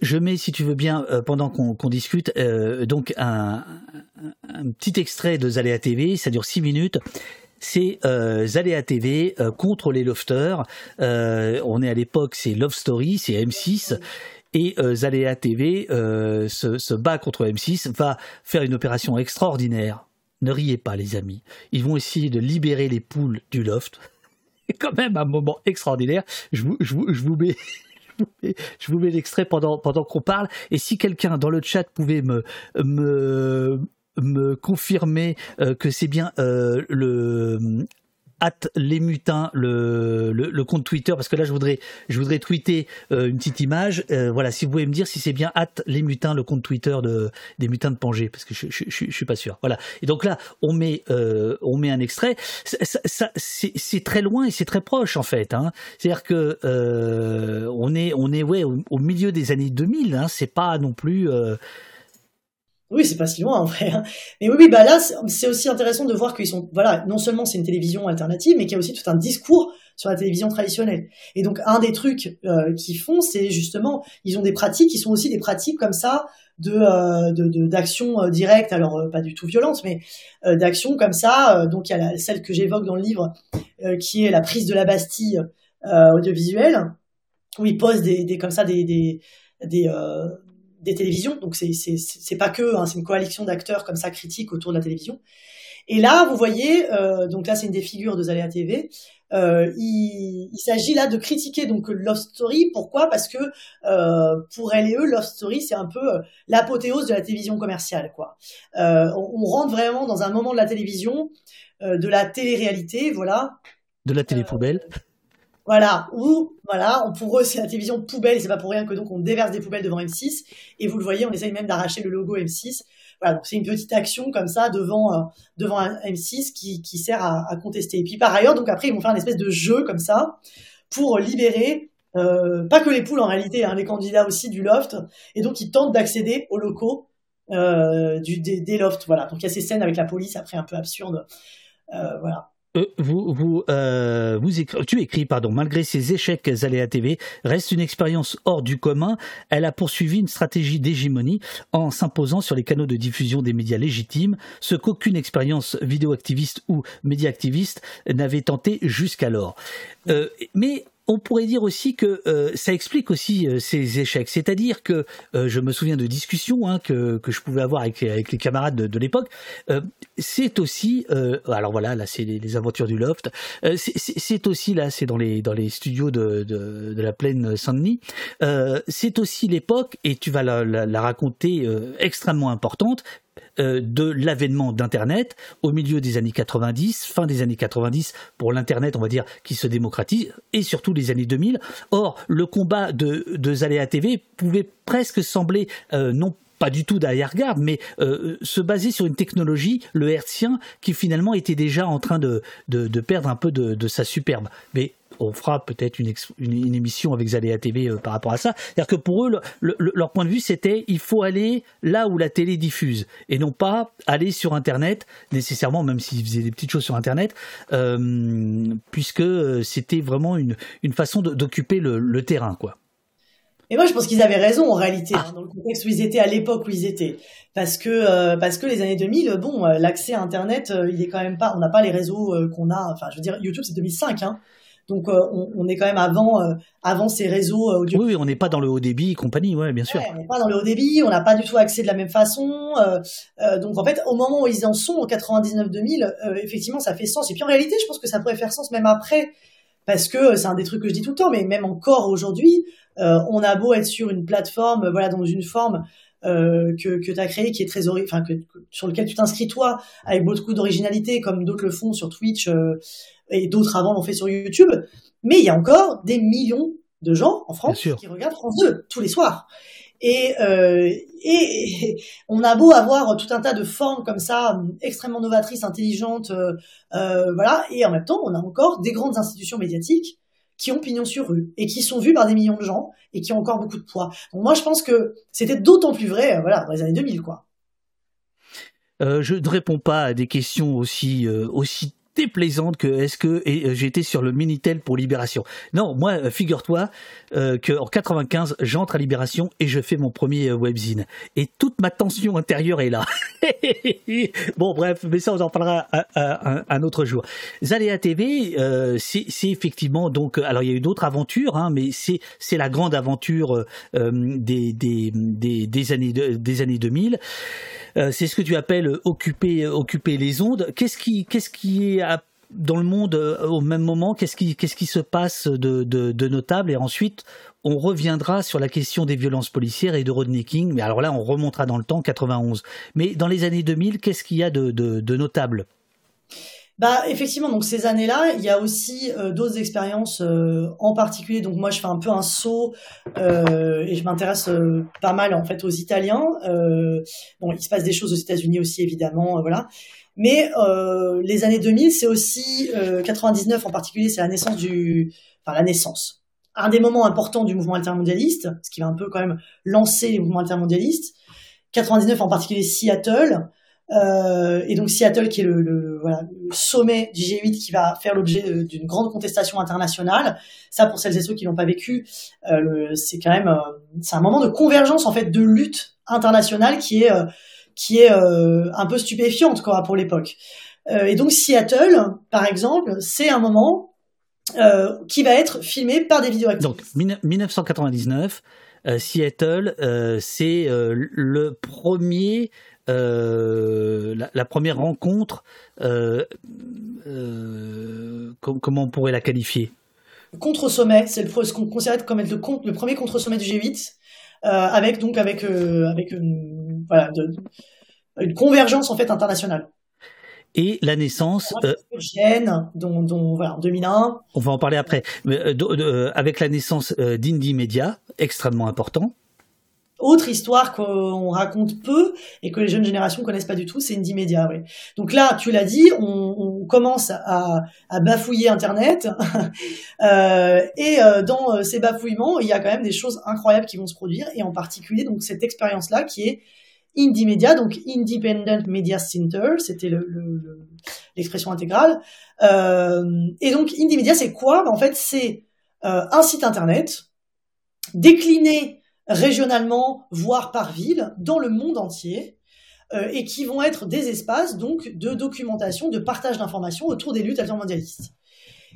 je, mets, si tu veux bien, euh, pendant qu'on discute, euh, donc un, petit extrait de Zaléa TV, ça dure six minutes. C'est euh, Zaléa TV euh, contre les lofters. on est à l'époque, c'est Love Story, c'est M6. Et Zaléa TV se, bat contre M6, va faire une opération extraordinaire ne riez pas, les amis. Ils vont essayer de libérer les poules du loft. Quand même un moment extraordinaire. Je vous mets. Je vous mets l'extrait pendant, qu'on parle. Et si quelqu'un dans le chat pouvait me confirmer euh, que c'est bien euh, le at les mutins le, le, compte Twitter parce que là je voudrais je voudrais tweeter euh, une petite image voilà si vous pouvez me dire si c'est bien at les mutins le compte Twitter de des mutins de Pangé parce que je, je, suis pas sûr voilà et donc là on met on met un extrait ça, c'est très loin et c'est très proche en fait hein. c'est à dire que on est on est ouais au, milieu des années 2000 hein. c'est pas non plus oui, c'est pas si loin en vrai. Hein. Mais oui, oui, bah là, c'est aussi intéressant de voir qu'ils sont, voilà, non seulement c'est une télévision alternative, mais qu'il y a aussi tout un discours sur la télévision traditionnelle. Et donc, un des trucs euh, qu'ils font, c'est justement, ils ont des pratiques qui sont aussi des pratiques comme ça de euh, d'action euh, directe, alors euh, pas du tout violente, mais euh, d'action comme ça. donc, il y a la, celle que j'évoque dans le livre, qui est la prise de la Bastille audiovisuelle, où ils posent des, des comme ça des, des des, des télévisions. Donc c'est c'est pas que, hein, c'est une coalition d'acteurs comme ça critiques autour de la télévision. Et là, vous voyez, euh, donc là c'est une des figures de Zaléa TV. Euh, il, il s'agit là de critiquer donc Love Story. Pourquoi? Parce que euh, pour elle et eux, Love Story c'est un peu l'apothéose de la télévision commerciale. Quoi. On, on, rentre vraiment dans un moment de la télévision, de la télé-réalité, voilà. De la télé poubelle. Voilà, ou voilà, pour eux c'est la télévision poubelle, c'est pas pour rien que donc on déverse des poubelles devant M6 et vous le voyez, on essaye même d'arracher le logo M6. Voilà, donc c'est une petite action comme ça devant euh, devant un M6 qui, qui sert à, à, contester. Et puis par ailleurs, donc après ils vont faire une espèce de jeu comme ça pour libérer euh, pas que les poules en réalité, hein, les candidats aussi du loft, et donc ils tentent d'accéder aux locaux euh, du, des, des lofts. Voilà, donc il y a ces scènes avec la police après un peu absurdes. Euh, voilà. Euh, vous, vous, euh, vous écris, tu écris, pardon, malgré ses échecs Zaléa TV, reste une expérience hors du commun. Elle a poursuivi une stratégie d'hégémonie en s'imposant sur les canaux de diffusion des médias légitimes, ce qu'aucune expérience vidéoactiviste ou médiaactiviste n'avait tenté jusqu'alors. Euh, mais on pourrait dire aussi que euh, ça explique aussi euh, ces échecs. C'est-à-dire que euh, je me souviens de discussions hein, que, que, je pouvais avoir avec, les camarades de, l'époque. c'est aussi, alors voilà, là c'est les, aventures du loft. c'est aussi là, c'est dans les dans les studios de, de, la plaine Saint-Denis. c'est aussi l'époque, et tu vas la raconter extrêmement importante, euh, de l'avènement d'Internet au milieu des années 90, fin des années 90 pour l'Internet, on va dire, qui se démocratise, et surtout les années 2000. Or, le combat de, de TV pouvait presque sembler euh, non pas du tout d'arrière-garde, mais euh, se baser sur une technologie, le hertzien, qui finalement était déjà en train de, de, de perdre un peu de, de, sa superbe. Mais on fera peut-être une, une, émission avec Zaléa TV euh, par rapport à ça. C'est-à-dire que pour eux, le, le, leur point de vue, c'était il faut aller là où la télé diffuse et non pas aller sur Internet nécessairement, même s'ils faisaient des petites choses sur Internet, euh, puisque euh, c'était vraiment une, une façon d'occuper le, le terrain, quoi. Et moi, je pense qu'ils avaient raison en réalité, hein, dans le contexte où ils étaient, à l'époque où ils étaient, parce que euh, parce que les années 2000, bon, l'accès à Internet, il est quand même pas, on n'a pas les réseaux qu'on a. Enfin, je veux dire, YouTube, c'est 2005, hein. Donc euh, on, est quand même avant euh, avant ces réseaux audio. Oui, oui on n'est pas dans le haut débit et compagnie, ouais, bien sûr. on n'est pas dans le haut débit, on n'a pas du tout accès de la même façon. Euh, donc en fait, au moment où ils en sont en 99-2000, effectivement, ça fait sens. Et puis en réalité, je pense que ça pourrait faire sens même après, parce que c'est un des trucs que je dis tout le temps, mais même encore aujourd'hui, on a beau être sur une plateforme, voilà, dans une forme euh, que, que tu as créé qui est très enfin que, sur lequel tu t'inscris toi avec beaucoup d'originalité comme d'autres le font sur Twitch euh, et d'autres avant l'ont fait sur YouTube. Mais il y a encore des millions de gens en France qui regardent France 2 tous les soirs. Et, euh, et on a beau avoir tout un tas de formes comme ça extrêmement novatrices intelligentes euh, euh, voilà et en même temps on a encore des grandes institutions médiatiques qui ont pignon sur rue et qui sont vus par des millions de gens et qui ont encore beaucoup de poids. Donc moi, je pense que c'était d'autant plus vrai, euh, voilà, dans les années 2000, quoi. Euh, je ne réponds pas à des questions aussi euh, aussi déplaisante que est-ce que euh, j'étais sur le minitel pour Libération. Non, moi euh, figure-toi euh, que en 95 j'entre à Libération et je fais mon premier webzine et toute ma tension intérieure est là. bon bref, mais ça on en parlera un, autre jour. Zaléa TV, c'est effectivement donc alors il y a eu d'autres aventures, hein, mais c'est la grande aventure des, des années des années 2000. C'est ce que tu appelles occuper, occuper les ondes. Qu'est-ce qui, est dans le monde au même moment? Qu'est-ce qui, se passe de, de, notable? Et ensuite, on reviendra sur la question des violences policières et de Rodney King. Mais alors là, on remontera dans le temps, 91. Mais dans les années 2000, qu'est-ce qu'il y a de notable? Bah effectivement, donc ces années-là, il y a aussi euh, d'autres expériences euh, en particulier. Donc moi, je fais un peu un saut euh, et je m'intéresse pas mal en fait aux Italiens. bon, il se passe des choses aux États-Unis aussi évidemment, voilà. Mais les années 2000, c'est aussi 99 en particulier, c'est la naissance du, enfin la naissance, un des moments importants du mouvement altermondialiste, ce qui va un peu quand même lancer les mouvements altermondialistes. 99 en particulier Seattle. Euh, et donc Seattle, qui est le, sommet du G8, qui va faire l'objet d'une grande contestation internationale. Ça, pour celles et ceux qui l'ont pas vécu, euh, c'est quand même, euh, c'est un moment de convergence en fait de lutte internationale qui est qui est un peu stupéfiante quoi pour l'époque. et donc Seattle, par exemple, c'est un moment qui va être filmé par des vidéoactifs. Donc 1999. Seattle, c'est le premier euh, la, première rencontre, euh, euh, comment on pourrait la qualifier? Contre-sommet, c'est ce qu'on considère comme être le, le premier contre-sommet du G8, avec donc avec avec une, voilà, une convergence en fait internationale. Et la naissance. dont, dont, voilà, en 2001. On va en parler après. Mais, avec la naissance d'Indie Media, extrêmement important. Autre histoire qu'on raconte peu et que les jeunes générations connaissent pas du tout, c'est Indie Media. Donc là, tu l'as dit, on, commence à, bafouiller Internet euh, et euh, dans euh, ces bafouillements, il y a quand même des choses incroyables qui vont se produire et en particulier donc cette expérience-là qui est Indie Media, donc Independent Media Center, c'était l'expression le, intégrale. Et donc Indie Media, c'est quoi? En fait, c'est un site internet décliné régionalement, voire par ville, dans le monde entier, euh, et qui vont être des espaces donc de documentation, de partage d'informations autour des luttes altermondialistes.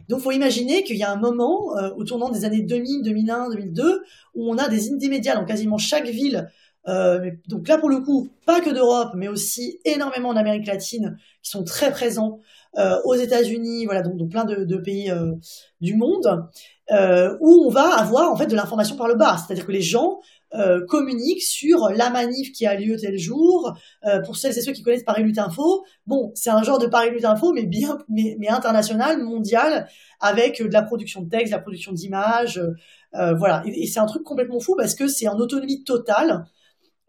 Donc, faut imaginer qu'il y a un moment, euh, au tournant des années 2000, 2001, 2002, où on a des indie médias dans quasiment chaque ville. Euh, donc là, pour le coup, pas que d'Europe, mais aussi énormément en Amérique latine, qui sont très présents euh, aux États-Unis, voilà, donc, donc plein de, de pays euh, du monde, euh, où on va avoir en fait de l'information par le bas, c'est-à-dire que les gens euh, communiquent sur la manif qui a lieu tel jour. Euh, pour celles et ceux qui connaissent Paris Lutte Info, bon, c'est un genre de Paris Lutte Info, mais bien, mais, mais international, mondial, avec de la production de texte, de la production d'images, voilà. Et c'est un truc complètement fou parce que c'est en autonomie totale.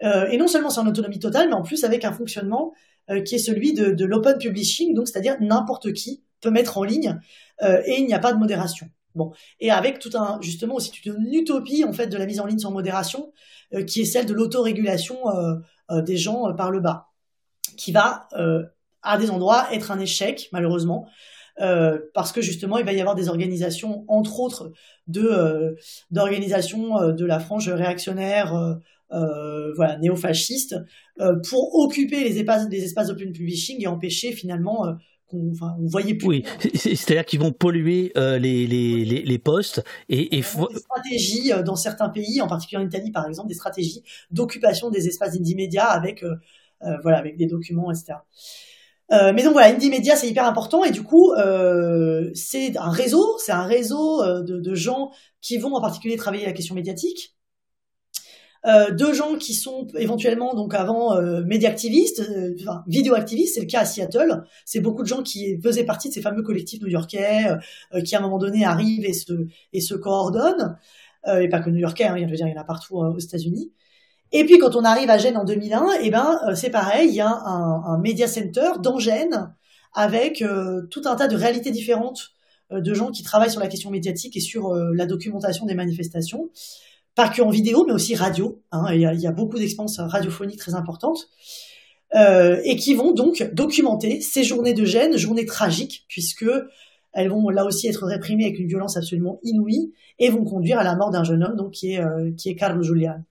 Et non seulement c'est en autonomie totale, mais en plus avec un fonctionnement euh, qui est celui de, l'open publishing, donc c'est-à-dire n'importe qui peut mettre en ligne euh, et il n'y a pas de modération. Bon, et avec tout un justement aussi une utopie en fait de la mise en ligne sans modération, euh, qui est celle de l'autorégulation des gens par le bas, qui va à des endroits être un échec malheureusement. Euh, parce que justement il va y avoir des organisations, entre autres de euh, d'organisations de la frange réactionnaire euh, voilà, néo-fascistes, euh, pour occuper les espaces, des espaces d'open publishing et empêcher finalement euh, qu'on enfin, on voyait plus. Oui, c'est-à-dire qu'ils vont polluer les, les, les, les, postes et, et des stratégies dans certains pays, en particulier en Italie par exemple, des stratégies d'occupation des espaces indie avec voilà avec des documents etc. Euh, mais donc voilà, Indie Media c'est hyper important et du coup euh, c'est un réseau, c'est un réseau de, de, gens qui vont en particulier travailler la question médiatique, euh, de gens qui sont éventuellement donc avant euh, médiactivistes, euh, enfin vidéoactivistes, c'est le cas à Seattle. C'est beaucoup de gens qui faisaient partie de ces fameux collectifs new-yorkais euh, qui à un moment donné arrivent et se et se coordonnent. et pas que new-yorkais, hein, je veux dire, il y en a partout aux États-Unis. Et puis quand on arrive à Gênes en 2001, et eh ben c'est pareil, il y a un, un media center dans Gênes avec tout un tas de réalités différentes de gens qui travaillent sur la question médiatique et sur la documentation des manifestations pas que en vidéo, mais aussi radio. Hein, il, y a, il, y a, beaucoup d'expériences radiophoniques très importantes. Euh, et qui vont donc documenter ces journées de gêne, journées tragiques, puisque elles vont là aussi être réprimées avec une violence absolument inouïe et vont conduire à la mort d'un jeune homme donc qui est euh, qui est Carlo Giuliani.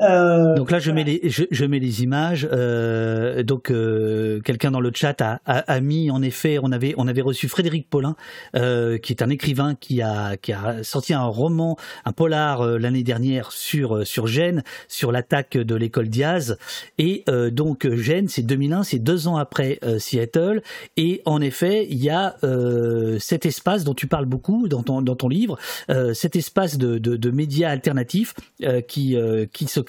Euh, donc là, je mets les, je, mets les images. Euh, donc euh, quelqu'un dans le chat a, a, mis, en effet, on avait, on avait reçu Frédéric Paulin, qui est un écrivain qui a, qui a sorti un roman, un polar l'année dernière sur sur Gênes, sur l'attaque de l'école Diaz. Et donc Gênes, c'est 2001, c'est deux ans après Seattle. Et en effet, il y a cet espace dont tu parles beaucoup dans ton dans ton livre, cet espace de, de, de médias alternatifs qui qui se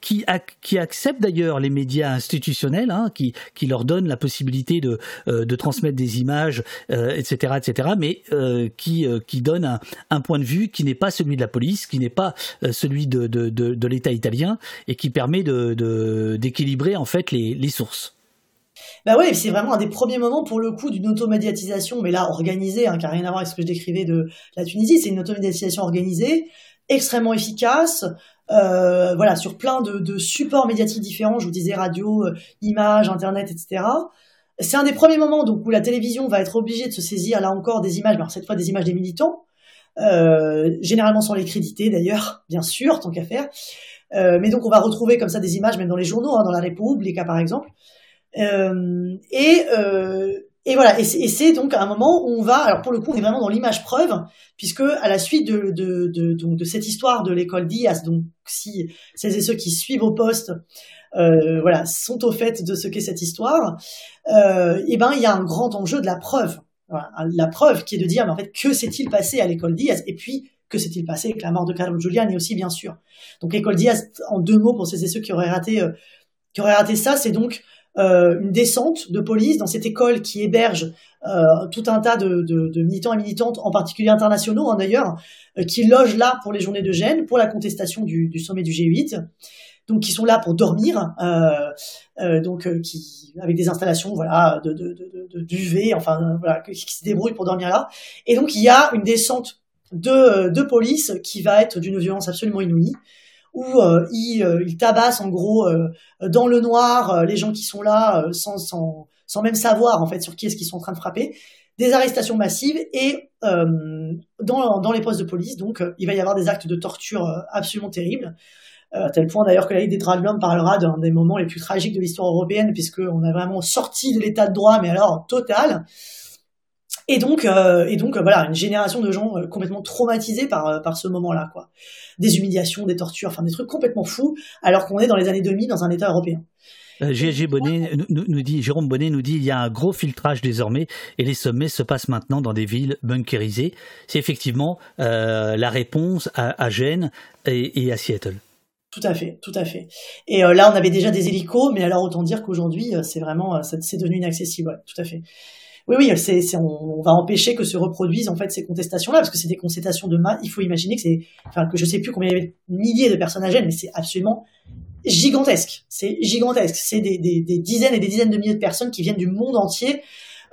qui, qui acceptent d'ailleurs les médias institutionnels, hein, qui, leur donnent la possibilité de, euh, transmettre des images, etc., euh, etc., mais euh, qui, qui donnent un, point de vue qui n'est pas celui de la police, qui n'est pas celui de, l'État italien, et qui permet d'équilibrer en fait les, les sources. Bah ouais, c'est vraiment un des premiers moments pour le coup d'une automédiatisation, mais là organisée, hein, qui n'a rien à voir avec ce que je décrivais de la Tunisie. C'est une automédiatisation organisée, extrêmement efficace, euh, voilà, sur plein de, supports médiatiques différents, je vous disais radio, euh, images, internet, etc. C'est un des premiers moments donc où la télévision va être obligée de se saisir là encore des images, alors cette fois des images des militants, euh, généralement sans les créditer d'ailleurs, bien sûr, tant qu'à faire. mais donc on va retrouver comme ça des images même dans les journaux, hein, dans la Repubblica par exemple. et et voilà, et c'est donc un moment où on va, alors pour le coup, on est vraiment dans l'image preuve, puisque à la suite de, de, de, donc de cette histoire de l'école Diaz, donc si celles et ceux qui suivent au poste, euh, voilà, sont au fait de ce qu'est cette histoire, euh, et ben il y a un grand enjeu de la preuve, voilà, la preuve qui est de dire, mais en fait, que s'est-il passé à l'école Diaz, et puis que s'est-il passé avec la mort de Carlo Giuliani aussi, bien sûr. Donc l'école Diaz, en deux mots pour celles et ceux qui auraient raté, euh, qui auraient raté ça, c'est donc euh, une descente de police dans cette école qui héberge euh, tout un tas de, de, de, militants et militantes, en particulier internationaux hein, d'ailleurs, euh, qui logent là pour les journées de Gênes, pour la contestation du, du sommet du G8 donc qui sont là pour dormir, euh, euh, donc qui avec des installations voilà de, de, de, duvet, enfin voilà qui, qui, se débrouillent pour dormir là. Et donc il y a une descente de, de police qui va être d'une violence absolument inouïe où euh, il, euh, en gros euh, dans le noir les gens qui sont là sans, sans, sans, même savoir en fait sur qui est-ce qu'ils sont en train de frapper des arrestations massives et euh, dans, dans, les postes de police, donc il va y avoir des actes de torture absolument terribles, à tel point d'ailleurs que la Ligue des droits de l'homme parlera d'un des moments les plus tragiques de l'histoire européenne, puisqu'on a vraiment sorti de l'état de droit, mais alors total. Et donc, euh, et donc voilà, une génération de gens euh, complètement traumatisés par, euh, par ce moment-là, quoi. Des humiliations, des tortures, enfin des trucs complètement fous, alors qu'on est dans les années 2000 dans un État européen. Bonnet nous, dit, Jérôme Bonnet nous dit, il y a un gros filtrage désormais et les sommets se passent maintenant dans des villes bunkerisées. C'est effectivement la réponse à, Gênes et, à Seattle. Tout à fait, tout à fait. Et là, on avait déjà des hélicos, mais alors autant dire qu'aujourd'hui, c'est vraiment, c'est devenu inaccessible. tout à fait oui, oui, on, va empêcher que se reproduisent en fait ces contestations-là, parce que c'est des contestations de masse. Il faut imaginer que c'est, enfin, que je sais plus combien il y avait de milliers de personnes âgées, mais c'est absolument gigantesque. C'est gigantesque. C'est des, des, dizaines et des dizaines de milliers de personnes qui viennent du monde entier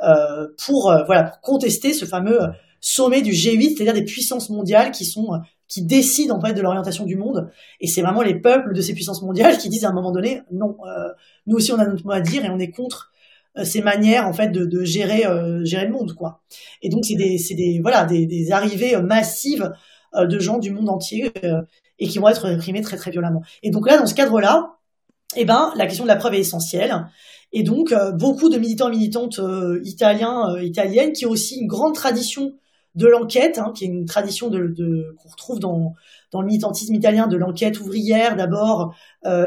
euh, pour, euh, voilà, pour contester ce fameux sommet du G8, c'est-à-dire des puissances mondiales qui sont qui décident en fait de l'orientation du monde. Et c'est vraiment les peuples de ces puissances mondiales qui disent à un moment donné, non, euh, nous aussi on a notre mot à dire et on est contre euh, ces manières en fait de, gérer euh, gérer le monde quoi. Et donc c'est des c'est des voilà des, arrivées euh, massives de gens du monde entier et qui vont être réprimés très très violemment. Et donc là dans ce cadre-là, eh ben la question de la preuve est essentielle. Et donc beaucoup de militants militantes italiens italiennes qui ont aussi une grande tradition de l'enquête, hein, qui est une tradition de qu'on retrouve dans dans le militantisme italien de l'enquête ouvrière d'abord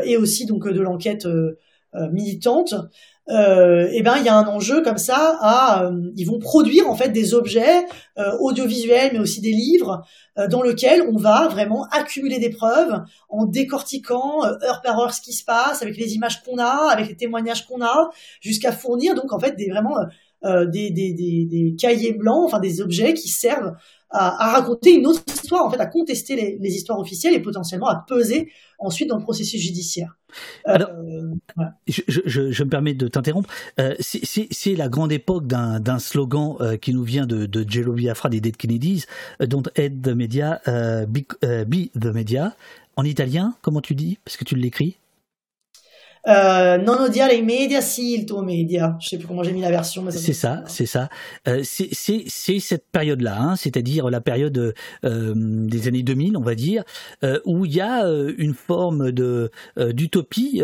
et aussi donc de l'enquête militante euh, eh ben il y a un enjeu comme ça à euh, ils vont produire en fait des objets euh, audiovisuels mais aussi des livres euh, dans lesquels on va vraiment accumuler des preuves en décortiquant heure par heure ce qui se passe avec les images qu'on a avec les témoignages qu'on a jusqu'à fournir donc en fait des vraiment des, des, des, des, cahiers blancs enfin des objets qui servent à, à, raconter une autre histoire, en fait, à contester les, les, histoires officielles et potentiellement à peser ensuite dans le processus judiciaire. Euh, Alors, je, je, je, me permets de t'interrompre. Euh, c'est la grande époque d'un slogan euh, qui nous vient de, de Jello Biafra des Dead Kennedys, euh, Don't Head the Media, be, be, the Media. En italien, comment tu dis? Parce que tu l'écris euh, non odia les médias si il média. Je sais plus comment j'ai mis la version. C'est ça, c'est ça. Euh, c'est cette période-là, hein, c'est-à-dire la période euh, des années 2000, on va dire, euh, où il y a euh, une forme de euh, d'utopie,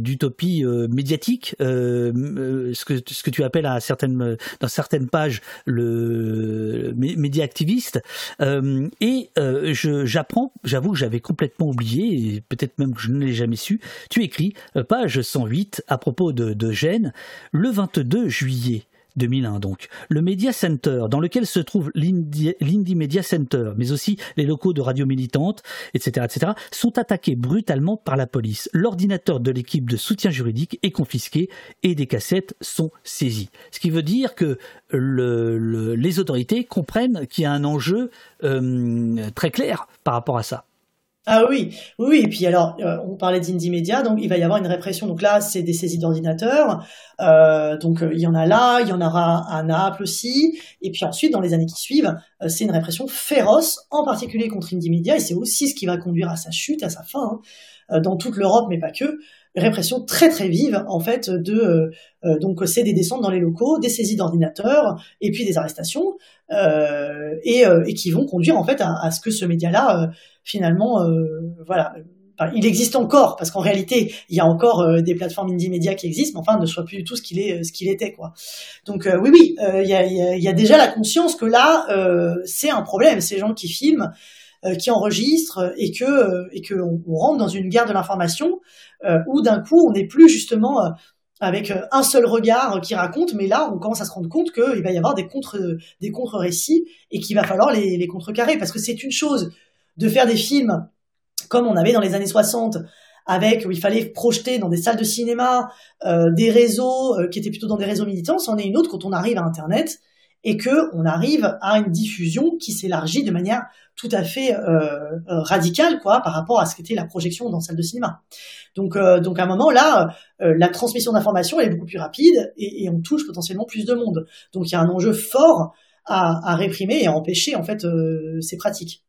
d'utopie médiatique, ce que ce que tu appelles à certaines dans certaines pages le média activiste. et j'apprends, j'avoue que j'avais complètement oublié, et peut-être même que je ne l'ai jamais su. Tu écris euh, page 108 à propos de, de Gênes, le 22 juillet 2001 donc. Le Media Center, dans lequel se trouve l'Indie Media Center, mais aussi les locaux de radio militante, etc., etc., sont attaqués brutalement par la police. L'ordinateur de l'équipe de soutien juridique est confisqué et des cassettes sont saisies. Ce qui veut dire que le, les autorités comprennent qu'il y a un enjeu euh, très clair par rapport à ça. Ah oui, oui, et puis alors, euh, on parlait d'Indie Media, donc il va y avoir une répression. Donc là, c'est des saisies d'ordinateurs. Euh, donc euh, il y en a là, il y en aura à Naples aussi. Et puis ensuite, dans les années qui suivent, c'est une répression féroce, en particulier contre Indie Media, et c'est aussi ce qui va conduire à sa chute, à sa fin, hein, dans toute l'Europe, mais pas que. Répression très très vive, en fait, de donc c'est des descentes dans les locaux, des saisies d'ordinateurs, et puis des arrestations, et, et, qui vont conduire en fait à, ce que ce média-là finalement, euh, voilà, il existe encore parce qu'en réalité il y a encore euh, des plateformes indie média qui existent mais enfin ne soit plus du tout ce qu'il est ce qu'il était quoi. Donc euh, oui oui il y a, y, a, déjà la conscience que là c'est un problème. Ces gens qui filment qui enregistrent et que et que on, rentre dans une guerre de l'information où d'un coup on n'est plus justement avec un seul regard qui raconte, mais là, on commence à se rendre compte qu'il va y avoir des contre des contre récits et qu'il va falloir les, contrecarrer. Parce que c'est une chose de faire des films comme on avait dans les années 60 avec où il fallait projeter dans des salles de cinéma euh, des réseaux euh, qui étaient plutôt dans des réseaux militants, c'en est une autre quand on arrive à Internet et que on arrive à une diffusion qui s'élargit de manière tout à fait euh, radicale quoi par rapport à ce qu'était la projection dans salle de cinéma. Donc donc à un moment là la transmission d'informations est beaucoup plus rapide et, on touche potentiellement plus de monde. Donc il y a un enjeu fort à, réprimer et à empêcher en fait ces pratiques.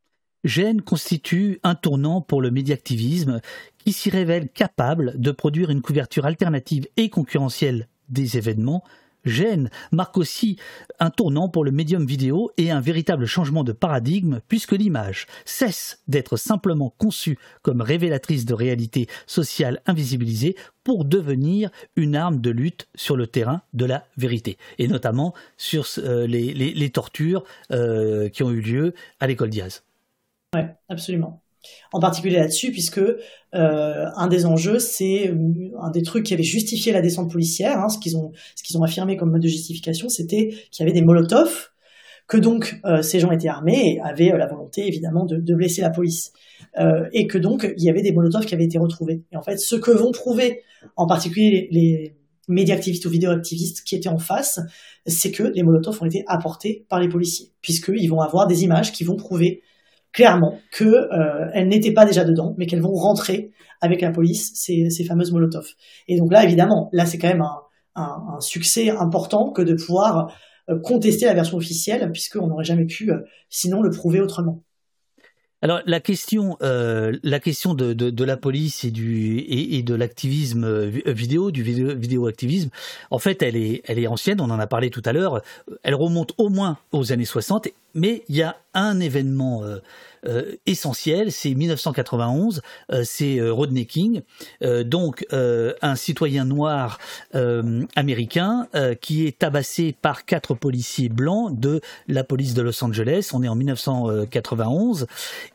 Gênes constitue un tournant pour le médiactivisme qui s'y révèle capable de produire une couverture alternative et concurrentielle des événements. Gênes marque aussi un tournant pour le médium vidéo et un véritable changement de paradigme puisque l'image cesse d'être simplement conçue comme révélatrice de réalité sociale invisibilisée pour devenir une arme de lutte sur le terrain de la vérité et notamment sur euh, les, tortures euh, qui ont eu lieu à l'école Diaz. Oui, absolument. En particulier là-dessus, puisque euh, un des enjeux, c'est euh, un des trucs qui avait justifié la descente policière. Hein, ce qu'ils ont, ont affirmé comme mode de justification, c'était qu'il y avait des molotovs, que donc euh, ces gens étaient armés et avaient la volonté évidemment de, blesser la police, et que donc il y avait des molotovs qui avaient été retrouvés. Et en fait, ce que vont prouver, en particulier les, les activistes ou vidéoactivistes qui étaient en face, c'est que les molotovs ont été apportés par les policiers, puisqu'ils vont avoir des images qui vont prouver clairement qu'elles euh, n'étaient pas déjà dedans, mais qu'elles vont rentrer avec la police, ces, ces fameuses Molotov. Et donc là, évidemment, là, c'est quand même un, succès important que de pouvoir euh, contester la version officielle, puisqu'on n'aurait jamais pu, euh, sinon, le prouver autrement. Alors la question, euh, la question de, de, la police et du et de l'activisme vidéo, du vidéo, vidéo, activisme, en fait, elle est elle est ancienne. On en a parlé tout à l'heure. Elle remonte au moins aux années 60 mais il y a un événement euh, euh, essentiel, c'est 1991, euh, c'est Rodney King, donc un citoyen noir américain qui est tabassé par quatre policiers blancs de la police de Los Angeles. On est en 1991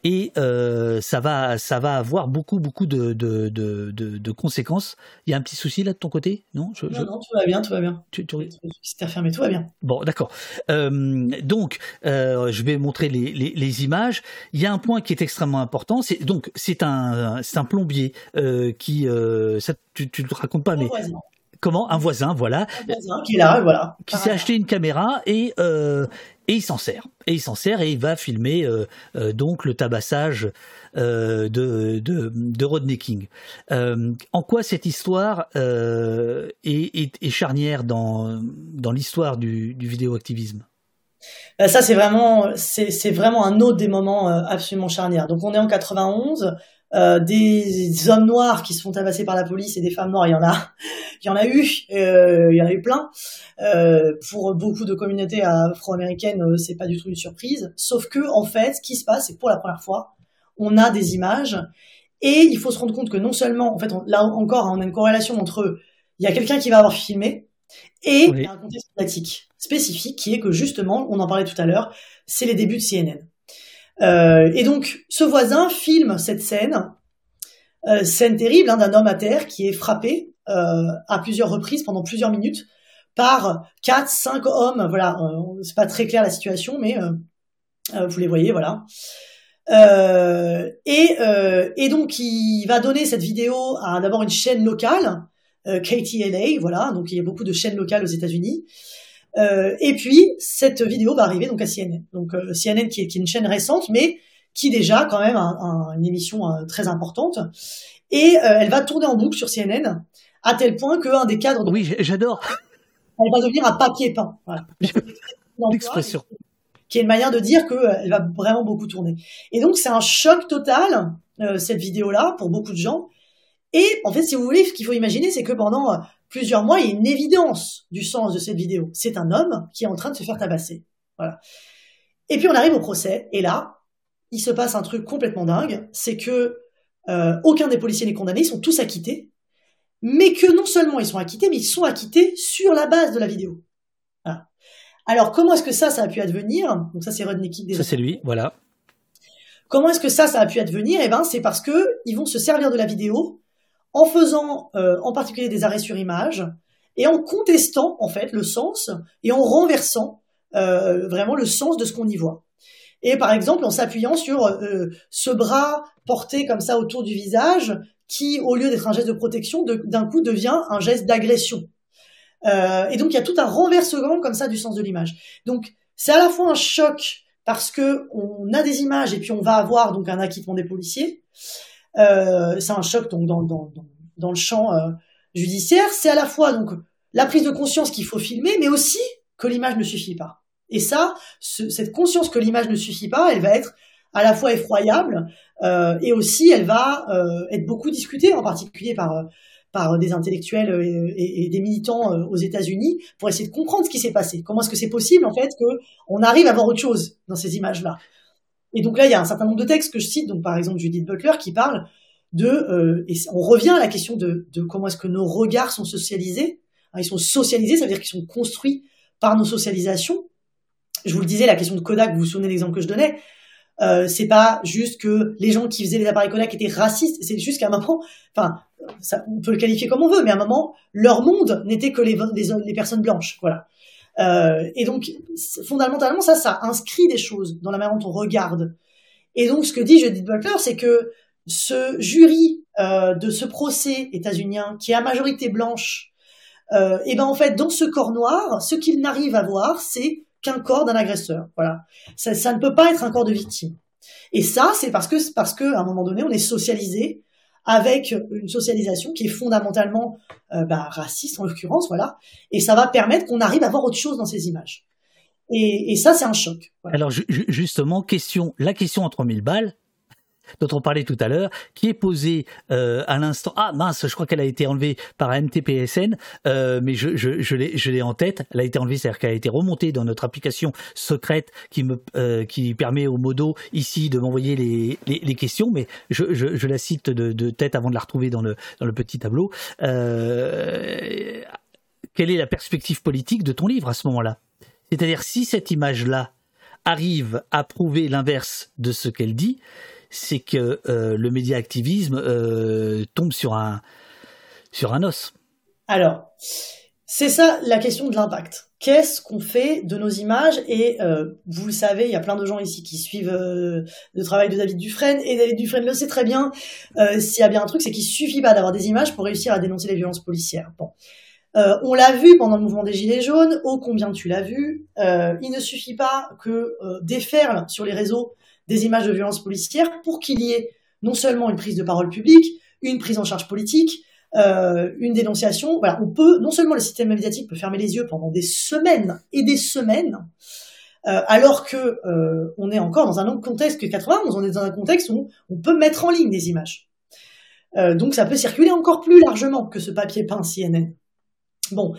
et ça va ça va avoir beaucoup beaucoup de, de, de, de, conséquences. Il y a un petit souci là de ton côté, non? Non, non, tout va bien, tout va bien. Tu, tu... fermé, tout va bien. Bon, d'accord. donc euh, je vais montrer les, images. Il y a un point qui est extrêmement important. C'est donc c'est un c'est un plombier euh, qui euh, ça, tu ne le racontes pas, mais comment? Un voisin, voilà, un voisin qui là, voilà, qui s'est acheté une caméra et et il s'en sert. Et il s'en sert et il va filmer donc le tabassage de, de, Rodney King. en quoi cette histoire est, charnière dans, dans l'histoire du, du vidéoactivisme? Ça, c'est vraiment, c'est, vraiment un autre des moments euh, absolument charnières. Donc, on est en 91. euh, des hommes noirs qui se font tabasser par la police et des femmes noires, il y en a, il y en a eu, euh, il y en a eu plein. Euh, pour beaucoup de communautés afro-américaines, euh, c'est pas du tout une surprise. Sauf que en fait, ce qui se passe, c'est que pour la première fois, on a des images et il faut se rendre compte que non seulement, en fait, là encore, on a une corrélation entre il y a quelqu'un qui va avoir filmé et il y a un contexte médiatique spécifique qui est que justement, on en parlait tout à l'heure, c'est les débuts de CNN. Euh, et donc, ce voisin filme cette scène, euh, scène terrible hein, d'un homme à terre qui est frappé euh, à plusieurs reprises pendant plusieurs minutes par quatre, cinq hommes. Voilà, c'est pas très clair la situation, mais vous les voyez, voilà. et, et donc, il va donner cette vidéo à d'abord une chaîne locale, KTLA, voilà. Donc, il y a beaucoup de chaînes locales aux États-Unis. Euh, et puis cette vidéo va arriver donc à CNN. Donc euh, CNN qui est, qui est, une chaîne récente, mais qui déjà quand même a, a une émission euh, très importante. Et elle va tourner en boucle sur CNN à tel point qu'un des cadres. De... Oui, j'adore. Elle va devenir un papier peint. Voilà. L'expression. Qui est une manière de dire qu'elle va vraiment beaucoup tourner. Et donc c'est un choc total cette vidéo-là pour beaucoup de gens. Et en fait, si vous voulez, ce qu'il faut imaginer, c'est que pendant plusieurs mois, il y a une évidence du sens de cette vidéo. C'est un homme qui est en train de se faire tabasser. Voilà. Et puis on arrive au procès, et là, il se passe un truc complètement dingue, c'est que euh, aucun des policiers n'est condamné, ils sont tous acquittés, mais que non seulement ils sont acquittés, mais ils sont acquittés sur la base de la vidéo. Voilà. Alors comment est-ce que ça, ça a pu advenir? Donc ça c'est Rodney King. Ça c'est lui, voilà. Comment est-ce que ça, ça a pu advenir? Eh ben, c'est parce que ils vont se servir de la vidéo en faisant euh, en particulier des arrêts sur image et en contestant en fait le sens et en renversant euh, vraiment le sens de ce qu'on y voit. Et par exemple en s'appuyant sur euh, ce bras porté comme ça autour du visage qui, au lieu d'être un geste de protection, d'un coup devient un geste d'agression. Et donc il y a tout un renversement comme ça du sens de l'image. Donc c'est à la fois un choc parce que on a des images et puis on va avoir donc un acquittement des policiers, c'est un choc donc dans, dans, dans le champ euh, judiciaire. C'est à la fois donc la prise de conscience qu'il faut filmer, mais aussi que l'image ne suffit pas. Et ça, ce, cette conscience que l'image ne suffit pas, elle va être à la fois effroyable euh, et aussi elle va euh, être beaucoup discutée, en particulier par par des intellectuels et, et, et des militants aux États-Unis pour essayer de comprendre ce qui s'est passé. Comment est-ce que c'est possible en fait que on arrive à voir autre chose dans ces images-là? Et donc là, il y a un certain nombre de textes que je cite, donc par exemple Judith Butler, qui parle de, euh, et on revient à la question de, de comment est-ce que nos regards sont socialisés. ils sont socialisés, ça veut dire qu'ils sont construits par nos socialisations. Je vous le disais, la question de Kodak, vous vous souvenez de l'exemple que je donnais, euh, c'est pas juste que les gens qui faisaient les appareils Kodak étaient racistes, c'est juste qu'à un moment, enfin, ça, on peut le qualifier comme on veut, mais à un moment, leur monde n'était que les, les, les personnes blanches, voilà. Euh, et donc, fondamentalement, ça, ça inscrit des choses dans la manière dont on regarde. Et donc, ce que dit Judith Butler, c'est que ce jury euh, de ce procès états-unien, qui est à majorité blanche, euh, et ben en fait, dans ce corps noir, ce qu'il n'arrive à voir, c'est qu'un corps d'un agresseur. Voilà, ça, ne peut pas être un corps de victime. Et ça, c'est parce que parce que un moment donné, on est socialisé avec une socialisation qui est fondamentalement euh, bah, raciste en l'occurrence, voilà, et ça va permettre qu'on arrive à voir autre chose dans ces images. Et, ça, c'est un choc. Alors justement, question, la question en 3000 balles, dont on parlait tout à l'heure, qui est posée euh, à l'instant. Ah mince, je crois qu'elle a été enlevée par MTPSN, euh, mais je, je, je l'ai, en tête. Elle a été enlevée, c'est-à-dire qu'elle a été remontée dans notre application secrète qui me, euh, qui permet au modo ici de m'envoyer les, les, questions, mais je, je, la cite de, de, tête avant de la retrouver dans le, dans le petit tableau. Quelle est la perspective politique de ton livre à ce moment-là? C'est-à-dire si cette image-là arrive à prouver l'inverse de ce qu'elle dit, c'est que euh, le média activisme euh, tombe sur un, sur un os. Alors, c'est ça la question de l'impact. Qu'est-ce qu'on fait de nos images Et euh, vous le savez, il y a plein de gens ici qui suivent le travail de David Dufresne, et David Dufresne le sait très bien. S'il y a bien un truc, c'est qu'il suffit pas d'avoir des images pour réussir à dénoncer les violences policières. Bon. On l'a vu pendant le mouvement des Gilets jaunes, ô combien tu l'as vu. Il ne suffit pas que déferle sur les réseaux des images de violences policières pour qu'il y ait non seulement une prise de parole publique, une prise en charge politique, euh, une dénonciation. Voilà, on peut non seulement le système médiatique peut fermer les yeux pendant des semaines et des semaines, alors que on est encore dans un autre contexte que 91, on est dans un contexte où on peut mettre en ligne des images. donc ça peut circuler encore plus largement que ce papier peint CNN. Bon,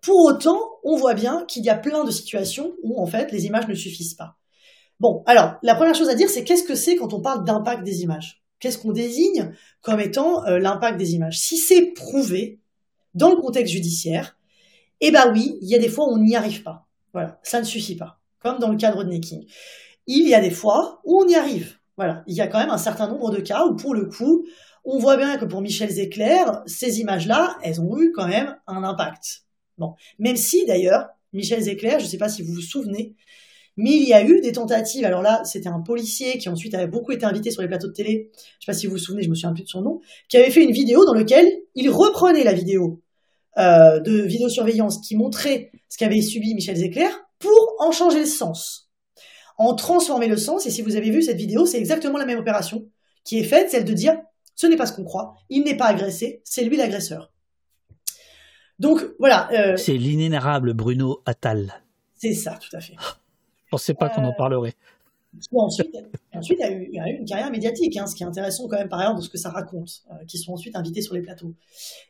pour autant, on voit bien qu'il y a plein de situations où en fait les images ne suffisent pas. Bon, alors la première chose à dire, c'est qu'est-ce que c'est quand on parle d'impact des images? Qu'est-ce qu'on désigne comme étant l'impact des images? Si c'est prouvé dans le contexte judiciaire, eh ben oui, il y a des fois où on n'y arrive pas. Voilà, ça ne suffit pas. Comme dans le cadre de Necking. Il y a des fois où on y arrive. Voilà, il y a quand même un certain nombre de cas où pour le coup, on voit bien que pour Michel Zecler, ces images-là, elles ont eu quand même un impact. Bon, même si d'ailleurs, Michel Zecler, je ne sais pas si vous vous souvenez, mais il y a eu des tentatives. Alors là, c'était un policier qui ensuite avait beaucoup été invité sur les plateaux de télé. Je ne sais pas si vous vous souvenez, je me souviens plus de son nom, qui avait fait une vidéo dans laquelle il reprenait la vidéo euh, de vidéosurveillance qui montrait ce qu'avait subi Michel Zecler pour en changer le sens, en transformer le sens. Et si vous avez vu cette vidéo, c'est exactement la même opération qui est faite, celle de dire ce n'est pas ce qu'on croit. Il n'est pas agressé, c'est lui l'agresseur. Donc voilà. Euh, c'est l'inénarrable Bruno Attal. C'est ça, tout à fait. Je pensais pas qu'on en euh, parlerait. Ensuite, ensuite il, y a eu, une carrière médiatique, hein, ce qui est intéressant quand même par ailleurs de ce que ça raconte, euh, qui sont ensuite invités sur les plateaux.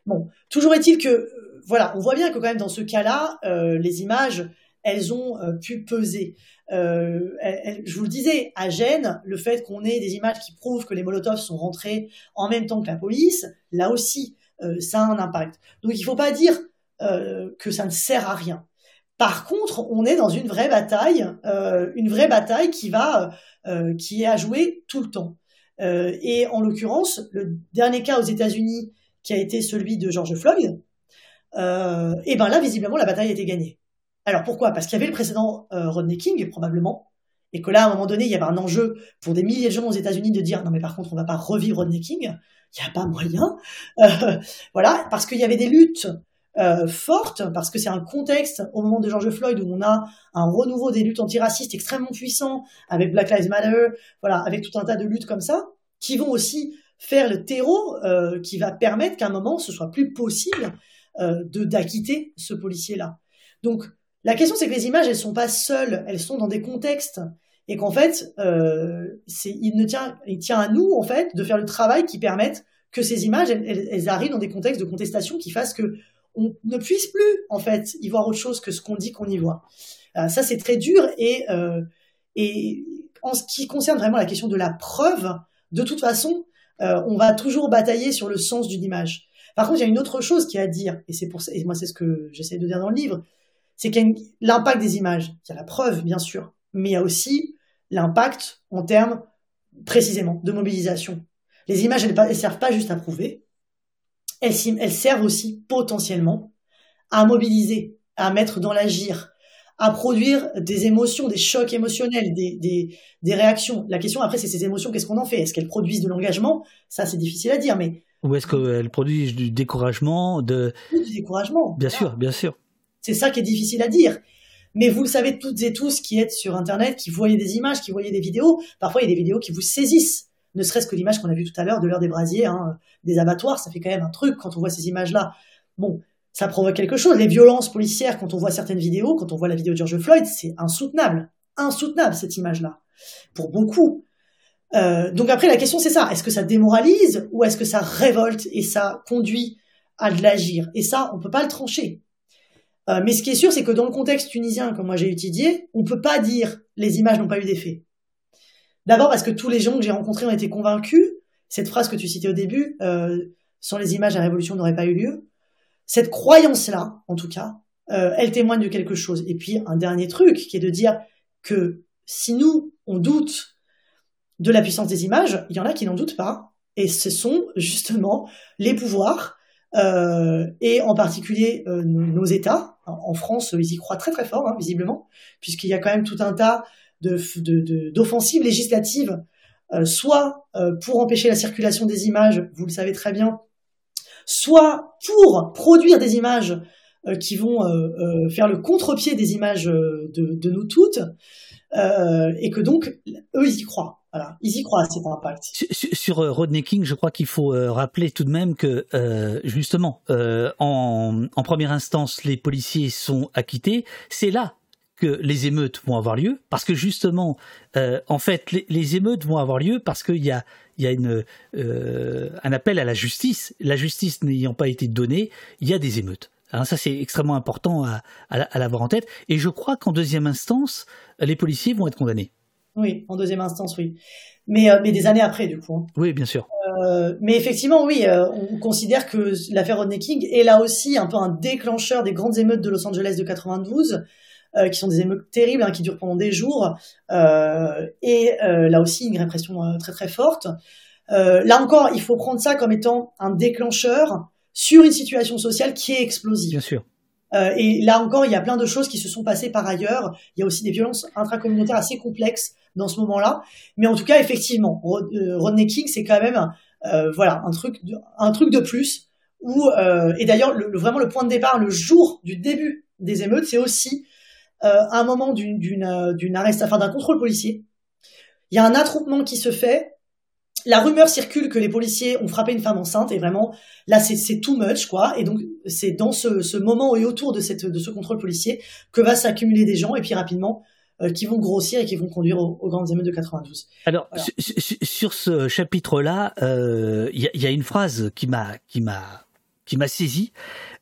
Bon, toujours est-il que, voilà, on voit bien que quand même dans ce cas-là, les images, elles ont pu peser. Euh, je vous le disais, à Gênes, le fait qu'on ait des images qui prouvent que les Molotov sont rentrés en même temps que la police, là aussi, euh, ça a un impact. Donc il ne faut pas dire euh, que ça ne sert à rien. Par contre, on est dans une vraie bataille, une vraie bataille qui va, qui est à jouer tout le temps. et en l'occurrence, le dernier cas aux États-Unis, qui a été celui de George Floyd, et ben là, visiblement, la bataille a été gagnée. Alors pourquoi? Parce qu'il y avait le précédent euh, Rodney King, probablement, et que là, à un moment donné, il y avait un enjeu pour des milliers de gens aux États-Unis de dire non, mais par contre, on va pas revivre Rodney King, il n'y a pas moyen. Euh, voilà, parce qu'il y avait des luttes euh, fortes, parce que c'est un contexte au moment de George Floyd où on a un renouveau des luttes antiracistes extrêmement puissants, avec Black Lives Matter, voilà, avec tout un tas de luttes comme ça, qui vont aussi faire le terreau qui va permettre qu'à un moment, ce soit plus possible de d'acquitter ce policier-là. Donc, la question, c'est que les images, elles sont pas seules, elles sont dans des contextes, et qu'en fait, euh, il ne tient, il tient à nous en fait de faire le travail qui permette que ces images, elles, arrivent dans des contextes de contestation qui fassent que on ne puisse plus en fait y voir autre chose que ce qu'on dit qu'on y voit. Euh, ça, c'est très dur et euh, et en ce qui concerne vraiment la question de la preuve, de toute façon, on va toujours batailler sur le sens d'une image. Par contre, il y a une autre chose qui est à dire, et c'est pour ça, et moi c'est ce que j'essaie de dire dans le livre, c'est qu'il y a l'impact des images. Il y a la preuve, bien sûr, mais il y a aussi l'impact en termes précisément de mobilisation. Les images, elles ne servent pas juste à prouver, elles, elles servent aussi potentiellement à mobiliser, à mettre dans l'agir, à produire des émotions, des chocs émotionnels, des, des, des réactions. La question après, c'est ces émotions, qu'est-ce qu'on en fait? Est-ce qu'elles produisent de l'engagement? Ça, c'est difficile à dire, mais... Ou est-ce qu'elles produisent du découragement de... Du découragement. Bien sûr, bien sûr. C'est ça qui est difficile à dire. Mais vous le savez toutes et tous qui êtes sur Internet, qui voyez des images, qui voyez des vidéos. Parfois, il y a des vidéos qui vous saisissent. Ne serait-ce que l'image qu'on a vue tout à l'heure de l'heure des brasiers, hein, des abattoirs, ça fait quand même un truc quand on voit ces images-là. Bon, ça provoque quelque chose. Les violences policières, quand on voit certaines vidéos, quand on voit la vidéo de George Floyd, c'est insoutenable. Insoutenable, cette image-là. Pour beaucoup. Euh, donc après, la question, c'est ça. Est-ce que ça démoralise ou est-ce que ça révolte et ça conduit à de l'agir? Et ça, on peut pas le trancher. Euh, mais ce qui est sûr, c'est que dans le contexte tunisien que moi j'ai étudié, on ne peut pas dire les images n'ont pas eu d'effet. D'abord parce que tous les gens que j'ai rencontrés ont été convaincus. Cette phrase que tu citais au début, euh, sans les images, la révolution n'aurait pas eu lieu. Cette croyance-là, en tout cas, euh, elle témoigne de quelque chose. Et puis un dernier truc, qui est de dire que si nous, on doute de la puissance des images, il y en a qui n'en doutent pas. Et ce sont justement les pouvoirs euh, et en particulier nos États. En France, ils y croient très très fort, hein, visiblement, puisqu'il y a quand même tout un tas d'offensives de, législatives, euh, soit pour empêcher la circulation des images, vous le savez très bien, soit pour produire des images qui vont faire le contre-pied des images de, nous toutes, et que donc eux ils y croient. Ils y croient à cet impact. Sur, sur euh, Rodney King, je crois qu'il faut euh, rappeler tout de même que euh, justement, en, en, première instance, les policiers sont acquittés. C'est là que les émeutes vont avoir lieu, parce que justement, euh, en fait, les, émeutes vont avoir lieu parce qu'il y a, y a une, euh, un appel à la justice. La justice n'ayant pas été donnée, il y a des émeutes. Hein, ça, c'est extrêmement important à, à, l'avoir en tête. Et je crois qu'en deuxième instance, les policiers vont être condamnés. Oui, en deuxième instance, oui. Mais, euh, mais des années après, du coup. Hein. Oui, bien sûr. mais effectivement, oui, on considère que l'affaire Rodney King est là aussi un peu un déclencheur des grandes émeutes de Los Angeles de 92. Euh, qui sont des émeutes terribles, hein, qui durent pendant des jours, euh, et euh, là aussi une répression très très forte. là encore, il faut prendre ça comme étant un déclencheur sur une situation sociale qui est explosive. Bien sûr. et là encore, il y a plein de choses qui se sont passées par ailleurs. Il y a aussi des violences intracommunautaires assez complexes dans ce moment-là. Mais en tout cas, effectivement, Rodney King, c'est quand même voilà un truc, de, un truc de plus. Où, et d'ailleurs, le, vraiment le point de départ, le jour du début des émeutes, c'est aussi à un moment d'une d'une euh, arrestation, d'un contrôle policier. Il y a un attroupement qui se fait. La rumeur circule que les policiers ont frappé une femme enceinte et vraiment là c'est c'est too much quoi. Et donc c'est dans ce, ce moment et autour de cette de ce contrôle policier que va s'accumuler des gens et puis rapidement euh, qui vont grossir et qui vont conduire aux, grandes émeutes de 92. Alors sur, ce chapitre-là, il y, a, y, a, une phrase qui m'a qui m'a qui m'a saisi,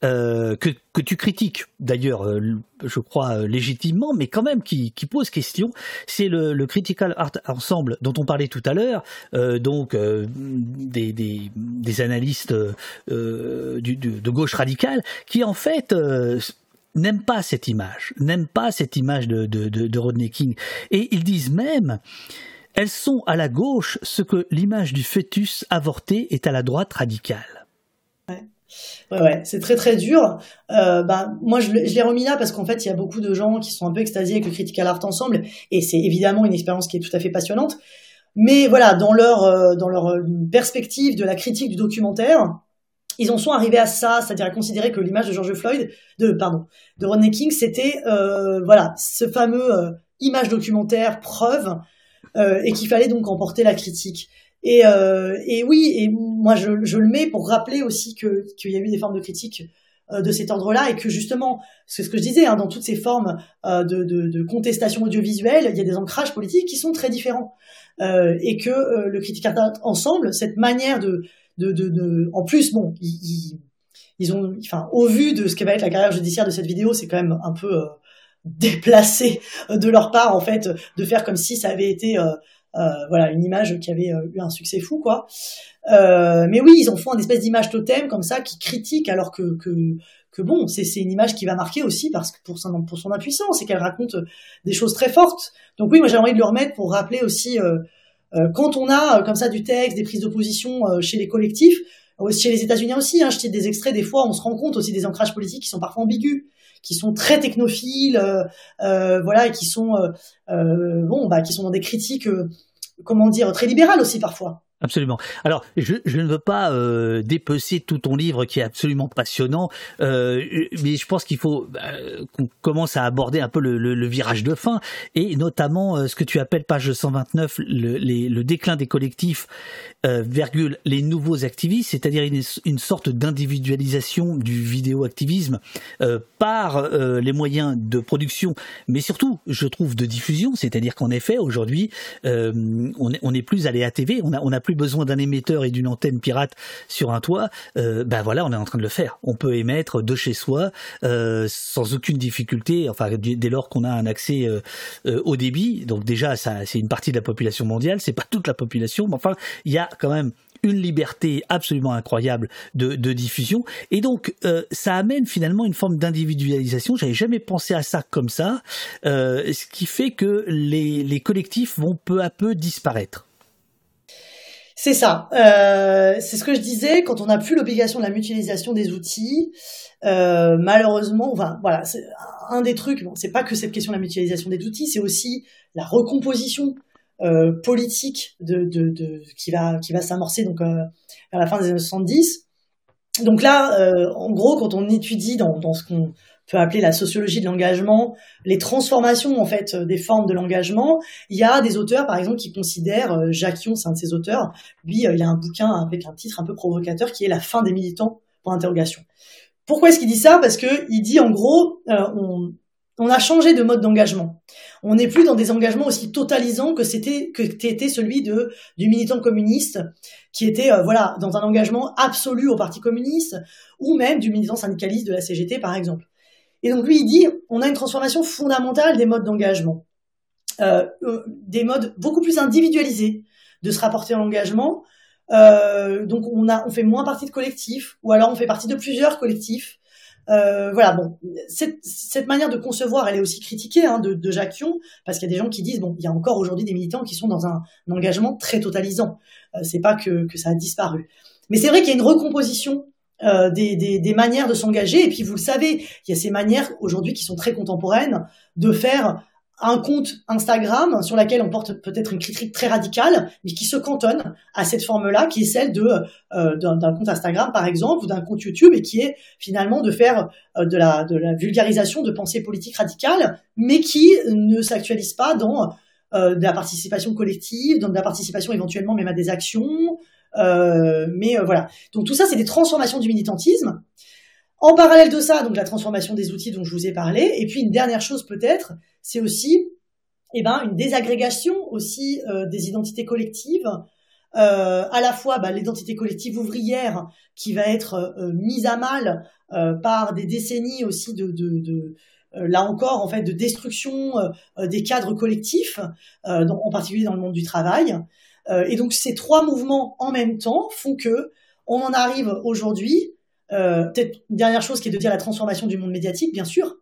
euh, que, que tu critiques d'ailleurs, euh, je crois euh, légitimement, mais quand même qui, pose question, c'est le, Critical Art Ensemble dont on parlait tout à l'heure, donc des, des, analystes de gauche radicale, qui en fait n'aiment pas cette image, n'aiment pas cette image de, de, de, de Rodney King, et ils disent même elles sont à la gauche ce que l'image du fœtus avorté est à la droite radicale. Ouais, ouais, c'est très très dur. Euh, bah, moi, je, je l'ai remis là parce qu'en fait, il y a beaucoup de gens qui sont un peu extasiés avec le Critical Art ensemble, et c'est évidemment une expérience qui est tout à fait passionnante. Mais voilà, dans leur euh, dans leur euh, perspective de la critique du documentaire, ils en sont arrivés à ça, c'est-à-dire à considérer que l'image de George Floyd, de pardon, de Rodney King, c'était voilà ce fameux image documentaire preuve, et qu'il fallait donc emporter la critique. Et, euh, et oui, et moi je, je, le mets pour rappeler aussi que qu'il y a eu des formes de critique euh, de cet ordre-là et que justement, c'est ce que je disais, hein, dans toutes ces formes euh, de, de, de, contestation audiovisuelle, il y a des ancrages politiques qui sont très différents. Euh, et que euh, le critique ensemble, cette manière de, de, de, en plus, bon, ils, ils, ont, enfin, au vu de ce qui va être la carrière judiciaire de cette vidéo, c'est quand même un peu euh, déplacé de leur part en fait de faire comme si ça avait été euh, voilà, une image qui avait euh, eu un succès fou, quoi. Euh, mais oui, ils en font un espèce d'image totem comme ça qui critique, alors que que, que bon, c'est une image qui va marquer aussi parce que pour son pour son impuissance et qu'elle raconte des choses très fortes. Donc oui, moi j'ai envie de le remettre pour rappeler aussi quand on a comme ça du texte, des prises d'opposition chez les collectifs, chez les États-Unis aussi. Hein, je des extraits des fois, on se rend compte aussi des ancrages politiques qui sont parfois ambigus qui sont très technophiles, euh, euh, voilà, et qui sont euh, bon, bah, qui sont dans des critiques, comment dire, très libérales aussi parfois. Absolument. Alors, je, ne veux pas euh, dépecer tout ton livre qui est absolument passionnant, euh, mais je pense qu'il faut euh, qu'on commence à aborder un peu le, virage de fin, et notamment euh, ce que tu appelles, page 129, le, le déclin des collectifs, virgule, les nouveaux activistes, c'est-à-dire une, sorte d'individualisation du vidéo-activisme par les moyens de production, mais surtout, je trouve, de diffusion, c'est-à-dire qu'en effet, aujourd'hui, on n'est plus allé à TV, on a, on a plus besoin d'un émetteur et d'une antenne pirate sur un toit, euh, ben voilà, on est en train de le faire. On peut émettre de chez soi euh, sans aucune difficulté, enfin dès lors qu'on a un accès euh, au débit. Donc déjà, c'est une partie de la population mondiale, c'est pas toute la population, mais enfin, il y a quand même une liberté absolument incroyable de, diffusion. Et donc, ça amène finalement une forme d'individualisation. J'avais jamais pensé à ça comme ça, ce qui fait que les collectifs vont peu à peu disparaître. C'est ça. Euh, c'est ce que je disais. Quand on n'a plus l'obligation de la mutualisation des outils, euh, malheureusement, voilà, un des trucs. Bon, c'est pas que cette question de la mutualisation des outils, c'est aussi la recomposition euh, politique qui va s'amorcer donc vers la fin des années 70. Donc là, en gros, quand on étudie dans ce qu'on peut appeler la sociologie de l'engagement, les transformations en fait des formes de l'engagement. Il y a des auteurs, par exemple, qui considèrent, euh, Jacques c'est un de ces auteurs, lui, euh, il a un bouquin avec un titre un peu provocateur qui est La fin des militants, pour interrogation. Pourquoi est-ce qu'il dit ça? Parce que il dit en gros, euh, on, a changé de mode d'engagement. On n'est plus dans des engagements aussi totalisants que c'était que était celui de du militant communiste qui était euh, voilà dans un engagement absolu au Parti communiste ou même du militant syndicaliste de la CGT par exemple. Et donc lui il dit on a une transformation fondamentale des modes d'engagement, euh, euh, des modes beaucoup plus individualisés de se rapporter à l'engagement. donc on a on fait moins partie de collectifs ou alors on fait partie de plusieurs collectifs euh, voilà, bon, cette, manière de concevoir, elle est aussi critiquée hein, de, de Jacques parce qu'il y a des gens qui disent, bon, il y a encore aujourd'hui des militants qui sont dans un, engagement très totalisant. Euh, c'est pas que, que ça a disparu. Mais c'est vrai qu'il y a une recomposition euh, des, des, des, manières de s'engager, et puis vous le savez, il y a ces manières aujourd'hui qui sont très contemporaines de faire un compte Instagram sur laquelle on porte peut-être une critique très radicale, mais qui se cantonne à cette forme-là, qui est celle de euh, d'un compte Instagram par exemple ou d'un compte YouTube, et qui est finalement de faire euh, de la de la vulgarisation de pensées politiques radicales, mais qui ne s'actualise pas dans euh, de la participation collective, dans de la participation éventuellement même à des actions. Mais voilà. Donc tout ça, c'est des transformations du militantisme. En parallèle de ça, donc la transformation des outils dont je vous ai parlé, et puis une dernière chose peut-être, c'est aussi eh ben, une désagrégation aussi euh, des identités collectives, euh, à la fois bah, l'identité collective ouvrière qui va être euh, mise à mal par des décennies aussi de, de, de là encore en fait de destruction des cadres collectifs, en particulier dans le monde du travail. Et donc ces trois mouvements en même temps font que on en arrive aujourd'hui. Peut-être une dernière chose qui est de dire la transformation du monde médiatique, bien sûr,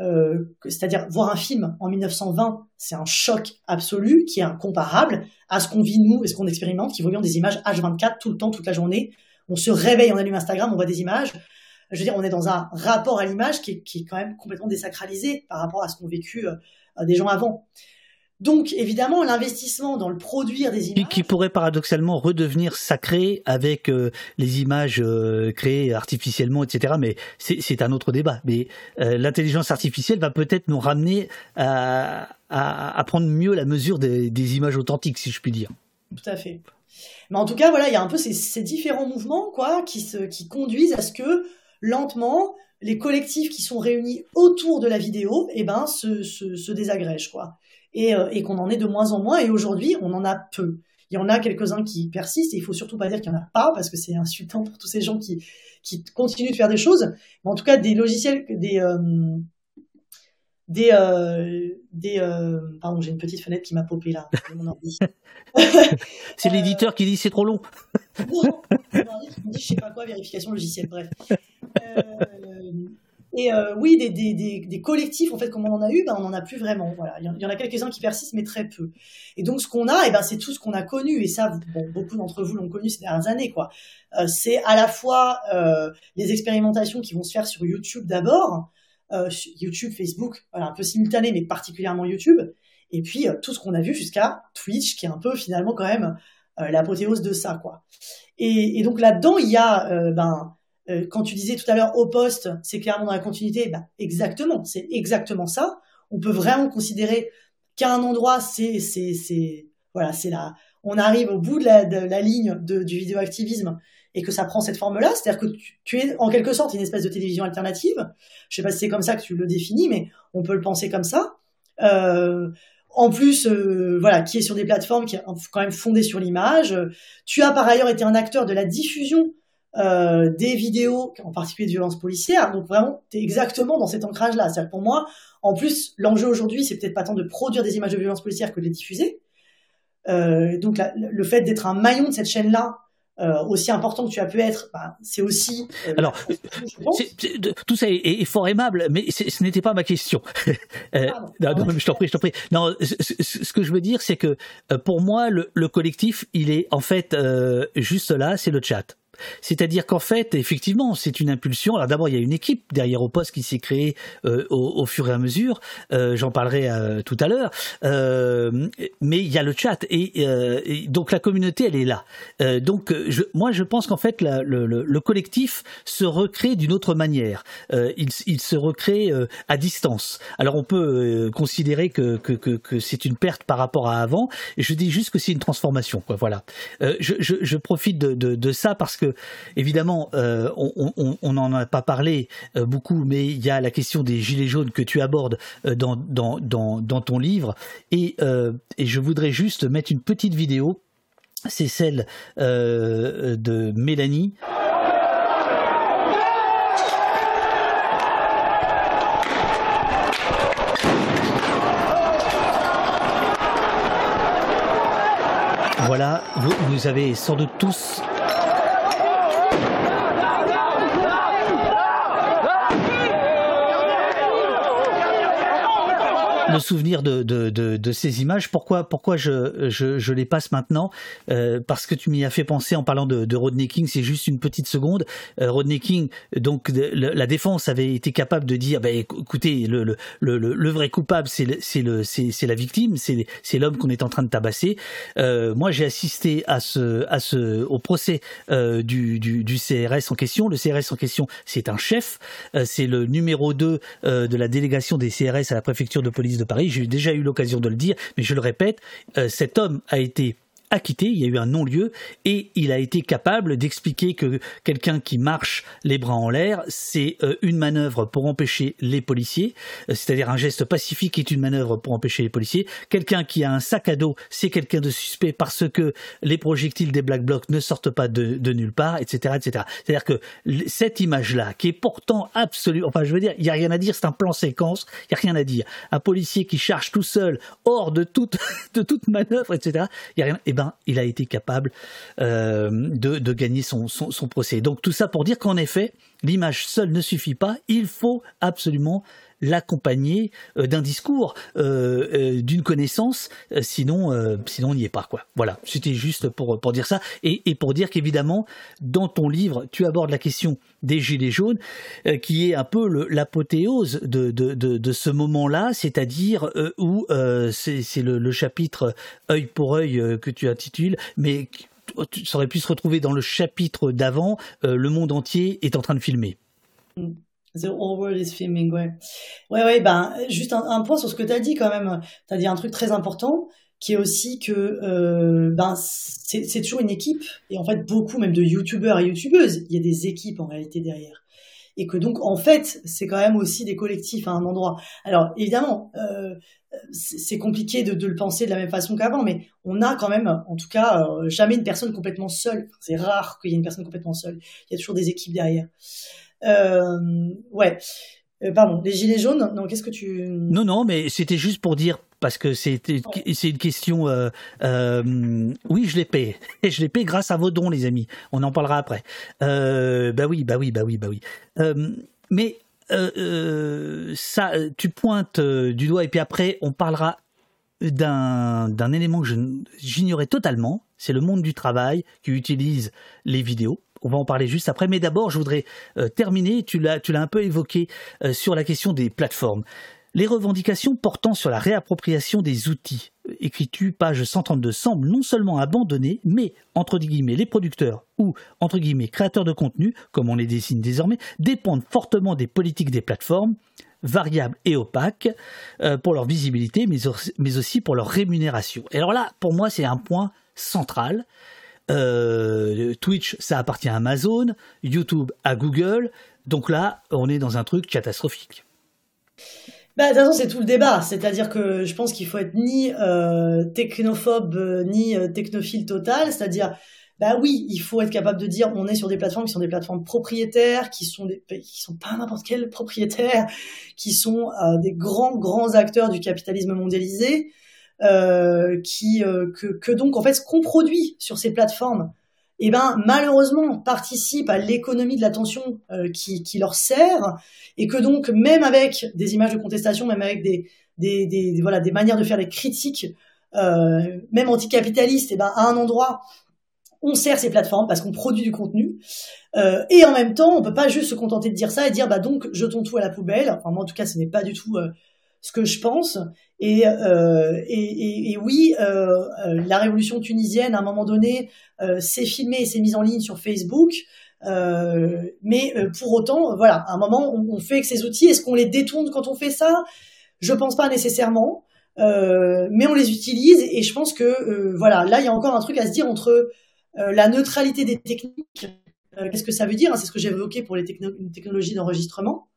euh, c'est-à-dire voir un film en 1920, c'est un choc absolu qui est incomparable à ce qu'on vit nous et ce qu'on expérimente, qui voyons des images H24 tout le temps, toute la journée. On se réveille, on allume Instagram, on voit des images. Je veux dire, on est dans un rapport à l'image qui, qui, est quand même complètement désacralisé par rapport à ce qu'ont vécu euh, des gens avant. Donc évidemment, l'investissement dans le produire des images... Qui, pourrait paradoxalement redevenir sacré avec euh, les images euh, créées artificiellement, etc. Mais c'est un autre débat. Mais euh, l'intelligence artificielle va peut-être nous ramener à, à, prendre mieux la mesure des, des, images authentiques, si je puis dire. Tout à fait. Mais en tout cas, voilà, il y a un peu ces, ces différents mouvements quoi, qui, se, qui conduisent à ce que lentement, les collectifs qui sont réunis autour de la vidéo, eh ben, se, se, se désagrègent, quoi. Euh, et, qu'on en est de moins en moins. Et aujourd'hui, on en a peu. Il y en a quelques-uns qui persistent, et il faut surtout pas dire qu'il y en a pas, parce que c'est insultant pour tous ces gens qui, qui continuent de faire des choses. Mais en tout cas, des logiciels, des, euh, des, euh, des pardon, j'ai une petite fenêtre qui m'a popé là, c'est l'éditeur qui dit c'est trop long. non, qui dit je sais pas quoi, vérification logicielle, bref. Et euh, oui, des, des, des, collectifs, en fait, comme on en a eu, ben, on n'en a plus vraiment. Voilà. Il y en a quelques-uns qui persistent, mais très peu. Et donc, ce qu'on a, eh ben, c'est tout ce qu'on a connu. Et ça, bon, beaucoup d'entre vous l'ont connu ces dernières années. quoi. Euh, c'est à la fois euh, les expérimentations qui vont se faire sur YouTube d'abord, euh, YouTube, Facebook, voilà, un peu simultané, mais particulièrement YouTube. Et puis, euh, tout ce qu'on a vu jusqu'à Twitch, qui est un peu, finalement, quand même, l'apothéose de ça. quoi. Et, et donc, là-dedans, il y a... ben, euh, quand tu disais tout à l'heure au poste, c'est clairement dans la continuité, bah, exactement, c'est exactement ça. On peut vraiment considérer qu'à un endroit, c'est, c'est, c'est, voilà, c'est là, on arrive au bout de la, ligne de, du vidéoactivisme et que ça prend cette forme-là, c'est-à-dire que tu, es en quelque sorte une espèce de télévision alternative. Je sais pas si c'est comme ça que tu le définis, mais on peut le penser comme ça. Euh, en plus, euh, voilà, qui est sur des plateformes qui est quand même fondées sur l'image. Tu as par ailleurs été un acteur de la diffusion euh, des vidéos, en particulier de violences policières. Donc vraiment, tu es exactement dans cet ancrage-là. C'est-à-dire pour moi, en plus, l'enjeu aujourd'hui, c'est peut-être pas tant de produire des images de violences policières que de les diffuser. Euh, donc le fait d'être un maillon de cette chaîne-là, euh, aussi important que tu as pu être, bah, c'est aussi. Euh, Alors, tout ça est, fort aimable, mais ce n'était pas ma question. euh, non, non, je t'en prie, je t'en prie. Non, ce, que je veux dire, c'est que pour moi, le, le, collectif, il est en fait juste là, c'est le chat. C'est-à-dire qu'en fait, effectivement, c'est une impulsion. Alors d'abord, il y a une équipe derrière au poste qui s'est créée euh, au, fur et à mesure. Euh, j'en parlerai euh, tout à l'heure. mais il y a le chat et, donc la communauté, elle est là. donc moi, je pense qu'en fait, le, collectif se recrée d'une autre manière. Il, se recrée à distance. Alors on peut considérer que, c'est une perte par rapport à avant. Je dis juste que c'est une transformation. Voilà. Je, profite de ça parce que évidemment, on n'en a pas parlé beaucoup, mais il y a la question des gilets jaunes que tu abordes dans, dans, ton livre, et, et je voudrais juste mettre une petite vidéo. C'est celle de Mélanie. Voilà, vous, vous avez sans doute tous le souvenir de, de, de, de, ces images. Pourquoi, pourquoi je, je, je les passe maintenant euh, Parce que tu m'y as fait penser en parlant de, de Rodney King, c'est juste une petite seconde. Euh, Rodney King, donc la défense avait été capable de dire, bah, écoutez, le, le, le, vrai coupable, c'est le, c'est la victime, c'est l'homme qu'on est en train de tabasser. Euh, moi, j'ai assisté à ce, à ce, au procès euh, du, du, du, CRS en question. Le CRS en question, c'est un chef, euh, c'est le numéro 2 euh, de la délégation des CRS à la préfecture de police de Paris. J'ai déjà eu l'occasion de le dire, mais je le répète, euh, cet homme a été acquitté, il y a eu un non-lieu, et il a été capable d'expliquer que quelqu'un qui marche les bras en l'air, c'est euh, une manœuvre pour empêcher les policiers, euh, c'est-à-dire un geste pacifique est une manœuvre pour empêcher les policiers. Quelqu'un qui a un sac à dos, c'est quelqu'un de suspect parce que les projectiles des Black Blocs ne sortent pas de, nulle part, etc., etc. C'est-à-dire que cette image-là, qui est pourtant absolument, enfin je veux dire, il n'y a rien à dire, c'est un plan séquence, il n'y a rien à dire. Un policier qui charge tout seul, hors de toute, de toute manœuvre, etc., il n'y a rien, il a été capable euh, de, gagner son, procès. Donc tout ça pour dire qu'en effet, l'image seule ne suffit pas, il faut absolument l'accompagner euh, d'un discours, euh, d'une connaissance, sinon, sinon on n'y est pas quoi. Voilà, c'était juste pour pour dire ça et, pour dire qu'évidemment dans ton livre tu abordes la question des gilets jaunes, qui est un peu l'apothéose de, de, ce moment-là, c'est-à-dire où c'est le, le, chapitre œil pour œil que tu intitules, mais ça aurait pu se retrouver dans le chapitre d'avant, euh, le monde entier est en train de filmer. The whole world is filming, ouais. Ouais, ouais, ben, juste un, point sur ce que tu as dit quand même. Tu as dit un truc très important, qui est aussi que euh, ben, c'est toujours une équipe, et en fait, beaucoup même de youtubeurs et youtubeuses, il y a des équipes en réalité derrière. Et que donc, en fait, c'est quand même aussi des collectifs à un endroit. Alors, évidemment, euh, c'est compliqué de, le penser de la même façon qu'avant, mais on a quand même, en tout cas, euh, jamais une personne complètement seule. C'est rare qu'il y ait une personne complètement seule. Il y a toujours des équipes derrière. Euh, ouais. Euh, pardon, les gilets jaunes. Non, qu'est-ce que tu Non, non, mais c'était juste pour dire parce que c'est une question. oui, je les paie. je les paie grâce à vos dons, les amis. On en parlera après. bah oui, bah oui, bah oui, bah oui. mais euh, euh, ça, tu pointes euh, du doigt et puis après on parlera d'un élément que j'ignorais totalement, c'est le monde du travail qui utilise les vidéos. On va en parler juste après, mais d'abord je voudrais terminer, tu l'as un peu évoqué sur la question des plateformes. Les revendications portant sur la réappropriation des outils, écrit-tu, page 132, semblent non seulement abandonner, mais, entre guillemets, les producteurs ou, entre guillemets, créateurs de contenu, comme on les dessine désormais, dépendent fortement des politiques des plateformes, variables et opaques, euh, pour leur visibilité, mais, aussi pour leur rémunération. Et alors là, pour moi, c'est un point central. Euh, Twitch, ça appartient à Amazon, YouTube à Google, donc là, on est dans un truc catastrophique. Bah, de toute façon, c'est tout le débat. C'est-à-dire que je pense qu'il faut être ni euh, technophobe euh, ni technophile total. C'est-à-dire, bah oui, il faut être capable de dire on est sur des plateformes qui sont des plateformes propriétaires, qui sont des, qui sont pas n'importe quel propriétaire, qui sont des grands grands acteurs du capitalisme mondialisé, qui que, que donc en fait ce qu'on produit sur ces plateformes eh ben malheureusement participe à l'économie de l'attention euh, qui, leur sert et que donc même avec des images de contestation, même avec des, des, voilà des manières de faire des critiques, euh, même anticapitalistes, eh ben à un endroit on sert ces plateformes parce qu'on produit du contenu euh, et en même temps on peut pas juste se contenter de dire ça et dire bah donc jetons tout à la poubelle. Enfin moi en tout cas ce n'est pas du tout euh, ce que je pense. Et, euh, et, et, oui, euh, euh, la révolution tunisienne, à un moment donné, euh, s'est filmée et s'est mise en ligne sur Facebook. Mais pour autant, voilà, à un moment, on, on fait avec ces outils. Est-ce qu'on les détourne quand on fait ça? Je pense pas nécessairement. mais on les utilise et je pense que voilà, là, il y a encore un truc à se dire entre la neutralité des techniques Qu'est-ce que ça veut dire? C'est ce que évoqué pour les technologies d'enregistrement.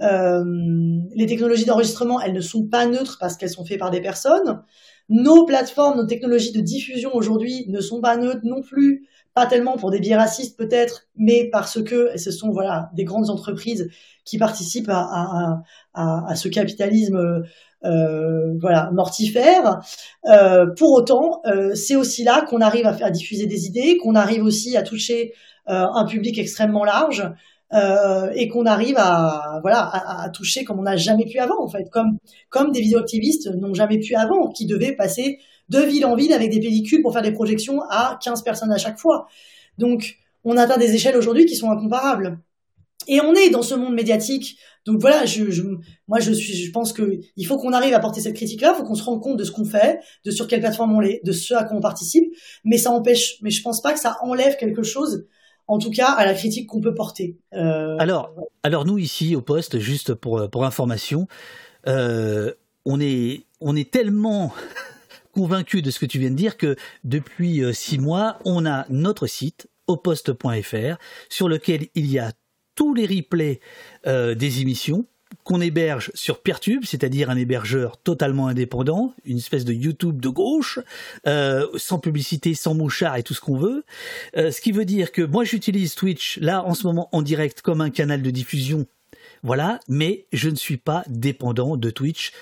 Les technologies d'enregistrement, elles ne sont pas neutres parce qu'elles sont faites par des personnes. Nos plateformes, nos technologies de diffusion aujourd'hui ne sont pas neutres non plus, pas tellement pour des biais racistes peut-être, mais parce que ce sont voilà des grandes entreprises qui participent à, à, à, ce capitalisme euh, voilà mortifère. Euh, pour autant, euh, c'est aussi là qu'on arrive à, à, diffuser des idées, qu'on arrive aussi à toucher euh, un public extrêmement large. Euh, et qu'on arrive à voilà à, à toucher comme on n'a jamais pu avant en fait, comme comme des vidéoactivistes n'ont jamais pu avant, qui devaient passer de ville en ville avec des pellicules pour faire des projections à 15 personnes à chaque fois. Donc on atteint des échelles aujourd'hui qui sont incomparables. Et on est dans ce monde médiatique. Donc voilà, je, je moi je suis, je pense que il faut qu'on arrive à porter cette critique-là, il faut qu'on se rende compte de ce qu'on fait, de sur quelle plateforme on est, de ce à quoi on participe. Mais ça empêche, mais je pense pas que ça enlève quelque chose en tout cas à la critique qu'on peut porter. Euh, alors, alors nous ici au poste, juste pour pour information, euh, on est on est tellement convaincu de ce que tu viens de dire que depuis euh, six mois, on a notre site oposte.fr sur lequel il y a tous les replays euh, des émissions qu'on héberge sur Peertube, c'est-à-dire un hébergeur totalement indépendant, une espèce de YouTube de gauche, euh, sans publicité, sans mouchard et tout ce qu'on veut. Euh, ce qui veut dire que moi j'utilise Twitch là en ce moment en direct comme un canal de diffusion, voilà, mais je ne suis pas dépendant de Twitch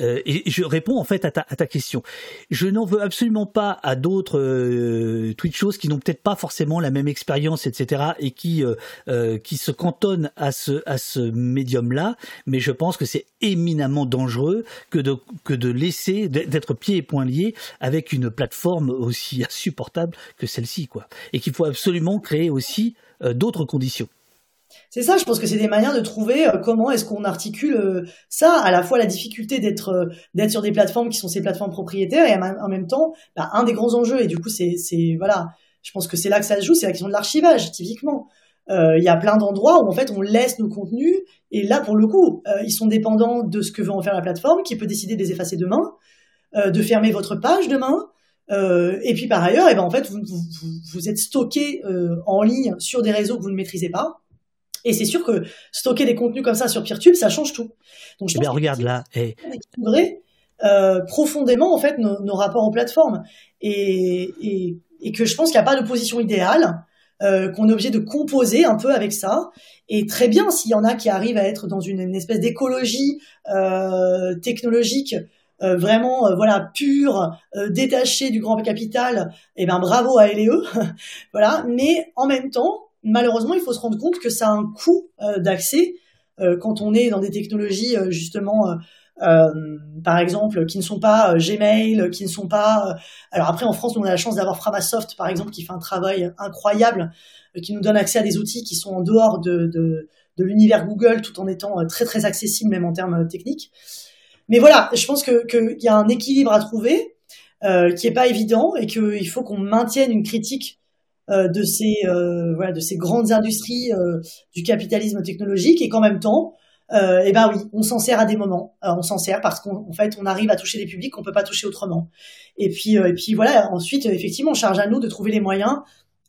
euh, et je réponds en fait à ta, à ta question. Je n'en veux absolument pas à d'autres euh, Twitchos qui n'ont peut-être pas forcément la même expérience, etc., et qui euh, euh, qui se cantonnent à ce à ce médium-là. Mais je pense que c'est éminemment dangereux que de que de laisser d'être pieds et poings liés avec une plateforme aussi insupportable que celle-ci, quoi. Et qu'il faut absolument créer aussi d'autres conditions. C'est ça, je pense que c'est des manières de trouver euh, comment est-ce qu'on articule euh, ça, à la fois la difficulté d'être euh, d'être sur des plateformes qui sont ces plateformes propriétaires et en même temps, bah, un des grands enjeux et du coup c'est voilà, je pense que c'est là que ça se joue, c'est la question de l'archivage typiquement. Il y a plein d'endroits où en fait on laisse nos contenus et là pour le coup ils sont dépendants de ce que veut en faire la plateforme qui peut décider de les effacer demain, de fermer votre page demain. et puis par ailleurs, et eh ben en fait vous, vous, vous êtes stocké en ligne sur des réseaux que vous ne maîtrisez pas et c'est sûr que stocker des contenus comme ça sur PeerTube, ça change tout. Donc je eh pense regarde là, et... euh, profondément en fait nos, nos, rapports aux plateformes et, et, et que je pense qu'il n'y a pas de position idéale, euh, qu'on est obligé de composer un peu avec ça. Et très bien s'il y en a qui arrivent à être dans une, une espèce d'écologie euh, technologique vraiment voilà pure, détachée du grand capital, et eh ben bravo à et eux, voilà. Mais en même temps, malheureusement, il faut se rendre compte que ça a un coût euh, d'accès euh, quand on est dans des technologies euh, justement, par exemple, qui ne sont pas Gmail, qui ne sont pas. alors après, en France, on a la chance d'avoir Framasoft, par exemple, qui fait un travail incroyable, qui nous donne accès à des outils qui sont en dehors de, l'univers Google, tout en étant très très accessibles, même en termes techniques. Mais voilà, je pense que qu'il y a un équilibre à trouver. Qui est pas évident et qu'il faut qu'on maintienne une critique de ces euh, voilà de ces grandes industries euh, du capitalisme technologique et qu'en même temps euh, eh ben oui, on s'en sert à des moments. on s'en sert parce qu'en fait, on arrive à toucher des publics qu'on peut pas toucher autrement. Et puis, et puis voilà. Ensuite, effectivement, on charge à nous de trouver les moyens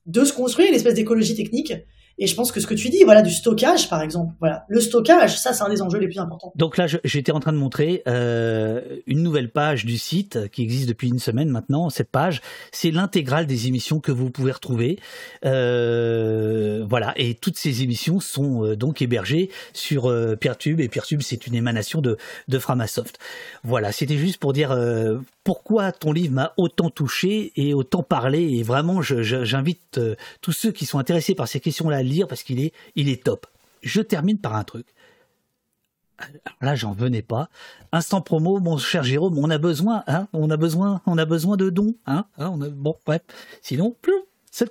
de se construire une espèce d'écologie technique et je pense que ce que tu dis, voilà, du stockage, par exemple, voilà, le stockage, ça, c'est un des enjeux les plus importants. Donc là, j'étais en train de montrer euh, une nouvelle page du site qui existe depuis une semaine maintenant. Cette page, c'est l'intégrale des émissions que vous pouvez retrouver. Euh, voilà, et toutes ces émissions sont euh, donc hébergées sur Peertube, et Peertube, c'est une émanation de, de Framasoft. Voilà, c'était juste pour dire pourquoi ton livre m'a autant touché et autant parlé. Et vraiment, j'invite tous ceux qui sont intéressés par ces questions-là lire parce qu'il est, il est top. Je termine par un truc. Alors là, j'en venais pas. Instant promo, mon cher Jérôme, on a besoin, hein, on a besoin, on a besoin de dons, hein, hein on a, bon, bref. Sinon, plus,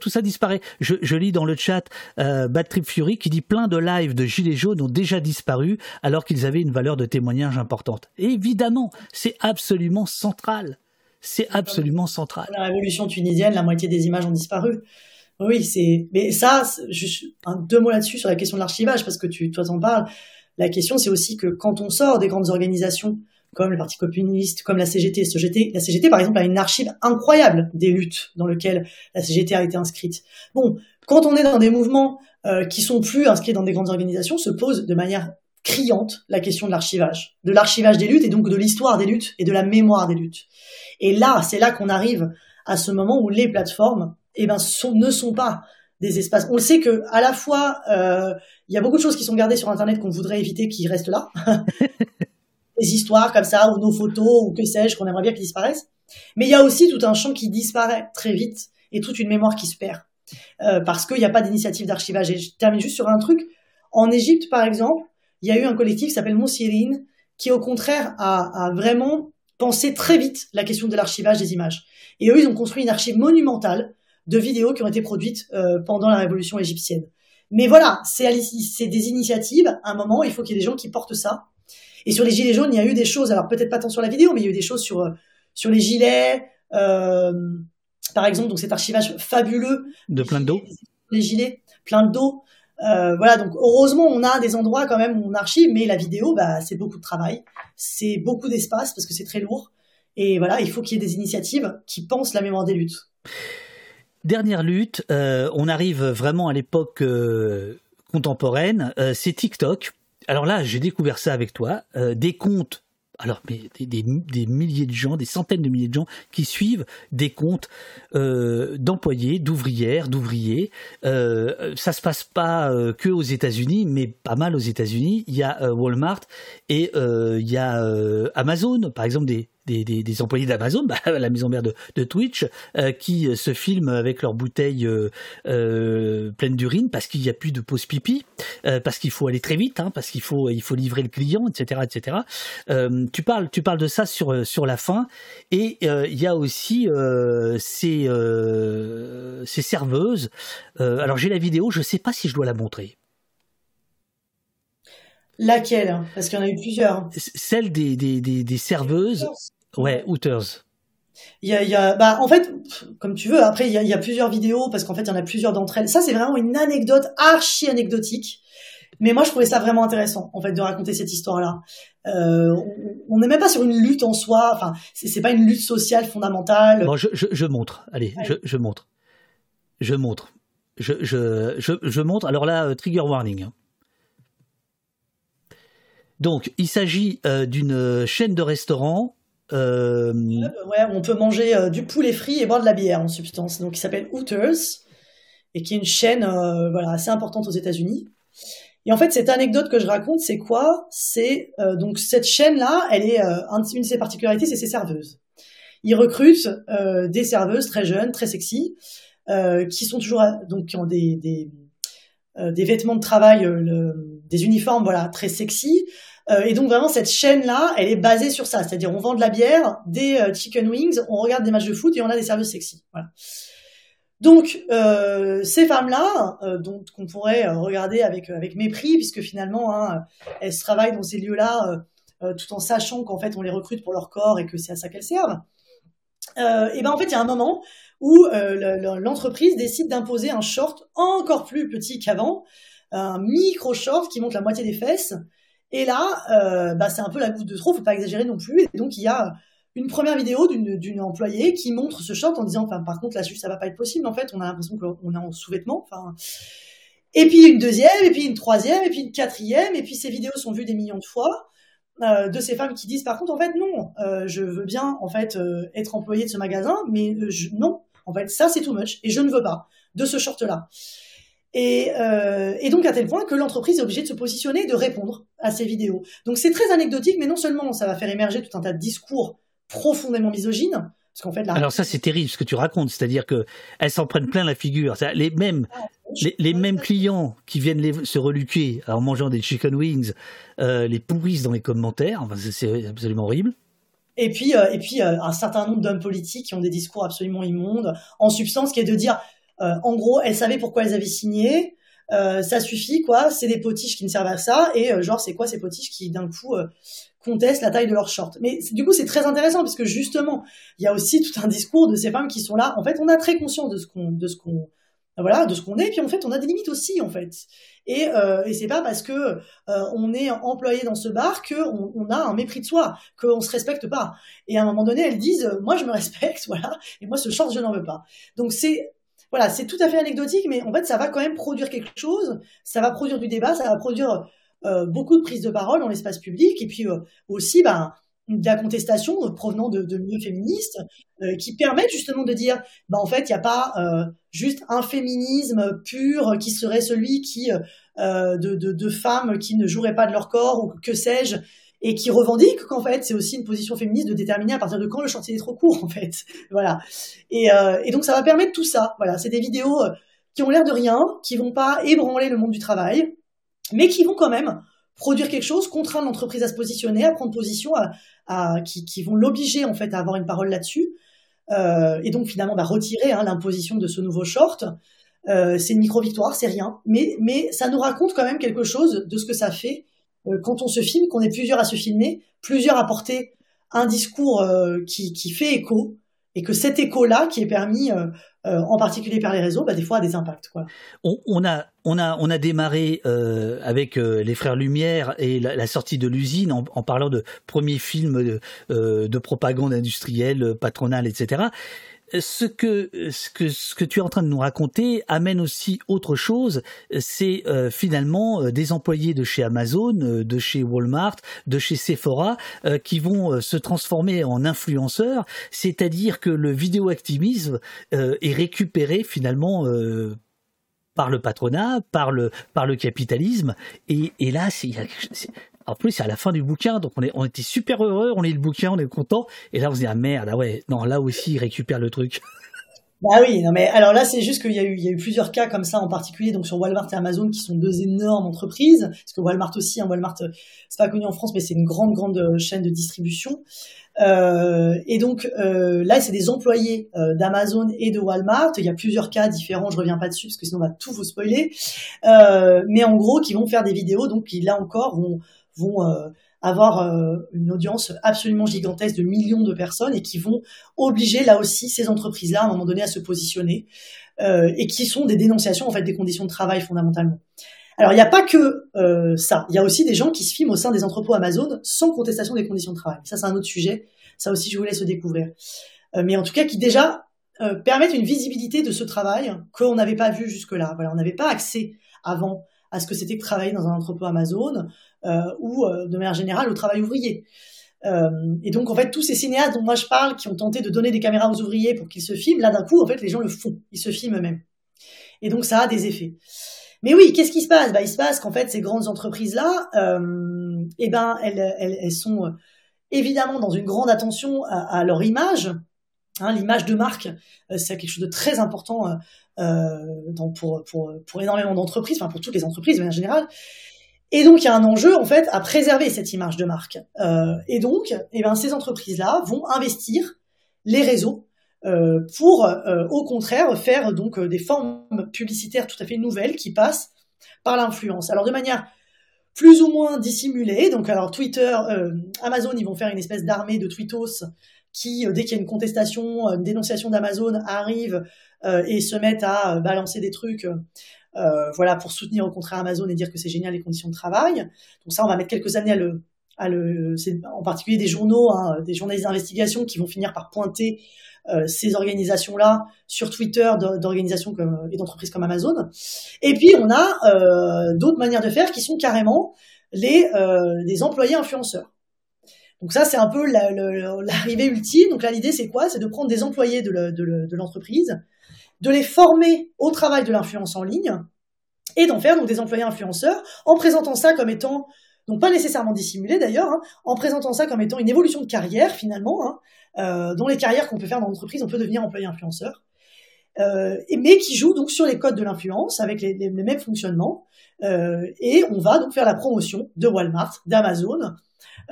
tout ça disparaît. Je, je, lis dans le chat euh, Bad Trip Fury qui dit plein de lives de Gilets jaunes ont déjà disparu alors qu'ils avaient une valeur de témoignage importante. évidemment, c'est absolument central. C'est absolument central. La révolution tunisienne, la moitié des images ont disparu. Oui, c'est. Mais ça, juste un, deux mots là-dessus sur la question de l'archivage parce que tu, toi, t'en parles. La question, c'est aussi que quand on sort des grandes organisations comme le Parti communiste, comme la CGT. CGT. La CGT, par exemple, a une archive incroyable des luttes dans lesquelles la CGT a été inscrite. Bon, quand on est dans des mouvements euh, qui sont plus inscrits dans des grandes organisations, se pose de manière criante la question de l'archivage, de l'archivage des luttes et donc de l'histoire des luttes et de la mémoire des luttes. Et là, c'est là qu'on arrive à ce moment où les plateformes, eh ben, sont, ne sont pas des espaces. On le sait que à la fois, euh, il y a beaucoup de choses qui sont gardées sur Internet qu'on voudrait éviter qui restent là, des histoires comme ça ou nos photos ou que sais-je qu'on aimerait bien qu'ils disparaissent. Mais il y a aussi tout un champ qui disparaît très vite et toute une mémoire qui se perd euh, parce qu'il n'y a pas d'initiative d'archivage. Et je termine juste sur un truc. En Égypte, par exemple, il y a eu un collectif qui s'appelle Monsirine qui, au contraire, a, a vraiment pensé très vite la question de l'archivage des images. Et eux, ils ont construit une archive monumentale de vidéos qui ont été produites euh, pendant la révolution égyptienne. Mais voilà, c'est des initiatives. À un moment, il faut qu'il y ait des gens qui portent ça. Et sur les gilets jaunes, il y a eu des choses. Alors peut-être pas tant sur la vidéo, mais il y a eu des choses sur euh, sur les gilets. Euh, par exemple, donc cet archivage fabuleux de plein d'eau. Les gilets, plein d'eau. Euh, voilà, donc heureusement, on a des endroits quand même où on archive, mais la vidéo, bah, c'est beaucoup de travail, c'est beaucoup d'espace parce que c'est très lourd. Et voilà, il faut qu'il y ait des initiatives qui pensent la mémoire des luttes. Dernière lutte, euh, on arrive vraiment à l'époque euh, contemporaine, euh, c'est TikTok. Alors là, j'ai découvert ça avec toi, des comptes alors des, milliers de gens, des centaines de milliers de gens qui suivent des comptes d'employés, d'ouvrières, d'ouvriers. Ça se passe pas que aux États-Unis, mais pas mal aux États-Unis. Il y a Walmart et il y a Amazon, par exemple des, des, employés d'Amazon, bah, la maison mère de, Twitch, euh, qui se filment avec leurs bouteilles euh, euh, pleines d'urine parce qu'il n'y a plus de pause pipi, parce qu'il faut aller très vite, hein, parce qu'il faut, il faut livrer le client, etc. etc. tu, parles, tu parles de ça sur, sur la fin, et il y a aussi ces, ces serveuses. alors j'ai la vidéo, je ne sais pas si je dois la montrer. Laquelle? Parce qu'il y en a eu plusieurs. Celle des, des, des serveuses. Ouais, Hooters. Il y a, il y a, bah, en fait, comme tu veux, après, il y a, il y a plusieurs vidéos, parce qu'en fait, il y en a plusieurs d'entre elles. Ça, c'est vraiment une anecdote archi anecdotique. Mais moi, je trouvais ça vraiment intéressant, en fait, de raconter cette histoire-là. Euh, on n'est même pas sur une lutte en soi. Enfin, c'est pas une lutte sociale fondamentale. Bon, je, je, je montre. Allez, je, je montre. Je montre. Je, je, je, je montre. Alors là, euh, trigger warning. Hein. Donc, il s'agit euh, d'une chaîne de restaurants euh... Ouais, on peut manger euh, du poulet frit et boire de la bière en substance. Donc, il s'appelle Hooters et qui est une chaîne euh, voilà assez importante aux États-Unis. Et en fait, cette anecdote que je raconte, c'est quoi? C'est euh, donc cette chaîne-là, elle est une de ses particularités, c'est ses serveuses. Ils recrutent des serveuses très jeunes, très sexy, qui sont toujours donc qui ont des des, vêtements de travail, des uniformes voilà très sexy, euh, et donc vraiment cette chaîne-là, elle est basée sur ça, c'est-à-dire on vend de la bière, des euh, chicken wings, on regarde des matchs de foot et on a des services sexy. Voilà. Donc euh, ces femmes-là, dont qu'on pourrait regarder avec avec mépris, puisque finalement hein, elles travaillent dans ces lieux-là tout en sachant qu'en fait on les recrute pour leur corps et que c'est à ça qu'elles servent. et ben en fait il y a un moment où l'entreprise décide d'imposer un short encore plus petit qu'avant, un micro short qui monte la moitié des fesses et là, euh, bah, c'est un peu la goutte de trop, faut pas exagérer non plus. Et donc, il y a une première vidéo d'une employée qui montre ce short en disant, enfin, par contre, là, ça va pas être possible. En fait, on a l'impression qu'on est en sous-vêtements. Enfin, et puis une deuxième, et puis une troisième, et puis une quatrième, et puis ces vidéos sont vues des millions de fois. Euh, de ces femmes qui disent par contre en fait non, euh, je veux bien en fait euh, être employée de ce magasin, mais je, non, en fait ça c'est too much et je ne veux pas de ce short là. Et, euh, et, donc à tel point que l'entreprise est obligée de se positionner et de répondre à ces vidéos. Donc c'est très anecdotique, mais non seulement ça va faire émerger tout un tas de discours profondément misogynes, parce qu'en fait là, alors ça c'est terrible ce que tu racontes, c'est-à-dire que elles s'en prennent plein la figure. Les mêmes ah, les, les, mêmes clients qui viennent les, se reluquer en mangeant des chicken wings, euh, les pourrissent dans les commentaires. Enfin, c'est absolument horrible. Et puis, euh, et puis un certain nombre d'hommes politiques qui ont des discours absolument immondes, en substance, qui est de dire en gros, elles savaient pourquoi elles avaient signé. Euh, ça suffit, quoi. C'est des potiches qui ne servent à ça. Et euh, genre, c'est quoi ces potiches qui, d'un coup, contestent la taille de leur short Mais du coup, c'est très intéressant parce que justement, il y a aussi tout un discours de ces femmes qui sont là. En fait, on a très conscience de ce qu'on, de ce qu'on, voilà, de ce qu'on est. Puis en fait, on a des limites aussi, en fait. Et, euh, et c'est pas parce que euh, on est employé dans ce bar que on, on, a un mépris de soi, qu'on se respecte pas. Et à un moment donné, elles disent, moi, je me respecte, voilà. Et moi, ce short, je n'en veux pas. Donc c'est voilà, c'est tout à fait anecdotique, mais en fait, ça va quand même produire quelque chose. Ça va produire du débat, ça va produire euh, beaucoup de prises de parole dans l'espace public, et puis euh, aussi, ben, de la contestation provenant de, de milieux féministes euh, qui permettent justement de dire bah en fait il n'y a pas euh, juste un féminisme pur qui serait celui qui euh, de, de, femmes qui ne joueraient pas de leur corps ou que sais-je et qui revendique qu'en fait c'est aussi une position féministe de déterminer à partir de quand le chantier est trop court en fait. Voilà. Et, et donc ça va permettre tout ça. Voilà. C'est des vidéos qui ont l'air de rien qui vont pas ébranler le monde du travail mais qui vont quand même produire quelque chose, contraindre l'entreprise à se positionner, à prendre position, à, qui, qui, vont l'obliger en fait à avoir une parole là-dessus, euh, et donc finalement bah, retirer hein, l'imposition de ce nouveau short. Euh, c'est une micro-victoire, c'est rien, mais, mais ça nous raconte quand même quelque chose de ce que ça fait euh, quand on se filme, qu'on est plusieurs à se filmer, plusieurs à porter un discours euh, qui, fait écho, et que cet écho-là, qui est permis euh, euh, en particulier par les réseaux, bah, des fois a des impacts. On, a, on, a, on a démarré euh, avec les Frères Lumière et la, sortie de l'usine en, parlant de premier film de propagande industrielle, patronale, etc ce que, ce que ce que tu es en train de nous raconter amène aussi autre chose. C'est euh, finalement euh, des employés de chez Amazon, euh, de chez Walmart, de chez Sephora euh, qui vont se transformer en influenceurs. C'est-à-dire que le vidéoactivisme est récupéré finalement par le patronat, par le, par le capitalisme. Et, et là, c'est, en plus, c'est à la fin du bouquin, donc on, est, on était super heureux, on lit le bouquin, on est content. Et là, on se dit, ah merde, ah ouais, non, là aussi, il récupère le truc. Bah oui, non mais alors là c'est juste qu'il y a eu il y a eu plusieurs cas comme ça en particulier donc sur Walmart et Amazon qui sont deux énormes entreprises parce que Walmart aussi, hein, Walmart c'est pas connu en France mais c'est une grande grande chaîne de distribution euh, et donc euh, là c'est des employés euh, d'Amazon et de Walmart. Il y a plusieurs cas différents, je reviens pas dessus parce que sinon on va tout vous spoiler. Euh, mais en gros qui vont faire des vidéos donc qui là encore vont vont euh, avoir euh, une audience absolument gigantesque de millions de personnes et qui vont obliger là aussi ces entreprises-là à un moment donné à se positionner euh, et qui sont des dénonciations en fait des conditions de travail fondamentalement. Alors il n'y a pas que ça, il y a aussi des gens qui se filment au sein des entrepôts Amazon sans contestation des conditions de travail. Ça c'est un autre sujet, ça aussi je vous laisse découvrir. Mais en tout cas qui déjà permettent une visibilité de ce travail qu'on n'avait pas vu jusque-là. Voilà, on n'avait pas accès avant à ce que c'était que travailler dans un entrepôt Amazon euh, ou euh, de manière générale au travail ouvrier. Euh, et donc en fait tous ces cinéastes dont moi je parle qui ont tenté de donner des caméras aux ouvriers pour qu'ils se filment, là d'un coup en fait les gens le font, ils se filment eux-mêmes. Et donc ça a des effets. Mais oui, qu'est-ce qui se passe? Bah, Il se passe qu'en fait ces grandes entreprises-là, euh, eh ben elles, elles, elles, sont évidemment dans une grande attention à, à leur image. Hein, L'image de marque, c'est quelque chose de très important euh, donc pour, énormément d'entreprises, enfin pour toutes les entreprises en général. Et donc, il y a un enjeu, en fait, à préserver cette image de marque. Euh, et donc, eh ben, ces entreprises-là vont investir les réseaux euh, pour, euh, au contraire, faire donc des formes publicitaires tout à fait nouvelles qui passent par l'influence. Alors, de manière plus ou moins dissimulée. Donc, alors, Twitter, euh, Amazon, ils vont faire une espèce d'armée de tweetos qui, dès qu'il y a une contestation, une dénonciation d'Amazon, arrive et se mettent à balancer des trucs euh, voilà, pour soutenir au contraire Amazon et dire que c'est génial les conditions de travail. Donc ça, on va mettre quelques années à le, à le, en particulier des journaux, hein, des journalistes d'investigation qui vont finir par pointer euh, ces organisations-là sur Twitter d'organisations et d'entreprises comme Amazon. Et puis on a euh, d'autres manières de faire qui sont carrément les, euh, les employés influenceurs. Donc ça, c'est un peu l'arrivée ultime. Donc là, l'idée, c'est quoi? C'est de prendre des employés de l'entreprise, de les former au travail de l'influence en ligne et d'en faire donc des employés influenceurs en présentant ça comme étant donc pas nécessairement dissimulé d'ailleurs, hein, en présentant ça comme étant une évolution de carrière finalement, hein, euh, dont les carrières qu'on peut faire dans l'entreprise, on peut devenir employé influenceur, euh, mais qui joue donc sur les codes de l'influence avec les, mêmes fonctionnements, euh, et on va donc faire la promotion de Walmart, d'Amazon,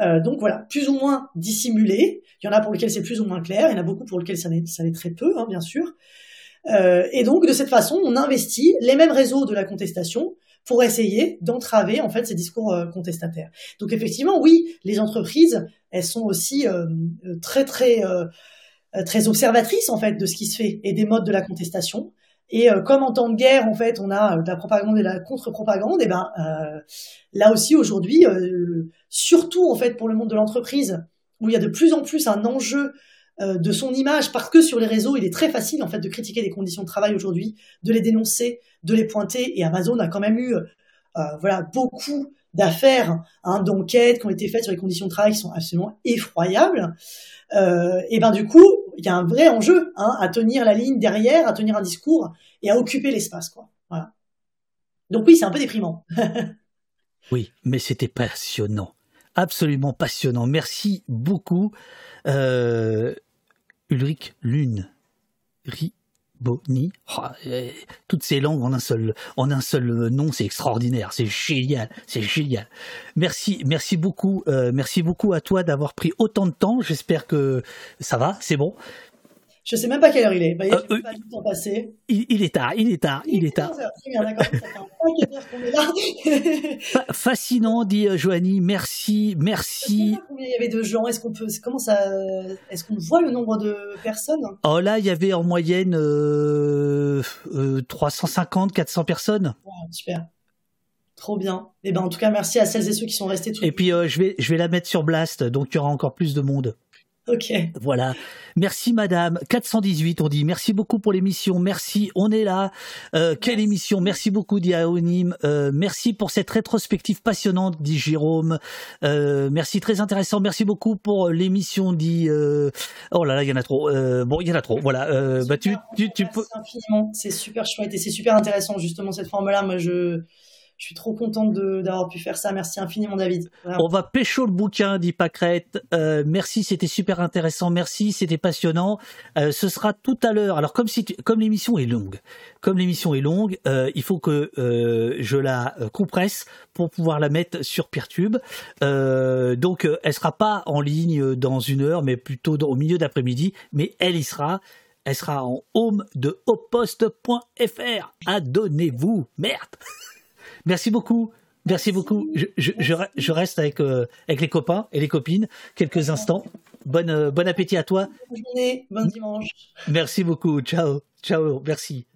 euh, donc voilà, plus ou moins dissimulé. Il y en a pour lesquels c'est plus ou moins clair, il y en a beaucoup pour lesquels ça l'est très peu, hein, bien sûr. Euh, et donc de cette façon, on investit les mêmes réseaux de la contestation pour essayer d'entraver en fait ces discours euh, contestataires. Donc effectivement, oui, les entreprises, elles sont aussi très très très observatrices en fait de ce qui se fait et des modes de la contestation. Et comme en temps de guerre, en fait, on a de la propagande et de la contre-propagande, et ben là aussi aujourd'hui, surtout en fait pour le monde de l'entreprise, où il y a de plus en plus un enjeu euh, de son image, parce que sur les réseaux, il est très facile en fait de critiquer les conditions de travail aujourd'hui, de les dénoncer, de les pointer. Et Amazon a quand même eu, euh, voilà, beaucoup d'affaires, hein, d'enquêtes qui ont été faites sur les conditions de travail qui sont absolument effroyables. Euh, et ben du coup, il y a un vrai enjeu hein, à tenir la ligne derrière, à tenir un discours et à occuper l'espace, quoi. Donc oui, c'est un peu déprimant. oui, mais c'était passionnant, absolument passionnant. Merci beaucoup, euh, Ulrich Lune. Boni, oh, euh, toutes ces langues en un seul, seul nom, c'est extraordinaire, c'est génial, c'est génial. Merci, merci beaucoup, euh, merci beaucoup à toi d'avoir pris autant de temps. J'espère que ça va, c'est bon. Je sais même pas quelle heure il est. Bah, euh, euh, pas du temps passé. Il, est tard, il est tard, il, est tard. Fascinant, dit euh, Joanie. Merci, merci. Combien il y avait de gens Est-ce qu'on peut, comment ça, est-ce qu'on voit le nombre de personnes? Oh là, il y avait en moyenne 350, 400 personnes. super. Trop bien. Et eh ben en tout cas, merci à celles et ceux qui sont restés. Tout et puis je vais, je vais la mettre sur Blast, donc il y aura encore plus de monde. Ok. Voilà. Merci madame. 418 on dit merci beaucoup pour l'émission. Merci, on est là. Euh, quelle émission. Merci beaucoup dit euh, merci pour cette rétrospective passionnante dit Jérôme. Euh, merci très intéressant. Merci beaucoup pour l'émission dit Oh là là, il y en a trop. bon, il y en a trop. Voilà. bah tu tu, tu peux C'est super chouette et c'est super intéressant justement cette forme là. Moi je je suis trop contente d'avoir pu faire ça. Merci infiniment, David. On va pécho le bouquin, dit Pacrette. Euh, merci, c'était super intéressant. Merci, c'était passionnant. Euh, ce sera tout à l'heure. Alors, comme, si comme l'émission est longue, comme l'émission est longue, euh, il faut que je la compresse pour pouvoir la mettre sur Peertube. donc, elle sera pas en ligne dans une heure, mais plutôt au milieu d'après-midi. Mais elle y sera. Elle sera en home de oposte.fr. Adonnez-vous, merde Merci beaucoup. Merci beaucoup. Je, je, je, reste avec, euh, avec les copains et les copines quelques instants. Bonne, euh, bon appétit à toi. Bonne journée, bon dimanche. Merci beaucoup. Ciao. Ciao. Merci.